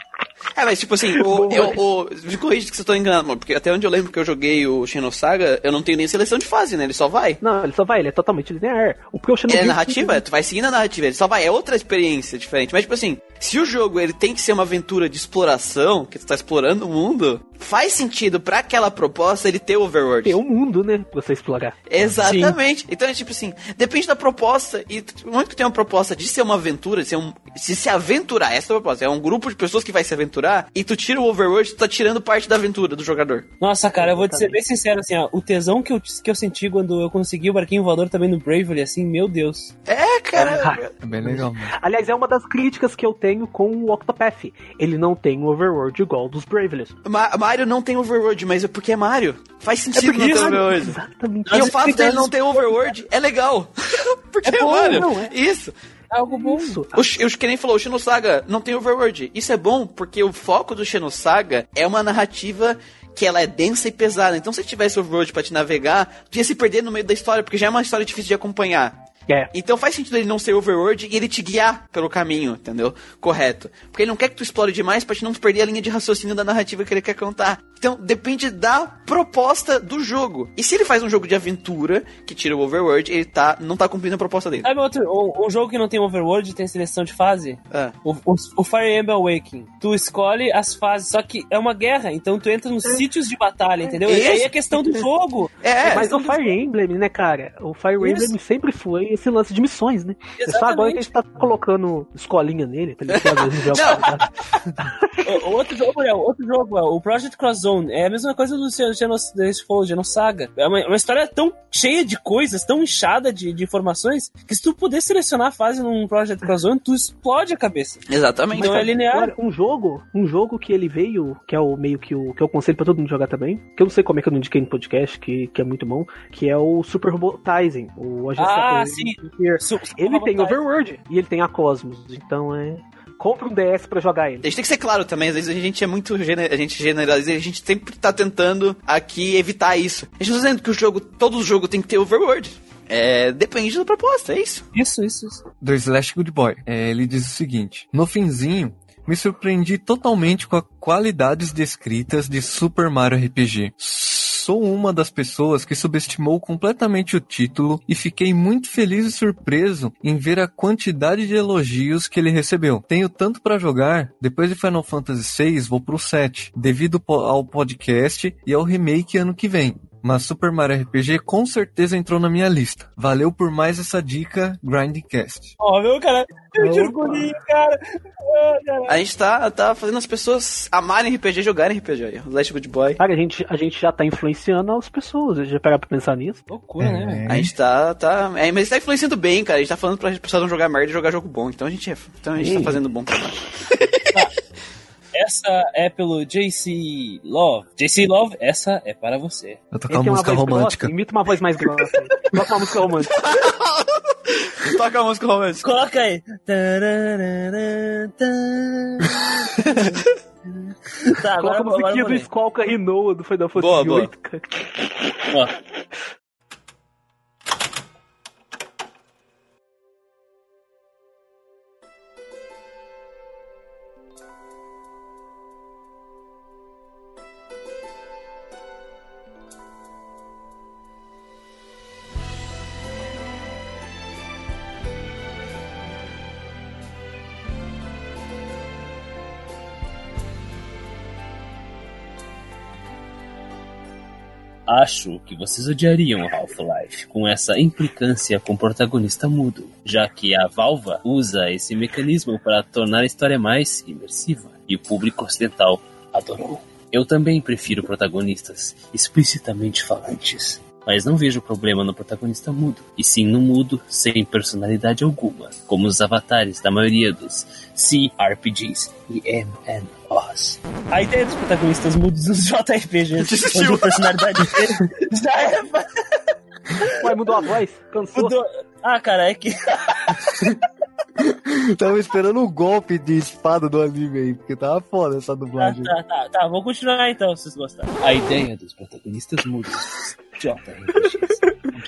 É, mas tipo assim, o, eu, o, me corrija que você tô enganado, mano, porque até onde eu lembro que eu joguei o Xenosaga, eu não tenho nem seleção de fase, né? Ele só vai. Não, ele só vai, ele é totalmente linear. O porque o É Xenoblade- narrativa, tu vai seguindo a narrativa, ele só vai, é outra experiência diferente. Mas, tipo assim, se o jogo ele tem que ser uma aventura de exploração, que tu tá explorando o mundo, faz sentido pra aquela proposta ele ter overworld. Tem um mundo, né? Pra você explorar. Exatamente. Então é tipo assim, depende da proposta. E muito que tem uma proposta de ser uma aventura, de ser um. Se se aventurar, essa é a proposta. É um grupo de pessoas que vai se aventurar e tu tira o overworld, tu tá tirando parte da aventura do jogador. Nossa, cara, eu vou te ser bem sincero, assim, ó, o tesão que eu, que eu senti quando eu consegui o barquinho voador também no Bravely, assim, meu Deus. É, cara. Cara, É bem legal, mano. aliás, é uma das críticas que eu tenho com o Octopath. Ele não tem um overworld igual dos Bravely. Ma Mario não tem overworld, mas é porque é Mario. Faz sentido não ter overworld. Exatamente. E o fato dele não ter overworld é legal. porque é, bom, Mario. não é? Isso. É algo bom. Isso. O, que nem falou, o Xenosaga não tem overworld. Isso é bom porque o foco do Xenosaga é uma narrativa que ela é densa e pesada. Então se tivesse overworld pra te navegar, tu ia se perder no meio da história, porque já é uma história difícil de acompanhar. É. Então faz sentido ele não ser overworld e ele te guiar pelo caminho, entendeu? Correto. Porque ele não quer que tu explore demais pra te não perder a linha de raciocínio da narrativa que ele quer contar. Então depende da proposta do jogo. E se ele faz um jogo de aventura que tira o overworld, ele tá não tá cumprindo a proposta dele. Sabe outro, um, um jogo que não tem Overworld e tem seleção de fase? Ah. O, o, o Fire Emblem Awakening. Tu escolhe as fases, só que é uma guerra, então tu entra nos sítios de batalha, entendeu? E Isso. aí é questão do jogo. É, Mas o Fire Emblem, né, cara? O Fire Isso. Emblem sempre foi esse lance de missões, né? É só agora que a gente tá colocando escolinha nele, tá ligado? O outro jogo é outro jogo, é o Project Cross Zone. É a mesma coisa do Geno- Geno- Genosaga. É uma, uma história tão cheia de coisas, tão inchada de, de informações, que se tu puder selecionar a fase num Project Cross Zone, tu explode a cabeça. exatamente. Então é linear. Agora, um jogo, um jogo que ele veio, que é o meio que o que eu aconselho pra todo mundo jogar também, que eu não sei como é que eu não indiquei no podcast, que, que é muito bom, que é o Super Robotizing, o Ah, Step- sim. Ele Su- tem Robotizing. Overworld e ele tem a Cosmos, então é compra um DS pra jogar ele. A gente tem que ser claro também, às vezes a gente é muito gene- a gente generaliza e a gente sempre tá tentando aqui evitar isso. A gente tá dizendo que o jogo, todo jogo tem que ter overworld. É, depende da proposta, é isso. Isso, isso, isso. do Slash Good Boy. É, ele diz o seguinte: No finzinho, me surpreendi totalmente com as qualidades descritas de Super Mario RPG. Sou uma das pessoas que subestimou completamente o título e fiquei muito feliz e surpreso em ver a quantidade de elogios que ele recebeu. Tenho tanto pra jogar, depois de Final Fantasy VI vou pro 7, devido ao podcast e ao remake ano que vem. Mas Super Mario RPG com certeza entrou na minha lista. Valeu por mais essa dica, Grindcast. Ó, viu, cara? Eu de orgulhinho, cara. Ah, cara. A gente tá, tá fazendo as pessoas amarem RPG e jogarem RPG aí. O Last Good Boy. Cara, a gente, a gente já tá influenciando as pessoas, a gente já pegar pra pensar nisso. Loucura, né? velho? A gente tá. tá é, mas tá influenciando bem, cara. A gente tá falando pra pessoas não jogar merda e jogar jogo bom. Então a gente, é, então a gente tá fazendo um bom trabalho. Essa é pelo JC Love. JC Love, essa é para você. Eu tocar uma música romântica. Grossa, imita uma voz mais grossa. Toca uma música romântica. Toca a música romântica. Coloca aí. tá, agora, Coloca a musiquinha do Squawka Rinoa do Final Fantasy Boa, boa. Acho que vocês odiariam Half-Life com essa implicância com o protagonista mudo, já que a Valva usa esse mecanismo para tornar a história mais imersiva, e o público ocidental adorou. Eu também prefiro protagonistas explicitamente falantes. Mas não vejo problema no protagonista mudo, e sim no mudo sem personalidade alguma, como os avatares da maioria dos CRPGs e MMOs. A ideia dos protagonistas mudos nos JRPGs, onde a personalidade dele já é... Ué, mudou a voz? Cansou? Mudou. Ah, cara, é que... Tava esperando um golpe de espada do anime aí, porque tava foda essa Tá, dublagem. tá, tá, tá, vou continuar então, se vocês gostaram. A ideia dos protagonistas mudos dos JRPGs,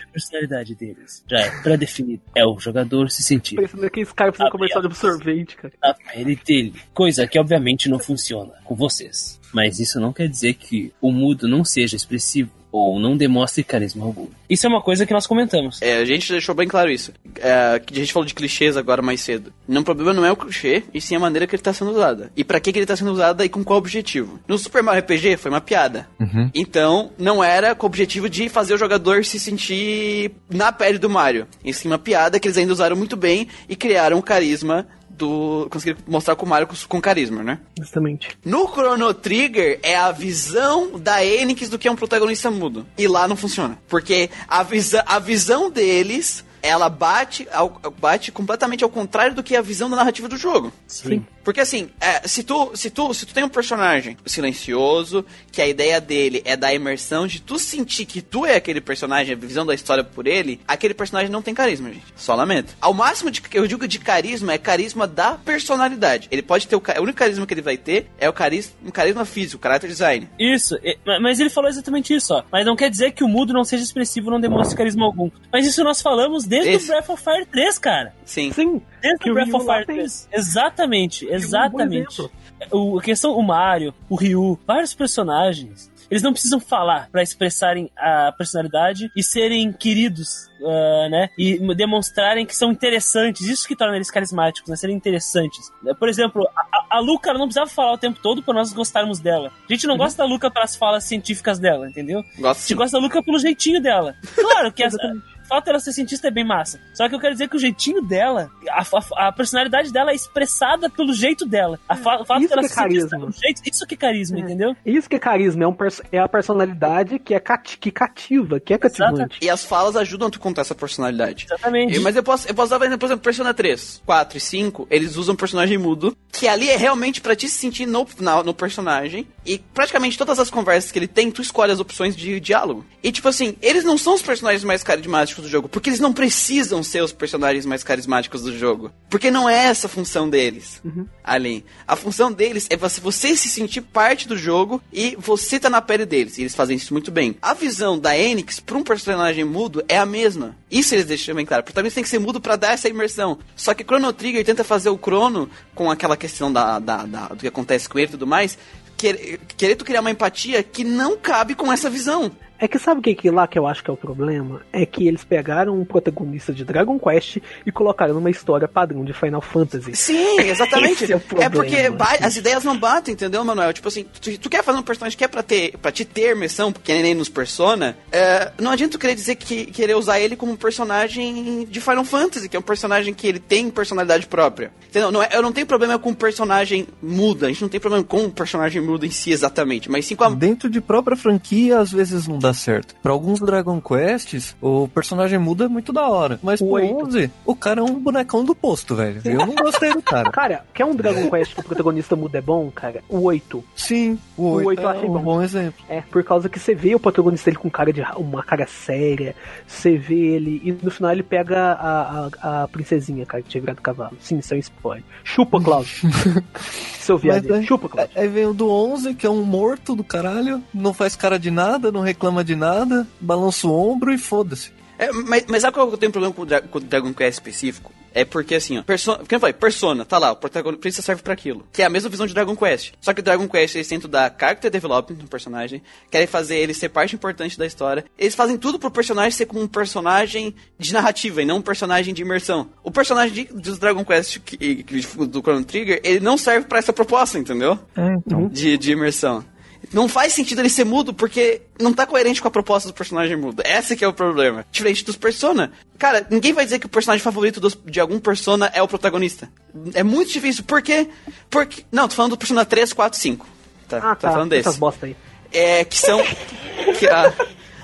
a personalidade deles já é pré-definida, é o jogador se sentir aqueles caras fazendo Ah, comercial de absorvente, cara. na pele dele, coisa que obviamente não funciona com vocês. Mas isso não quer dizer que o mudo não seja expressivo ou não demonstre carisma algum. Isso é uma coisa que nós comentamos. É, a gente deixou bem claro isso. É, que a gente falou de clichês agora mais cedo. Não, o problema não é o clichê, e sim a maneira que ele tá sendo usado. E pra que, que ele tá sendo usado e com qual objetivo. No Super Mario RPG foi uma piada. Então, não era com o objetivo de fazer o jogador se sentir na pele do Mario. Em sim uma piada que eles ainda usaram muito bem e criaram o carisma do. conseguiram mostrar com o Mario com, com carisma, né? Justamente. No Chrono Trigger é a visão da Enix do que é um protagonista mudo. E lá não funciona. Porque a, visa a visão deles, ela bate, ao- bate completamente ao contrário do que é a visão da narrativa do jogo. Sim. Porque assim, é, se, tu, se, tu, se tu tem um personagem silencioso, que a ideia dele é da imersão, de tu sentir que tu é aquele personagem, a visão da história por ele, aquele personagem não tem carisma, gente. Só lamento. Ao máximo de, que eu digo de carisma é carisma da personalidade. Ele pode ter o, o único carisma que ele vai ter é o carisma, um carisma físico, caráter design. Isso, ma- mas ele falou exatamente isso, ó. Mas não quer dizer que o mudo não seja expressivo, não demonstre carisma algum. Mas isso nós falamos desde Esse. o Breath of Fire 3, cara. Sim. Sim. Desde Que o Breath of Fire tem. 3. Exatamente, exatamente. exemplo. O, a questão, o Mario, o Ryu, vários personagens. Eles não precisam falar pra expressarem a personalidade e serem queridos, ah, né? E demonstrarem que são interessantes. Isso que torna eles carismáticos, né? Serem interessantes. Por exemplo, a, a- Luca não precisava falar o tempo todo pra nós gostarmos dela. A gente não gosta da Luca pelas falas científicas dela, entendeu? Gosto A gente gosta da Luca pelo jeitinho dela. Claro que essa, fato dela ser cientista é bem massa. Só que eu quero dizer que o jeitinho dela, a, a- a personalidade dela é expressada pelo jeito dela. A fa- o fato isso dela que é ser cientista carisma. pelo jeito, isso que é carisma, entendeu? Isso que é carisma, é, um é a personalidade que é cati- que cativa, que é cativante. E as falas ajudam a tu contar essa personalidade. Exatamente. E- Mas eu posso, eu posso dar, por exemplo, Persona 3, 4 e 5, eles usam um personagem mudo, que ali é realmente pra te se sentir no, na- no personagem, e praticamente todas as conversas que ele tem, tu escolhe as opções de diálogo. E tipo assim, eles não são os personagens mais carismáticos do jogo, porque eles não precisam ser os personagens mais carismáticos do jogo. Porque não é essa a função deles ali. A função deles é você, você se sentir parte do jogo e você tá na pele deles. E eles fazem isso muito bem. A visão da Enix pra um personagem mudo é a mesma. Isso eles deixam bem claro. O protagonista tem que ser mudo pra dar essa imersão. Só que Chrono Trigger tenta fazer o Chrono com aquela questão da, da- da- do que acontece com ele e tudo mais. Querer, querer tu criar uma empatia que não cabe com essa visão. É que sabe o que, que lá que eu acho que é o problema? É que eles pegaram um protagonista de Dragon Quest e colocaram numa história padrão de Final Fantasy. Sim, exatamente. Esse é o problema. porque ba- as ideias não batem, entendeu, Manuel? Tipo assim, tu, tu quer fazer um personagem que é pra, ter, pra te ter imersão, porque nem nos Persona, é, não adianta tu querer dizer que querer usar ele como um personagem de Final Fantasy, que é um personagem que ele tem personalidade própria. Entendeu? Não é- eu não tenho problema com o personagem muda, a gente não tem problema com o personagem mudo em si exatamente, mas sim com a. Dentro de própria franquia, às vezes não dá certo. Pra alguns Dragon Quests, o personagem muda muito da hora. Mas O pro oito. 11, o cara é um bonecão do posto, velho. Eu não gostei do cara. Cara, quer um Dragon Quest que o protagonista muda é bom, cara? O 8. Sim, o O 8, oito eu é achei um bom. bom exemplo. É, por causa que você vê o protagonista dele com cara de uma cara séria, você vê ele, e no final ele pega a, a, a princesinha, cara, que tinha virado cavalo. Sim, isso é um spoiler. Chupa, Cláudio. Seu viado, chupa, Cláudio. Aí vem o do 11, que é um morto do caralho, não faz cara de nada, não reclama de nada, balança o ombro e foda-se. É, mas, mas sabe qual que eu tenho problema com o, Dra- com o Dragon Quest específico? É porque assim, ó, Persona, eu falei, Persona, tá lá, o protagonista serve pra aquilo. Que é a mesma visão de Dragon Quest. Só que o Dragon Quest, eles tentam dar character development no personagem, querem fazer ele ser parte importante da história. Eles fazem tudo pro personagem ser como um personagem de narrativa e não um personagem de imersão. O personagem de, dos Dragon Quest que, que- do Chrono Trigger, ele não serve pra essa proposta, entendeu? É, então. de, de imersão. Não faz sentido ele ser mudo porque não tá coerente com a proposta do personagem mudo. Esse que é o problema. Diferente dos Persona. Cara, ninguém vai dizer que o personagem favorito dos- de algum Persona é o protagonista. É muito difícil. Por quê? Porque... Não, tô falando do Persona 3, 4, 5. Tá, Ah, tá. falando desse. Essas bosta aí. É, que são... que a...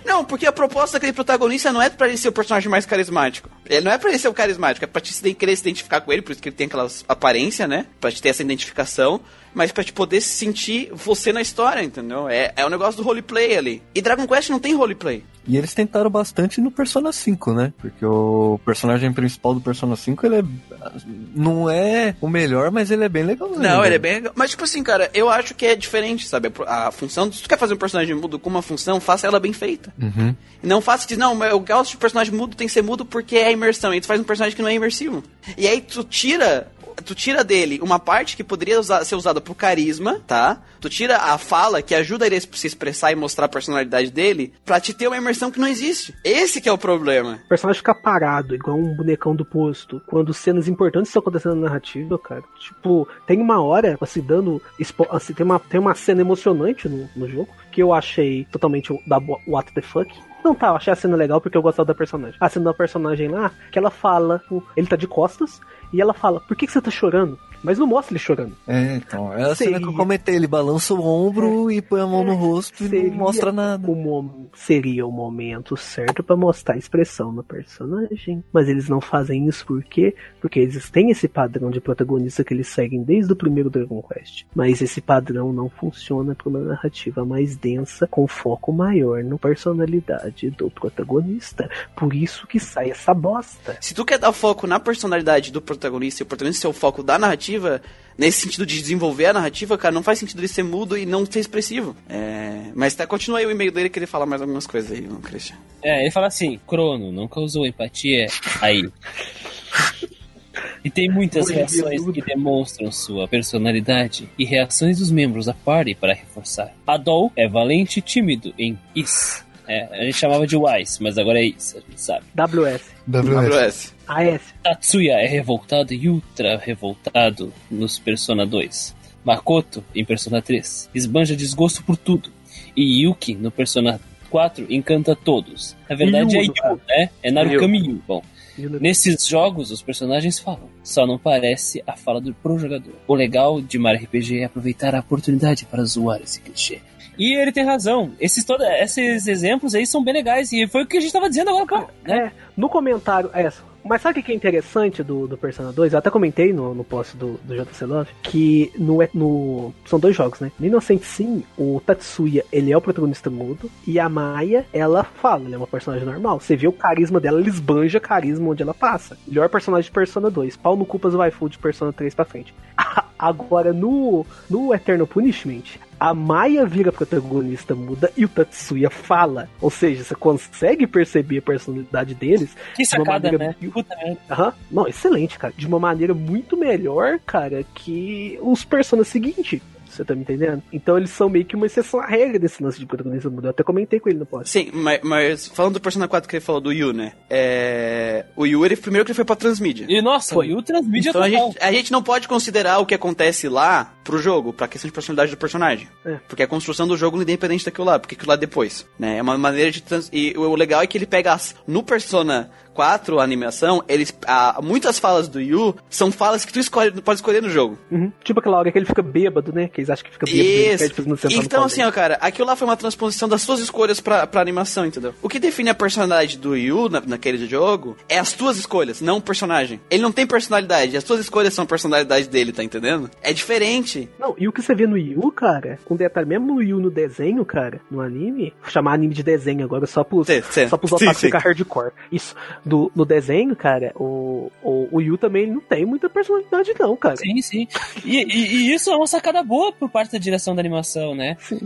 Não, porque a proposta daquele protagonista não é pra ele ser o personagem mais carismático. Ele não é pra ele ser o carismático, é pra te se- querer se identificar com ele, por isso que ele tem aquela aparência, né? Pra te ter essa identificação. Mas pra te poder sentir você na história, entendeu? É, é o negócio do roleplay ali. E Dragon Quest não tem roleplay. E eles tentaram bastante no Persona 5, né? Porque o personagem principal do Persona 5, ele é. Não é o melhor, mas ele é bem legal. Não, ele é bem legal. Mas, tipo assim, cara, eu acho que é diferente, sabe? A a função. Se tu quer fazer um personagem mudo com uma função, faça ela bem feita. Uhum. Não faça diz, não, eu gosto de personagem mudo, tem que ser mudo porque é imersão. E tu faz um personagem que não é imersivo. E aí tu tira. Tu tira dele uma parte que poderia usar- ser usada pro carisma, tá? Tu tira a fala que ajuda ele a se expressar e mostrar a personalidade dele pra te ter uma imersão que não existe. Esse que é o problema. O personagem fica parado, igual um bonecão do posto, quando cenas importantes estão acontecendo na narrativa, cara. Tipo, tem uma hora, assim, dando. Assim, tem, uma, tem uma cena emocionante no, no jogo, que eu achei totalmente da what the fuck. Não tá, eu achei a cena legal porque eu gostava da personagem. A cena da personagem lá, que ela fala, ele tá de costas, e ela fala, por que, que você tá chorando? Mas não mostra ele chorando. É, então. É a cena que eu Seria. comentei. Ele balança o ombro e põe a mão no rosto e Seria não mostra nada. o mom- seria o momento certo pra mostrar a expressão no personagem. Mas eles não fazem isso por quê? Porque eles têm esse padrão de protagonista que eles seguem desde o primeiro Dragon Quest. Mas esse padrão não funciona pra uma narrativa mais densa, com foco maior na personalidade do protagonista. Por isso que sai essa bosta. Se tu quer dar foco na personalidade do protagonista e o protagonista ser o foco da narrativa, nesse sentido de desenvolver a narrativa, cara, não faz sentido ele ser mudo e não ser expressivo. É... Mas tá, continua aí o e-mail dele que ele fala mais algumas coisas aí, o Christian. É, ele fala assim, Crono, não causou empatia aí. E tem muitas Foi reações que demonstram sua personalidade e reações dos membros da party para reforçar. Adol é valente e tímido em Is. É, a gente chamava de Wise, mas agora é Is, a gente sabe. WS. WS. AS. Tatsuya é revoltado e ultra revoltado nos Persona 2. Makoto, em Persona 3, esbanja desgosto por tudo. E Yuki, no Persona 4, encanta todos. Na verdade é no Yu, né? É Narukami Yu. Bom, nesses jogos os personagens falam, só não parece a fala do pro jogador. O legal de Mario RPG é aproveitar a oportunidade para zoar esse clichê. E ele tem razão. Esses, toda, esses exemplos aí são bem legais. E foi o que a gente tava dizendo agora, pô. Né? É, no comentário. É, mas sabe o que é interessante do, do Persona 2? Eu até comentei no, no post do, do JC Love que no, no. São dois jogos, né? No Innocent Sim, o Tatsuya, ele é o protagonista mudo. E a Maya, ela fala, ela é uma personagem normal. Você vê o carisma dela, ela esbanja carisma onde ela passa. Melhor personagem de Persona 2. Pau no culpas waifu de Persona 3 pra frente. Agora, no, no Eternal Punishment, a Maya vira protagonista muda e o Tatsuya fala. Ou seja, você consegue perceber a personalidade deles Que de uma sacada, maneira né? Puta. Aham. Não, excelente, cara. De uma maneira muito melhor, cara, que os personagens seguintes. Você tá me entendendo? Então eles são meio que uma exceção à regra desse lance de protagonista mudo. Eu até comentei com ele no post. Sim, mas, mas falando do Persona 4 que ele falou do Yu, né? É... O Yu, ele primeiro que ele foi pra Transmídia. E nossa, Foi. o transmídia Então a total. gente, a gente não pode considerar o que acontece lá pro jogo, pra questão de personalidade do personagem. É. Porque a construção do jogo é independente daquilo lá, porque aquilo lá é depois. Né? É uma maneira de. Trans... E o legal é que ele pega as... no Persona 4, a animação, eles. a- muitas falas do Yu são falas que tu escolhe, pode escolher no jogo. Uhum. Tipo aquela hora que ele fica bêbado, né? Que eles acham que fica bêbado. ele Isso. no Então, assim, ó, cara, aquilo lá foi uma transposição das suas escolhas pra, pra animação, entendeu? O que define a personalidade do Yu na, naquele jogo é as tuas escolhas, não o personagem. Ele não tem personalidade, as tuas escolhas são a personalidade dele, tá entendendo? É diferente. Não, e o que você vê no Yu, cara, com detalhe, mesmo no Yu no desenho, cara, no anime, vou chamar anime de desenho agora só pros, Sim, sim. só pros otakus ficar hardcore. Isso, do, no desenho, cara, o, o, o Yu também não tem muita personalidade não, cara. Sim, sim. E, e- e isso é uma sacada boa por parte da direção da animação, né? Sim,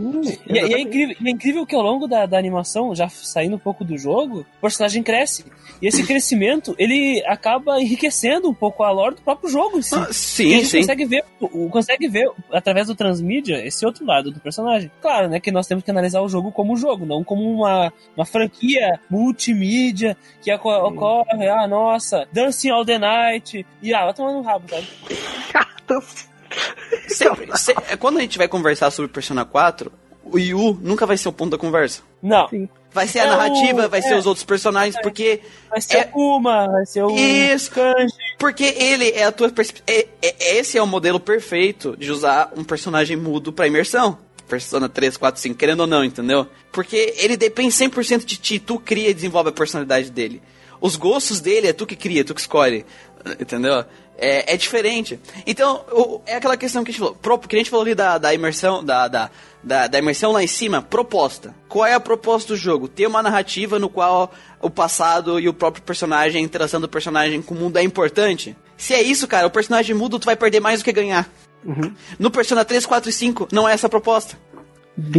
E, e é, incrível, é incrível que ao longo da, da animação, já saindo um pouco do jogo, o personagem cresce. E esse crescimento, ele acaba enriquecendo um pouco a lore do próprio jogo. Ah, E a sim, gente sim. consegue ver, consegue ver através do transmídia esse outro lado do personagem. Claro, né, que nós temos que analisar o jogo como jogo, não como uma, uma franquia multimídia que aco- ocorre, ah, nossa, Dancing All the Night, e ah, vai tomar no rabo, sabe? Sempre- se- é, quando a gente vai conversar sobre Persona 4, o Yu nunca vai ser o ponto da conversa. Não. Sim. Vai ser a É o- narrativa, vai ser é. os outros personagens, porque Vai ser É- Kuma, vai ser o Isso. Kanji. Porque ele é a tua é- é- Esse é o modelo perfeito de usar um personagem mudo pra imersão. Persona 3, 4, 5, querendo ou não, entendeu? Porque ele depende 100% de ti, tu cria e desenvolve a personalidade dele. Os gostos dele é tu que cria, tu que escolhe, entendeu? É, é diferente. Então, o- é aquela questão que a gente falou, pro, que a gente falou ali da, da imersão, da, da, da, da imersão lá em cima, proposta. Qual é a proposta do jogo? Ter uma narrativa no qual o passado e o próprio personagem, a interação do personagem com o mundo é importante? Se é isso, cara, o personagem muda, tu vai perder mais do que ganhar. No Persona 3, 4 e 5, não é essa a proposta.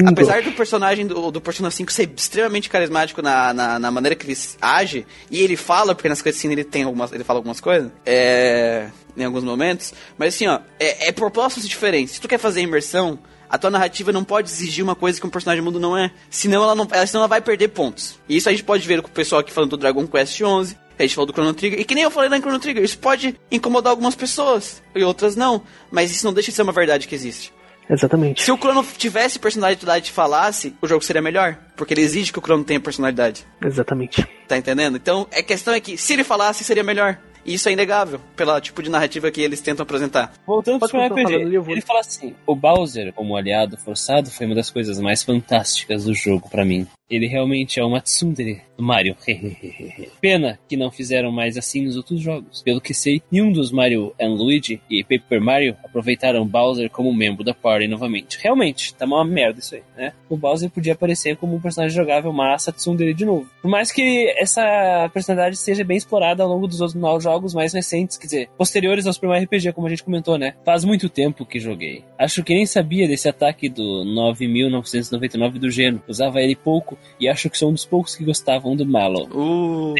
Apesar do personagem do, do Persona 5 ser extremamente carismático na, na, na maneira que ele age, e ele fala, porque nas cutscenes ele tem algumas. ele fala algumas coisas, é, em alguns momentos, mas assim, ó, é, é propostas diferentes. Se tu quer fazer imersão, a tua narrativa não pode exigir uma coisa que um personagem mundo não é. Senão ela não. ela- Senão ela vai perder pontos. E isso a gente pode ver com o pessoal aqui falando do Dragon Quest 11. A gente falou do Chrono Trigger. E que nem eu falei na Chrono Trigger. Isso pode incomodar algumas pessoas. E outras não. Mas isso não deixa de ser uma verdade que existe. Exatamente. Se o Chrono tivesse personalidade e falasse, o jogo seria melhor. Porque ele exige que o Chrono tenha personalidade. Exatamente. Tá entendendo? Então, a questão é que se ele falasse, seria melhor. E isso é inegável, pela tipo de narrativa que eles tentam apresentar. Voltando Super continuar RPG, falando, ele fala assim: o Bowser, como aliado forçado, foi uma das coisas mais fantásticas do jogo pra mim. Ele realmente é uma tsundere do Mario. Pena que não fizeram mais assim nos outros jogos. Pelo que sei, nenhum dos Mario and Luigi e Paper Mario aproveitaram Bowser como membro da party novamente. Realmente, tá uma merda isso aí, né? O Bowser podia aparecer como um personagem jogável massa tsundere de novo. Por mais que essa personalidade seja bem explorada ao longo dos outros novos jogos mais recentes, quer dizer, posteriores ao Super Mario RPG, como a gente comentou, né? Faz muito tempo que joguei. Acho que nem sabia desse ataque do 9999 do Geno. Usava ele pouco e acho que sou um dos poucos que gostavam do Mallow. Uh.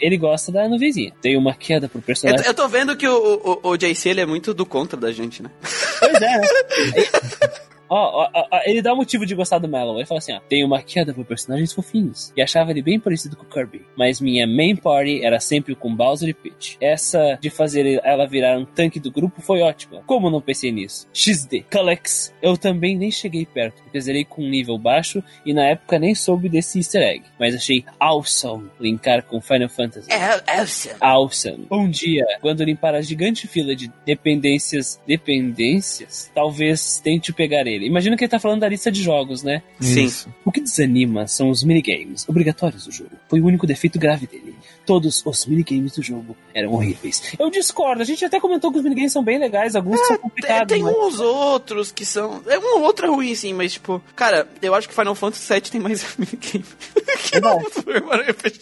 Ele gosta da nuvenzinha. Tem uma queda pro Eu, personagem. eu tô vendo que o, o, o JC ele é muito do contra da gente, né? Pois é, né? Ó, ó, ó, ele dá um motivo de gostar do Mallow. Ele fala assim, ó, tem uma queda por personagens fofinhos. E achava ele bem parecido com o Kirby. Mas minha main party era sempre com Bowser e Peach. Essa de fazer ela virar um tanque do grupo foi ótima. Como não pensei nisso? XD. Kalex. Eu também nem cheguei perto, porque zerei com um nível baixo e na época nem soube desse easter egg. Mas achei awesome linkar com Final Fantasy. É, é, Awesome. Um dia, quando limpar a gigante fila de dependências, dependências, talvez tente pegar ele. Imagina que ele tá falando da lista de jogos, né? Sim. Isso. O que desanima são os minigames, obrigatórios do jogo. Foi o único defeito grave dele. Todos os minigames do jogo eram horríveis. Eu discordo, a gente até comentou que os minigames são bem legais, alguns são Tem, complicados. tem mas- uns outros que são. É um ou outro é ruim, sim, mas tipo. Cara, eu acho que Final Fantasy VII tem mais minigame que o Super Mario RPG.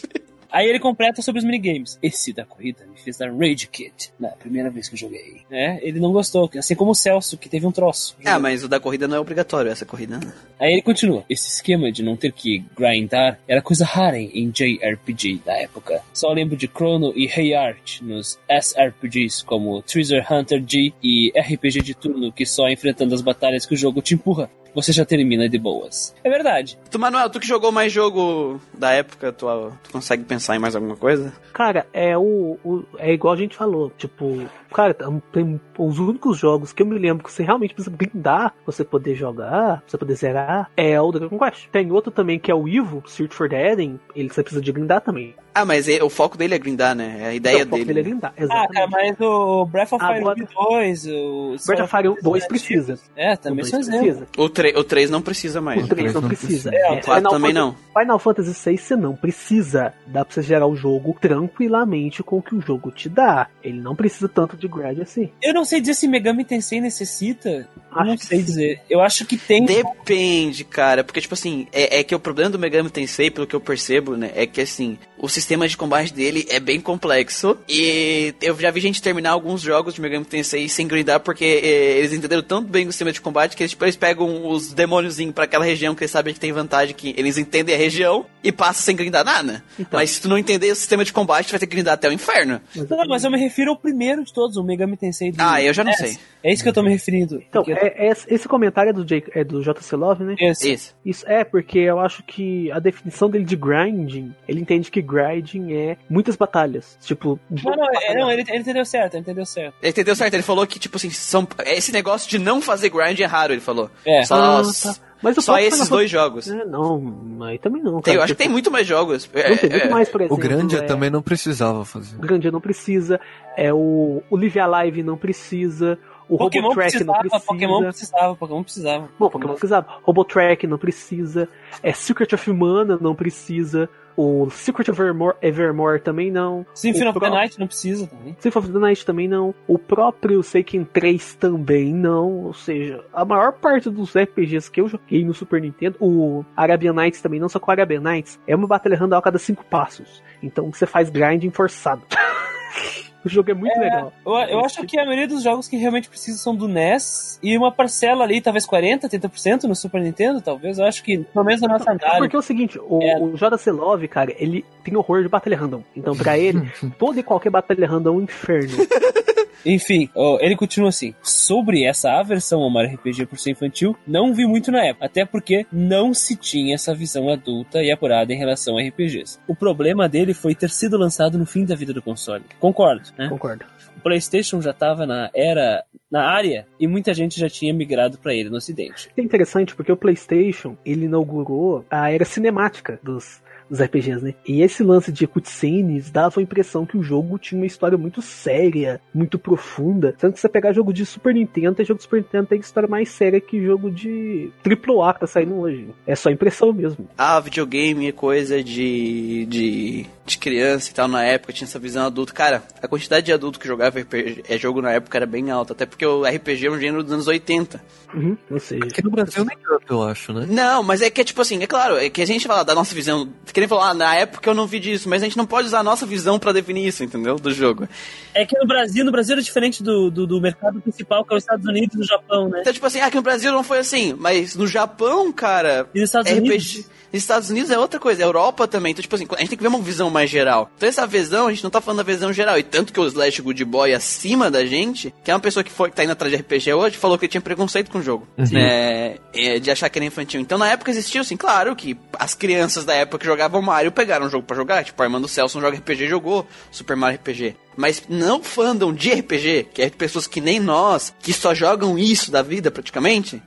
Aí ele completa sobre os minigames. Esse da corrida me fez dar Rage Kit na primeira vez que eu joguei. É, ele não gostou, assim como o Celso, que teve um troço. Ah, mas o da corrida não é obrigatório, essa corrida. né? Aí ele continua. Esse esquema de não ter que grindar era coisa rara em JRPG da época. Só lembro de Chrono e Hey Art nos SRPGs como Treasure Hunter G e RPG de turno que só enfrentando as batalhas que o jogo te empurra. Você já termina de boas. É verdade. Tu, Manuel, tu que jogou mais jogo da época, tu, tu consegue pensar em mais alguma coisa? Cara, é o, o- É igual a gente falou. Tipo, cara, tem os únicos jogos que eu me lembro que você realmente precisa grindar pra você poder jogar, pra você poder zerar, é o Dragon Quest. Tem outro também que é o Evo, Search for the Eden, ele você precisa de grindar também. Ah, mas é- o foco dele é grindar, né? É a ideia Então, o foco dele. dele é grindar, Ah, exatamente. cara, mas o Breath of Fire Agora- 2, o... Breath of Fire 2 precisa. É, O também 2 são exemplos. precisa. O, tre- o 3 não precisa mais. O 3 não não precisa. precisa. É, o O 4 também não. Final Fantasy VI você não precisa. Dá pra você gerar o jogo tranquilamente com o que o jogo te dá. Ele não precisa tanto de grind assim. Eu não sei dizer se Megami Tensei necessita. Acho não sei sim. dizer. Eu acho que tem. Depende, cara, porque, tipo assim, é, é que o problema do Megami Tensei, pelo que eu percebo, né, é que, assim, o sistema de combate dele é bem complexo e eu já vi gente terminar alguns jogos de Megami Tensei sem grindar porque é, eles entenderam tanto bem o sistema de combate que eles, tipo, eles pegam os demôniozinhos pra aquela região que eles sabem que tem vantagem, que eles entendem a região e passam sem grindar nada. Então. Mas se tu não entender o sistema de combate, tu vai ter que grindar até o inferno. Não, mas eu me refiro ao primeiro de todos, o Megami Tensei. Do Ah, eu já não NES. sei. É isso que eu tô me referindo. Então, é- é- esse comentário é do, J, é do JC Love, né? Esse. Isso. Isso é porque eu acho que a definição dele de grinding, ele entende que grinding é muitas batalhas. Tipo, Não, não, é- não, ele, ele entendeu certo, ele entendeu certo. Ele entendeu certo, ele falou que, tipo assim, são, esse negócio de não fazer grind é raro, ele falou. É. Só, Ah, tá. Mas o só esses dois jogos. É, não, aí também não. Tem- Cara, eu acho que tem muito mais jogos. É, Não, tem muito é, mais, por O exemplo. grande é, também não precisava fazer. O grande não precisa. É o, o Live Alive não precisa. O Pokémon Robotrack não precisava, precisa. Pokémon precisava, Pokémon precisava. Bom, Pokémon precisava. Robotrack não precisa. É, Secret of Mana não precisa. O Secret of Evermore, Evermore também não. Symphony of the Night não precisa também. Symphony of the Night também não. O próprio Seiken 3 também não. Ou seja, a maior parte dos RPGs que eu joguei no Super Nintendo, o Arabian Nights também não, só que o Arabian Nights é uma batalha random a cada 5 passos. Então você faz grinding forçado. o jogo é muito legal. Eu, eu acho que a maioria dos jogos que realmente precisam são do NES e uma parcela ali, talvez 40, 30% no Super Nintendo, talvez. Eu acho que, pelo menos na nossa É análise. porque é o seguinte, o, É. o JC Love, cara, ele tem horror de batalha random. Então, pra ele, toda e qualquer batalha random é um inferno. Enfim, ele continua assim. Sobre essa aversão ao Mario RPG por ser infantil, não vi muito na época. Até porque não se tinha essa visão adulta e apurada em relação a RPGs. O problema dele foi ter sido lançado no fim da vida do console. Concordo, né? Concordo. O PlayStation já estava na era, na área, e muita gente já tinha migrado para ele no ocidente. É interessante porque o PlayStation, ele inaugurou a era cinemática dos, dos RPGs, né? E esse lance de cutscenes dava a impressão que o jogo tinha uma história muito séria, muito profunda. Sendo que você pegar jogo de Super Nintendo, tem jogo de Super Nintendo tem história mais séria que jogo de AAA que tá saindo hoje. É só impressão mesmo. Ah, videogame é coisa de, de, de criança e tal. Na época tinha essa visão adulta. Cara, a quantidade de adulto que jogava RPG, é jogo na época era bem alta. Até porque o RPG é um gênero dos anos 80. Uhum, ou seja, Aqui no Brasil nem tanto, eu acho, né? Não, mas é que é tipo assim, é claro, é que a gente fala da nossa visão. Que nem falar, ah, na época eu não vi disso, mas a gente não pode usar a nossa visão pra definir isso, entendeu? Do jogo. É que no Brasil, no Brasil é diferente do, do, do mercado principal, que é os Estados Unidos e o Japão, né? Então, tipo assim, aqui no Brasil não foi assim, mas no Japão, cara. E nos Estados RPG Unidos? Nos Estados Unidos é outra coisa, Europa também. Então, tipo assim, a gente tem que ver uma visão mais geral. Então, essa visão, a gente não tá falando da visão geral. E tanto que o Slash Good Boy acima da gente, que é uma pessoa que, foi, que tá indo atrás de RPG hoje, falou que ele tinha preconceito com o jogo. Né? É, de achar que era infantil. Então, na época existiu, assim, claro que as crianças da época que jogavam Mario pegaram um jogo pra jogar. Tipo, a irmã do Celso joga RPG jogou Super Mario RPG. Mas não fandom de RPG, que é de pessoas que nem nós, que só jogam isso da vida praticamente,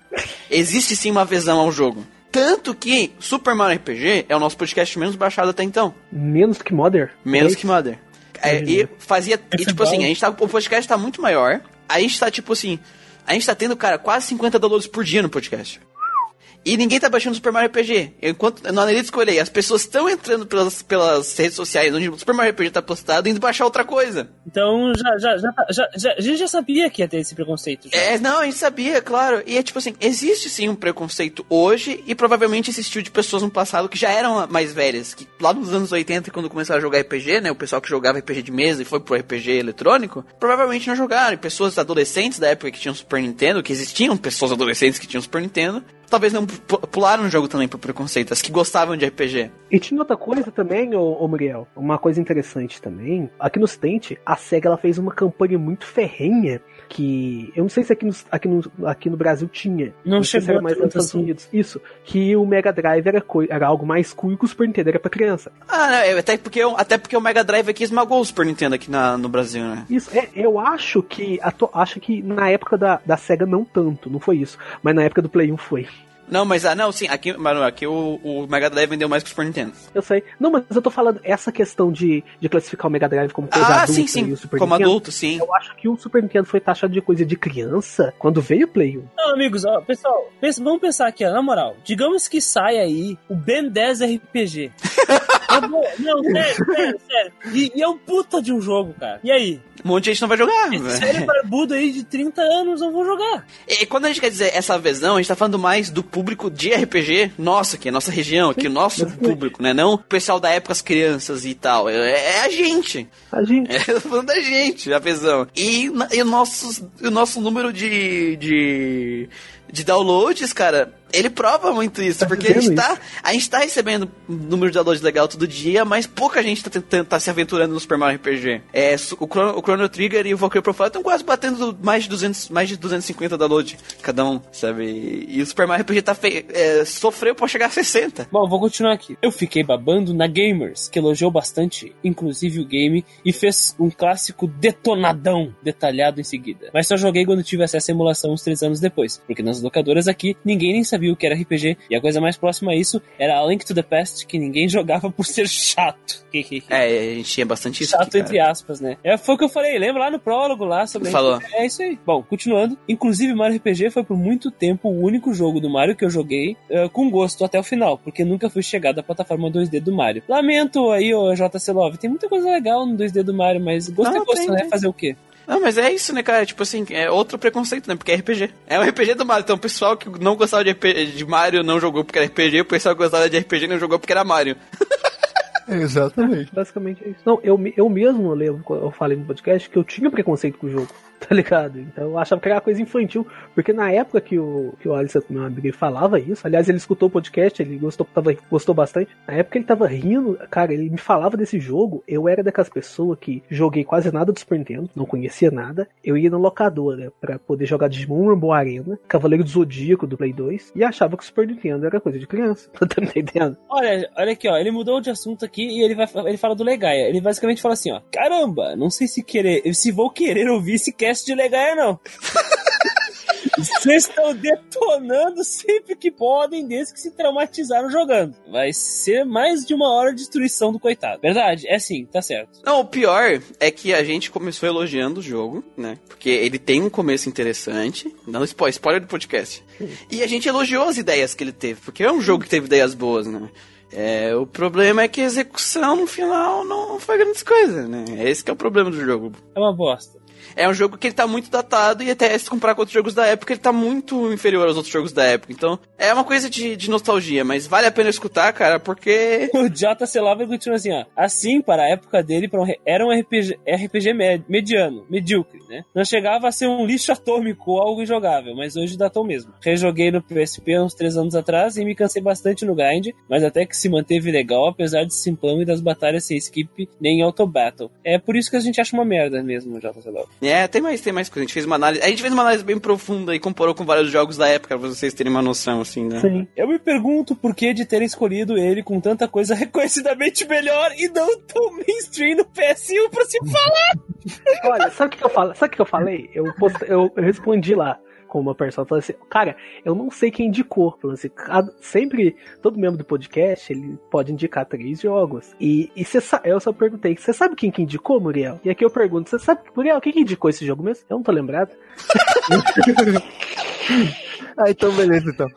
existe sim uma visão ao jogo. Tanto que Super Mario RPG é o nosso podcast menos baixado até então. menos que Mother. Menos É que Mother. É, e fazia. E, tipo assim, a gente tá, o podcast tá muito maior. A gente tá, tipo assim. A gente tá tendo, cara, quase 50 downloads por dia no podcast. E ninguém tá baixando o Super Mario RPG. Enquanto no Analytics que eu olhei, as pessoas estão entrando pelas, pelas redes sociais onde o Super Mario RPG tá postado indo baixar outra coisa. Então já, já, já, já, já- a gente já sabia que ia ter esse preconceito. Já. É, não, a gente sabia, claro. E é tipo assim, existe sim um preconceito hoje e provavelmente existiu de pessoas no passado que já eram mais velhas. Que lá nos anos 80, quando começaram a jogar RPG, né? O pessoal que jogava RPG de mesa e foi pro RPG eletrônico, provavelmente não jogaram. E pessoas adolescentes da época que tinham Super Nintendo, que existiam pessoas adolescentes que tinham Super Nintendo, talvez não pularam o jogo também por preconceito, as que gostavam de RPG. E tinha outra coisa também, ô, ô Muriel, uma coisa interessante também. Aqui no Ocidente, a SEGA ela fez uma campanha muito ferrenha que eu não sei se aqui no, aqui no, aqui no Brasil tinha. Não sei se chegou era mais nos Estados assim. Unidos. Isso, que o Mega Drive era, era algo mais cool que o Super Nintendo era pra criança. Ah, não, até porque, o- até porque o Mega Drive aqui esmagou o Super Nintendo aqui na, no Brasil, né? Isso, é, eu acho que acho que na época da, da SEGA não tanto, não foi isso. Mas na época do Play 1 foi. Não, mas ah, não, sim, aqui, mano, aqui o, o Mega Drive vendeu mais que o Super Nintendo. Eu sei. Não, mas eu tô falando essa questão de, de classificar o Mega Drive como coisa Ah, adulta sim, e sim, o Super como Nintendo. adulto, sim. Eu acho que o Super Nintendo foi taxado de coisa de criança quando veio o Play 1. Não, amigos, ó, pessoal, pensa- vamos pensar aqui, ó, na moral. Digamos que sai aí o Ben 10 RPG. É não, sério, sério, sério. E, e é um puta de um jogo, cara. E aí? Um monte de gente não vai jogar. Esse velho. sério barbudo aí de 30 anos não vou jogar. E quando a gente quer dizer essa visão, a gente tá falando mais do público de RPG nosso aqui, a nossa região, aqui, o nosso público, né? Não o pessoal da época, as crianças e tal. É, é a gente. A gente. É, eu tô falando da gente, a visão. E, e o, nosso, o nosso número de, de, de downloads, cara, ele prova muito isso. Tá porque a gente, tá, a gente tá recebendo número de downloads legal todo dia, mas pouca gente tá, tentando, tá se aventurando no Super Mario RPG. É, o, Chrono, o Chrono Trigger e o Valkyrie Profile estão quase batendo mais de, 200, mais de 250 downloads cada um, sabe? E o Super Mario RPG tá fe, é, sofreu pra chegar a 60. Bom, vou continuar aqui. Eu fiquei babando na Gamers, que elogiou bastante, inclusive o game, e fez um clássico detonadão detalhado em seguida. Mas só joguei quando tive acesso à emulação uns três anos depois, porque nas locadoras aqui ninguém nem sabia sabia o que era RPG. E a coisa mais próxima a isso era a Link to the Past, que ninguém jogava por ser chato. É, a gente tinha bastante isso. Chato aqui, entre aspas, né? É, foi o que eu falei, lembra lá no prólogo lá sobre. Falou. É isso aí. Bom, continuando. Inclusive, Mario RPG foi por muito tempo o único jogo do Mario que eu joguei eh, com gosto até o final, porque nunca fui chegado à plataforma 2D do Mario. Lamento aí, ô JC Love, tem muita coisa legal no 2D do Mario, mas gosto Não, é gosto, né? Fazer o quê? Não, mas é isso, né, cara? Tipo assim, é outro preconceito, né? Porque é RPG. É um RPG do Mario. Então o pessoal que não gostava de, RPG, de Mario não jogou porque era RPG, o pessoal que gostava de RPG não jogou porque era Mario. Exatamente. Basicamente é isso. Não, eu, eu mesmo lembro, quando eu falei no podcast, que eu tinha preconceito com o jogo, tá ligado? Então eu achava que era uma coisa infantil, porque na época que o, que o Alisson, meu amigo, falava isso, aliás, ele escutou o podcast, ele gostou, tava, gostou bastante. Na época ele tava rindo, cara, ele me falava desse jogo, eu era daquelas pessoas que joguei quase nada do Super Nintendo, não conhecia nada, eu ia na locadora pra poder jogar Digimon Rainbow Arena, Cavaleiro do Zodíaco do Play 2, e achava que o Super Nintendo era coisa de criança, tá entendendo? Olha, olha aqui, ó, ele mudou de assunto aqui e ele vai ele fala do Legaia. Ele basicamente fala assim, ó: "Caramba, não sei se querer, se vou querer ouvir esse cast de Legaia não". Vocês estão detonando sempre que podem, desde que se traumatizaram jogando. Vai ser mais de uma hora de destruição do coitado. Verdade? É sim, tá certo. Não, o pior é que a gente começou elogiando o jogo, né? Porque ele tem um começo interessante. Não spoiler, spoiler do podcast. E a gente elogiou as ideias que ele teve, porque é um jogo que teve ideias boas, né? É, o problema é que a execução no final não foi grandes coisas, né? Esse que é o problema do jogo. É uma bosta. É um jogo que ele tá muito datado e até se comparar com outros jogos da época, ele tá muito inferior aos outros jogos da época. Então, é uma coisa de, de nostalgia, mas vale a pena escutar, cara, porque. O JC continua assim, ó. Assim, para a época dele, um era um RPG, RPG med- mediano, medíocre, né? Não chegava a ser um lixo atômico ou algo injogável, mas hoje datou mesmo. Rejoguei no PSP uns 3 anos atrás e me cansei bastante no grind, mas até que se manteve legal, apesar de simplão e das batalhas sem skip nem auto battle. É por isso que a gente acha uma merda mesmo, JC Lava. É, tem mais, tem mais coisa. A gente fez uma análise. A gente fez uma análise bem profunda e comparou com vários jogos da época, pra vocês terem uma noção, assim, né? Sim. Eu me pergunto por que de terem escolhido ele com tanta coisa reconhecidamente melhor e não tão mainstream no PS1 pra se falar. Olha, sabe o que, que eu falei? Sabe o que eu falei? Eu, post... eu, eu respondi lá com uma pessoa falando assim, cara, eu não sei quem indicou. Falando assim, sempre, todo membro do podcast, ele pode indicar três jogos. E, e cê eu só perguntei, você sabe quem que indicou, Muriel? E aqui eu pergunto, você sabe, Muriel, quem que indicou esse jogo mesmo? Eu não tô lembrado. Ah, então beleza, então.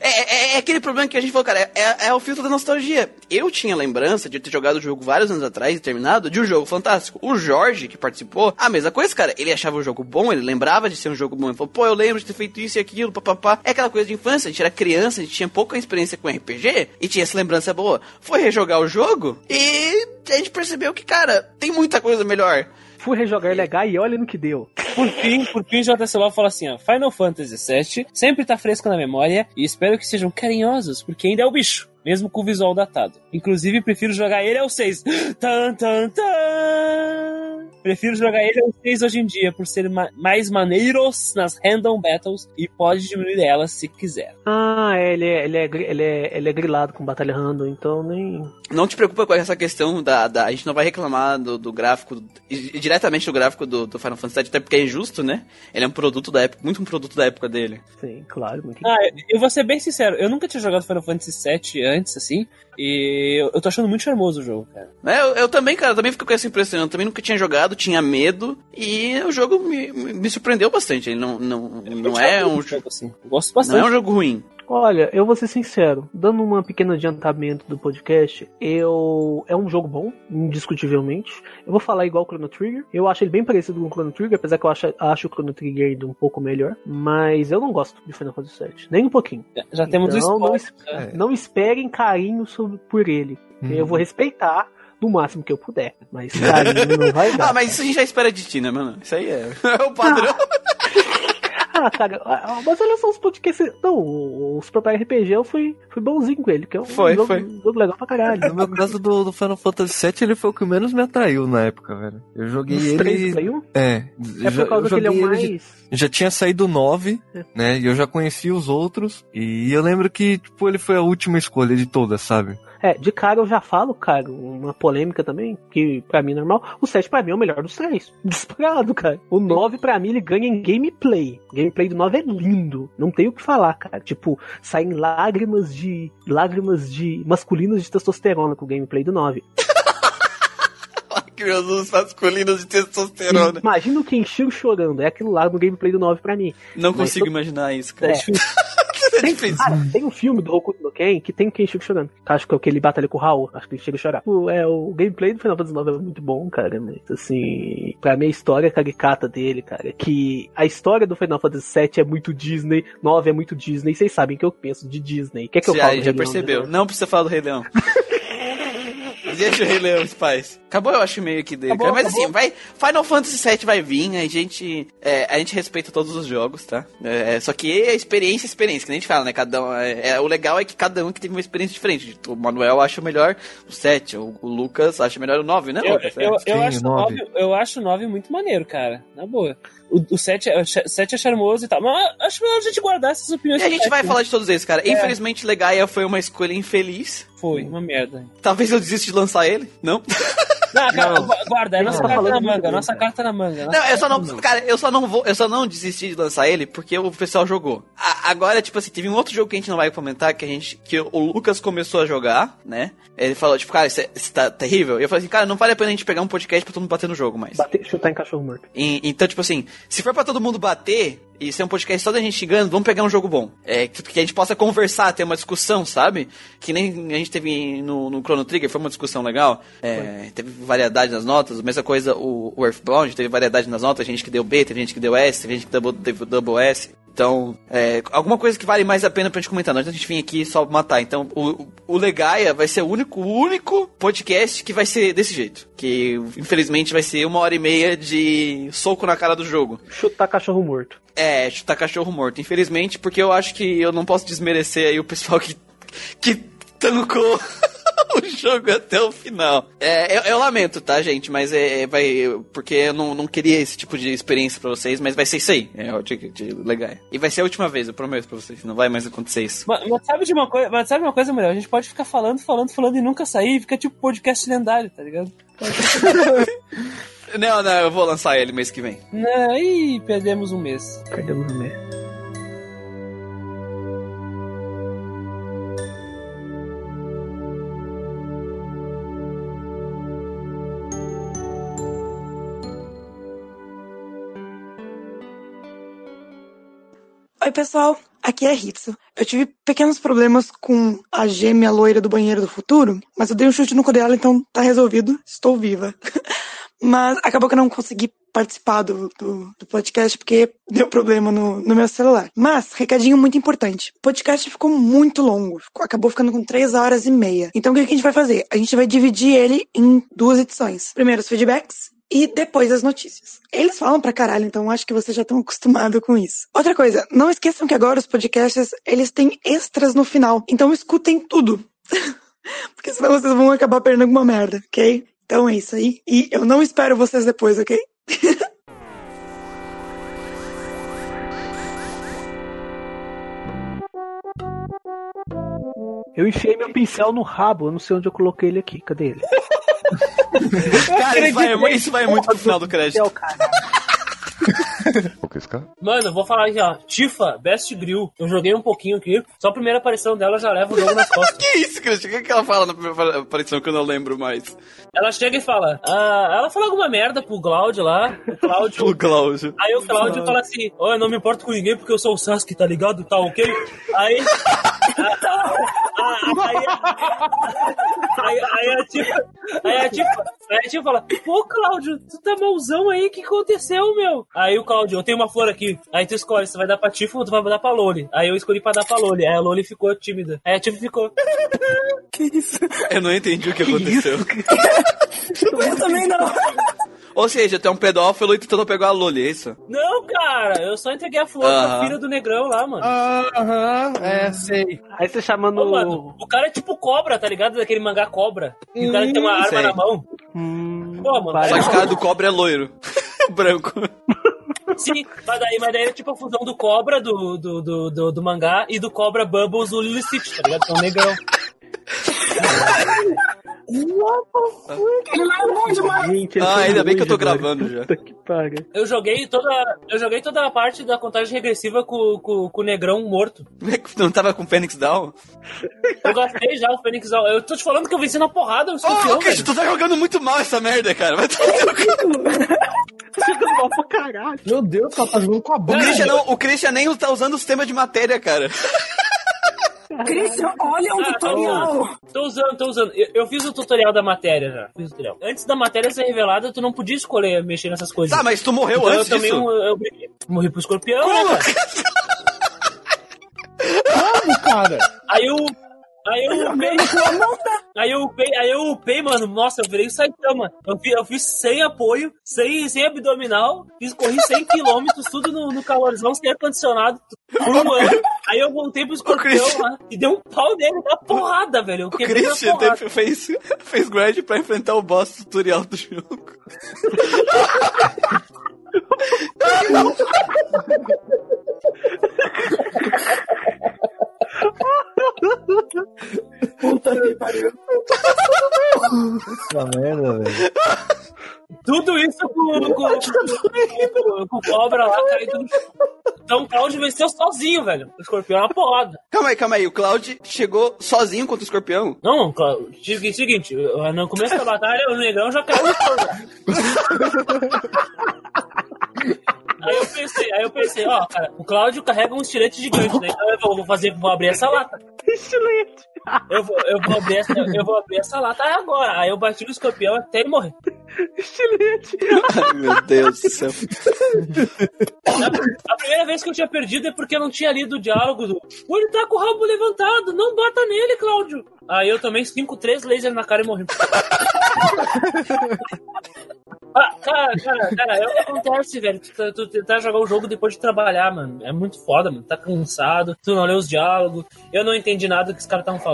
É, é- é aquele problema que a gente falou, cara, é, é o filtro da nostalgia. Eu tinha lembrança de ter jogado o jogo vários anos atrás e terminado de um jogo fantástico. O Jorge, que participou, a mesma coisa, cara. Ele achava o jogo bom, ele lembrava de ser um jogo bom. Ele falou, pô, eu lembro de ter feito isso e aquilo, papapá. É aquela coisa de infância, a gente era criança, a gente tinha pouca experiência com RPG e tinha essa lembrança boa. Foi rejogar o jogo e a gente percebeu que, cara, tem muita coisa melhor. Fui rejogar legal e olha no que deu. Por fim, por fim, JC Love fala assim, ó, Final Fantasy VII sempre tá fresco na memória e espero que sejam carinhosos, porque ainda é o bicho, mesmo com o visual datado. Inclusive, prefiro jogar ele ao 6. Tan, tan, tan. Prefiro jogar ele ao 6 hoje em dia, por ser ma- mais maneiros nas random battles e pode diminuir elas se quiser. Ah, é, ele é, ele é, ele é, ele é grilado com batalha random, então nem... Não te preocupa com essa questão da. da- a gente não vai reclamar do, do gráfico, diretamente do gráfico do, do Final Fantasy VII, até porque é injusto, né? Ele é um produto da época, muito um produto da época dele. Sim, claro, muito Ah, eu vou ser bem sincero, eu nunca tinha jogado Final Fantasy VII antes, assim, e eu- eu tô achando muito charmoso o jogo, cara. É, eu, eu também, cara, também fico com essa impressão. Eu também nunca tinha jogado, tinha medo, e o jogo me, me surpreendeu bastante. Ele não, não, não, é um, jo- jogo assim. Eu gosto não bastante. é um jogo ruim. Olha, eu vou ser sincero, dando um pequeno adiantamento do podcast, eu é um jogo bom, indiscutivelmente. Eu vou falar igual o Chrono Trigger. Eu acho ele bem parecido com o Chrono Trigger, apesar que eu acho, acho o Chrono Trigger ainda um pouco melhor. Mas eu não gosto de Final Fantasy VII, nem um pouquinho. Já temos o Então, não, spoiler. es- né? não esperem carinho sobre, por ele. Uhum. Eu vou respeitar no máximo que eu puder, mas carinho não vai dar. Ah, mas isso a gente já espera de ti, né, mano? Isso aí é, é o padrão. Ah, cara, ah, mas olha só os podcasts. Não, o- Super RPG eu fui, fui bonzinho com ele, que é um Foi, jogo, foi. um jogo legal pra caralho. No meu caso do, do Final Fantasy VII, ele foi o que menos me atraiu na época, velho. Eu joguei Os ele. três 1? É, É já- por causa que ele é o mais. já- já tinha saído o 9, É. né? E eu já conhecia os outros. E eu lembro que, tipo, ele foi a última escolha de todas, sabe? É, de cara eu já falo, cara, uma polêmica também, que pra mim é normal. O 7 pra mim é o melhor dos três. Disparado, cara. O 9 pra mim ele ganha em gameplay. O gameplay do 9 é lindo. Não tem o que falar, cara. Tipo, saem lágrimas de. lágrimas de masculinas de testosterona com o gameplay do 9. Lágrimas masculinas de testosterona. Imagina o Kenshiro chorando. É aquilo lá no gameplay do 9 pra mim. Não Mas consigo tô- imaginar isso, cara. É. É Tem, cara, tem um filme do Hokuto no Ken que tem o Kenshiro chorando. Acho que é o que ele batalha com o Raul. Acho que ele chega a chorar. O, é, o gameplay do Final Fantasy IX é muito bom, cara. Mas, assim, pra mim a história caricata dele, cara, que a história do Final Fantasy VII é muito Disney, 9 é muito Disney. Vocês sabem o que eu penso de Disney. Quer que eu Já, fale? do já Rei Leão, percebeu. né? Não precisa falar do Rei Leão. Deixa o Rei Leão, os pais. Acabou, eu acho, meio que dele. Acabou. Mas acabou. assim, vai. Final Fantasy VII vai vir, a gente. é, a gente respeita todos os jogos, tá? É, só que a experiência é experiência, que nem a gente fala, né? Cada um, é, é, o legal é que cada um que teve uma experiência diferente. O Manuel acha melhor o 7, o, o Lucas acha melhor o 9, né, Eu, Lucas? eu, eu, Sim, acho eu acho 9 muito maneiro, cara. Na boa. O, o 7, é, o 7 é charmoso e tal. Mas acho melhor a gente guardar essas opiniões. E a gente vai falar de todos eles, cara. É. Infelizmente, Legaia foi uma escolha infeliz. né? Foi, uma merda. Talvez eu desista de lançar ele. Não? Não, cara, guarda, é nossa Não, carta na falando muito manga, bem, nossa cara. carta na manga. nossa Não, eu só carta não. na manga. Cara, eu só não vou. Eu só não desisti de lançar ele porque o pessoal jogou. A- agora, tipo assim, teve um outro jogo que a gente não vai comentar, que a gente. Que o Lucas começou a jogar, né? Ele falou, tipo, cara, isso, é- isso tá terrível. E eu falei assim, cara, não vale a pena a gente pegar um podcast pra todo mundo bater no jogo mais. Bater, chutar em cachorro morto. E- então, tipo assim, se for pra todo mundo bater e ser um podcast só da gente xingando, vamos pegar um jogo bom. É, que, que a gente possa conversar, ter uma discussão, sabe? Que nem a gente teve no, no Chrono Trigger, foi uma discussão legal. É, teve variedade nas notas, a mesma coisa o, o Earthbound, teve variedade nas notas, gente que deu B, teve gente que deu S, teve gente que deu, teve double S. Então, é, alguma coisa que vale mais a pena pra gente comentar, não adianta a gente vir aqui só matar. Então, o, o- o Legaia vai ser o único, o único podcast que vai ser desse jeito. Que, infelizmente, vai ser uma hora e meia de soco na cara do jogo. Chutar cachorro morto. É, chutar cachorro morto. Infelizmente, porque eu acho que eu não posso desmerecer aí o pessoal que, que tancou o jogo até o final. É, eu, eu lamento, tá, gente? Mas é, é- vai. Porque eu não, não queria esse tipo de experiência pra vocês, mas vai ser isso aí. É o de, de legal. E vai ser a última vez, eu prometo pra vocês. Não vai mais acontecer isso. Mas, mas sabe de uma coisa, mas sabe uma coisa, mulher? A gente pode ficar falando, falando, falando e nunca sair, fica tipo podcast lendário, tá ligado? Não, não, eu vou lançar ele mês que vem. Não, ih, perdemos um mês. Perdemos o mês. Oi, pessoal. Aqui é Ritsu. Eu tive pequenos problemas com a gêmea loira do banheiro do futuro, mas eu dei um chute no cu dela, então tá resolvido. Estou viva. Mas acabou que eu não consegui participar do, do, do podcast porque deu problema no, no meu celular. Mas, recadinho muito importante. O podcast ficou muito longo. Ficou- acabou ficando com três horas e meia. Então o que que a gente vai fazer? A gente vai dividir ele em duas edições. Primeiro os feedbacks e depois as notícias. Eles falam pra caralho, então acho que vocês já estão acostumados com isso. Outra coisa, não esqueçam que agora os podcasts, eles têm extras no final. Então escutem tudo. Porque senão vocês vão acabar perdendo alguma merda, ok? Então é isso aí. E eu não espero vocês depois, ok? Eu enfiei meu pincel no rabo, eu não sei onde eu coloquei ele aqui. Cadê ele? Cara, isso vai, isso vai muito pro final do crédito. Pincel, cara. Mano, eu vou falar aqui, ó. Tifa, Best Grill. Eu joguei um pouquinho aqui. Só a primeira aparição dela já leva o jogo nas costas. Que isso, Christian? O que, que ela fala na primeira aparição que eu não lembro mais? Ela chega e fala. ah, ela fala alguma merda pro Cláudio lá. O Cláudio. O Cláudio. Aí o Cláudio fala assim: Ó, eu não me importo com ninguém porque eu sou o Sasuke, tá ligado? Tá ok? Aí. Aí, aí, aí a Tifa. Aí a Tifa, aí a Tifa fala: Pô, Cláudio, tu tá malzão aí, o que aconteceu, meu? Aí o Cláudio, eu tenho uma flor aqui. Aí tu escolhe, você vai dar pra Tifa ou tu vai dar pra Loli. Aí eu escolhi pra dar pra Loli. Aí a Loli ficou tímida. Aí a Tifa ficou. Eu não entendi o que aconteceu. Eu também não. Ou seja, tem um pedófilo e tentando pegar a Loli, é isso? Não, cara, eu só entreguei a flor pra Aham. filha do negrão lá, mano. Aham, é, sei. Aí você chamando. Ô, mano, o cara é tipo cobra, tá ligado? Daquele mangá cobra. E o cara tem uma arma sei. na mão. Hum, Pô, mano, parece- Só que o cara do cobre é loiro. Branco. Sim, mas daí, mas daí é tipo a fusão do cobra do, do, do, do, do mangá e do cobra Bubbles do Lily Stitch, tá ligado? Que é um negrão. Ele é bom demais. Gente, Ah, ainda bem que eu tô gravando já. Puta que pariu. Eu joguei toda. Eu joguei toda a parte da contagem regressiva com, com, com o negrão morto. Não tava com Phoenix Down? Eu gastei já o Fênix Down. Eu tô te falando que eu venci na porrada, o Ô, escorpião, oh, Christian, velho. tu tá jogando muito mal essa merda, cara. Vai. Chegando mal pra caralho. Meu Deus, cara, tá jogando com a o boca. Christian, não, o Christian nem tá usando o sistema de matéria, cara. Christian, olha um Ah, tutorial. Tô usando, tô usando. Eu, eu fiz o tutorial da matéria já. Fiz o tutorial. Antes da matéria ser revelada, tu não podia escolher mexer nessas coisas. Tá, mas tu morreu Então, antes eu também disso. eu, eu briguei. morri pro escorpião, Como? né, cara? Como, cara? Aí eu. Aí eu upei. Aí eu upei, aí eu upei, mano. Nossa, eu virei Saitama. Eu fiz, eu fiz sem apoio, sem, sem abdominal, fiz, corri 100 km, tudo no, no calorzão, sem ar-condicionado, por um ano. Aí eu voltei pro escorpião lá e dei um pau nele na porrada, velho. Eu O Christian teve- fez, fez grind pra enfrentar o boss tutorial do jogo. Puta que pariu. Essa merda, velho. Tudo isso com, com, com, com, com cobra lá caindo no chão. Então o Claudio venceu sozinho, velho. O escorpião é uma porrada. Calma aí, calma aí. O Cloud chegou sozinho contra o escorpião. Não, Cláudio. Seguinte, no começo da batalha, o negrão já caiu no chão. Aí eu pensei, aí eu pensei, ó, cara, o Cláudio carrega um estilete gigante, né? Então eu vou, fazer, vou abrir essa lata. Excelente. Eu vou, eu vou abrir essa, eu vou abrir essa lata agora. Aí eu bati no escorpião até ele morrer. Excelente. Ai, meu Deus do céu. A, a primeira vez que eu tinha perdido é porque eu não tinha lido o diálogo do. "Pô, Ele tá com o rabo levantado, não bata nele, Cláudio. Aí eu tomei 5, 3 lasers na cara e morri. Ah, cara, cara, cara, é o que acontece, velho. Tu, tá- tu tentar jogar o jogo depois de trabalhar, mano. É muito foda, mano. Tá cansado, tu não lê os diálogos. Eu não entendi nada que os caras estavam falando.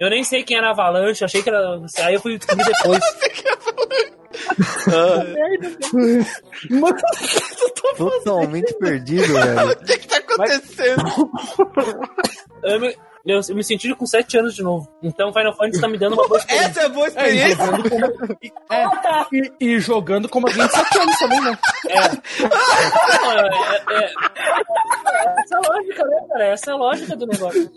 Eu nem sei quem era Avalanche, achei que era. Aí eu fui descobrir depois. Totalmente perdido, velho. O que que tá acontecendo? Me, eu, eu me senti com 7 anos de novo. Então Final Fantasy tá me dando uma boa experiência. Essa é a boa É, e experiência. jogando como. e- é, e, e jogando como alguém de 7 anos também, né? Não, é, é, é- essa é a lógica, né, cara? Essa é a lógica do negócio.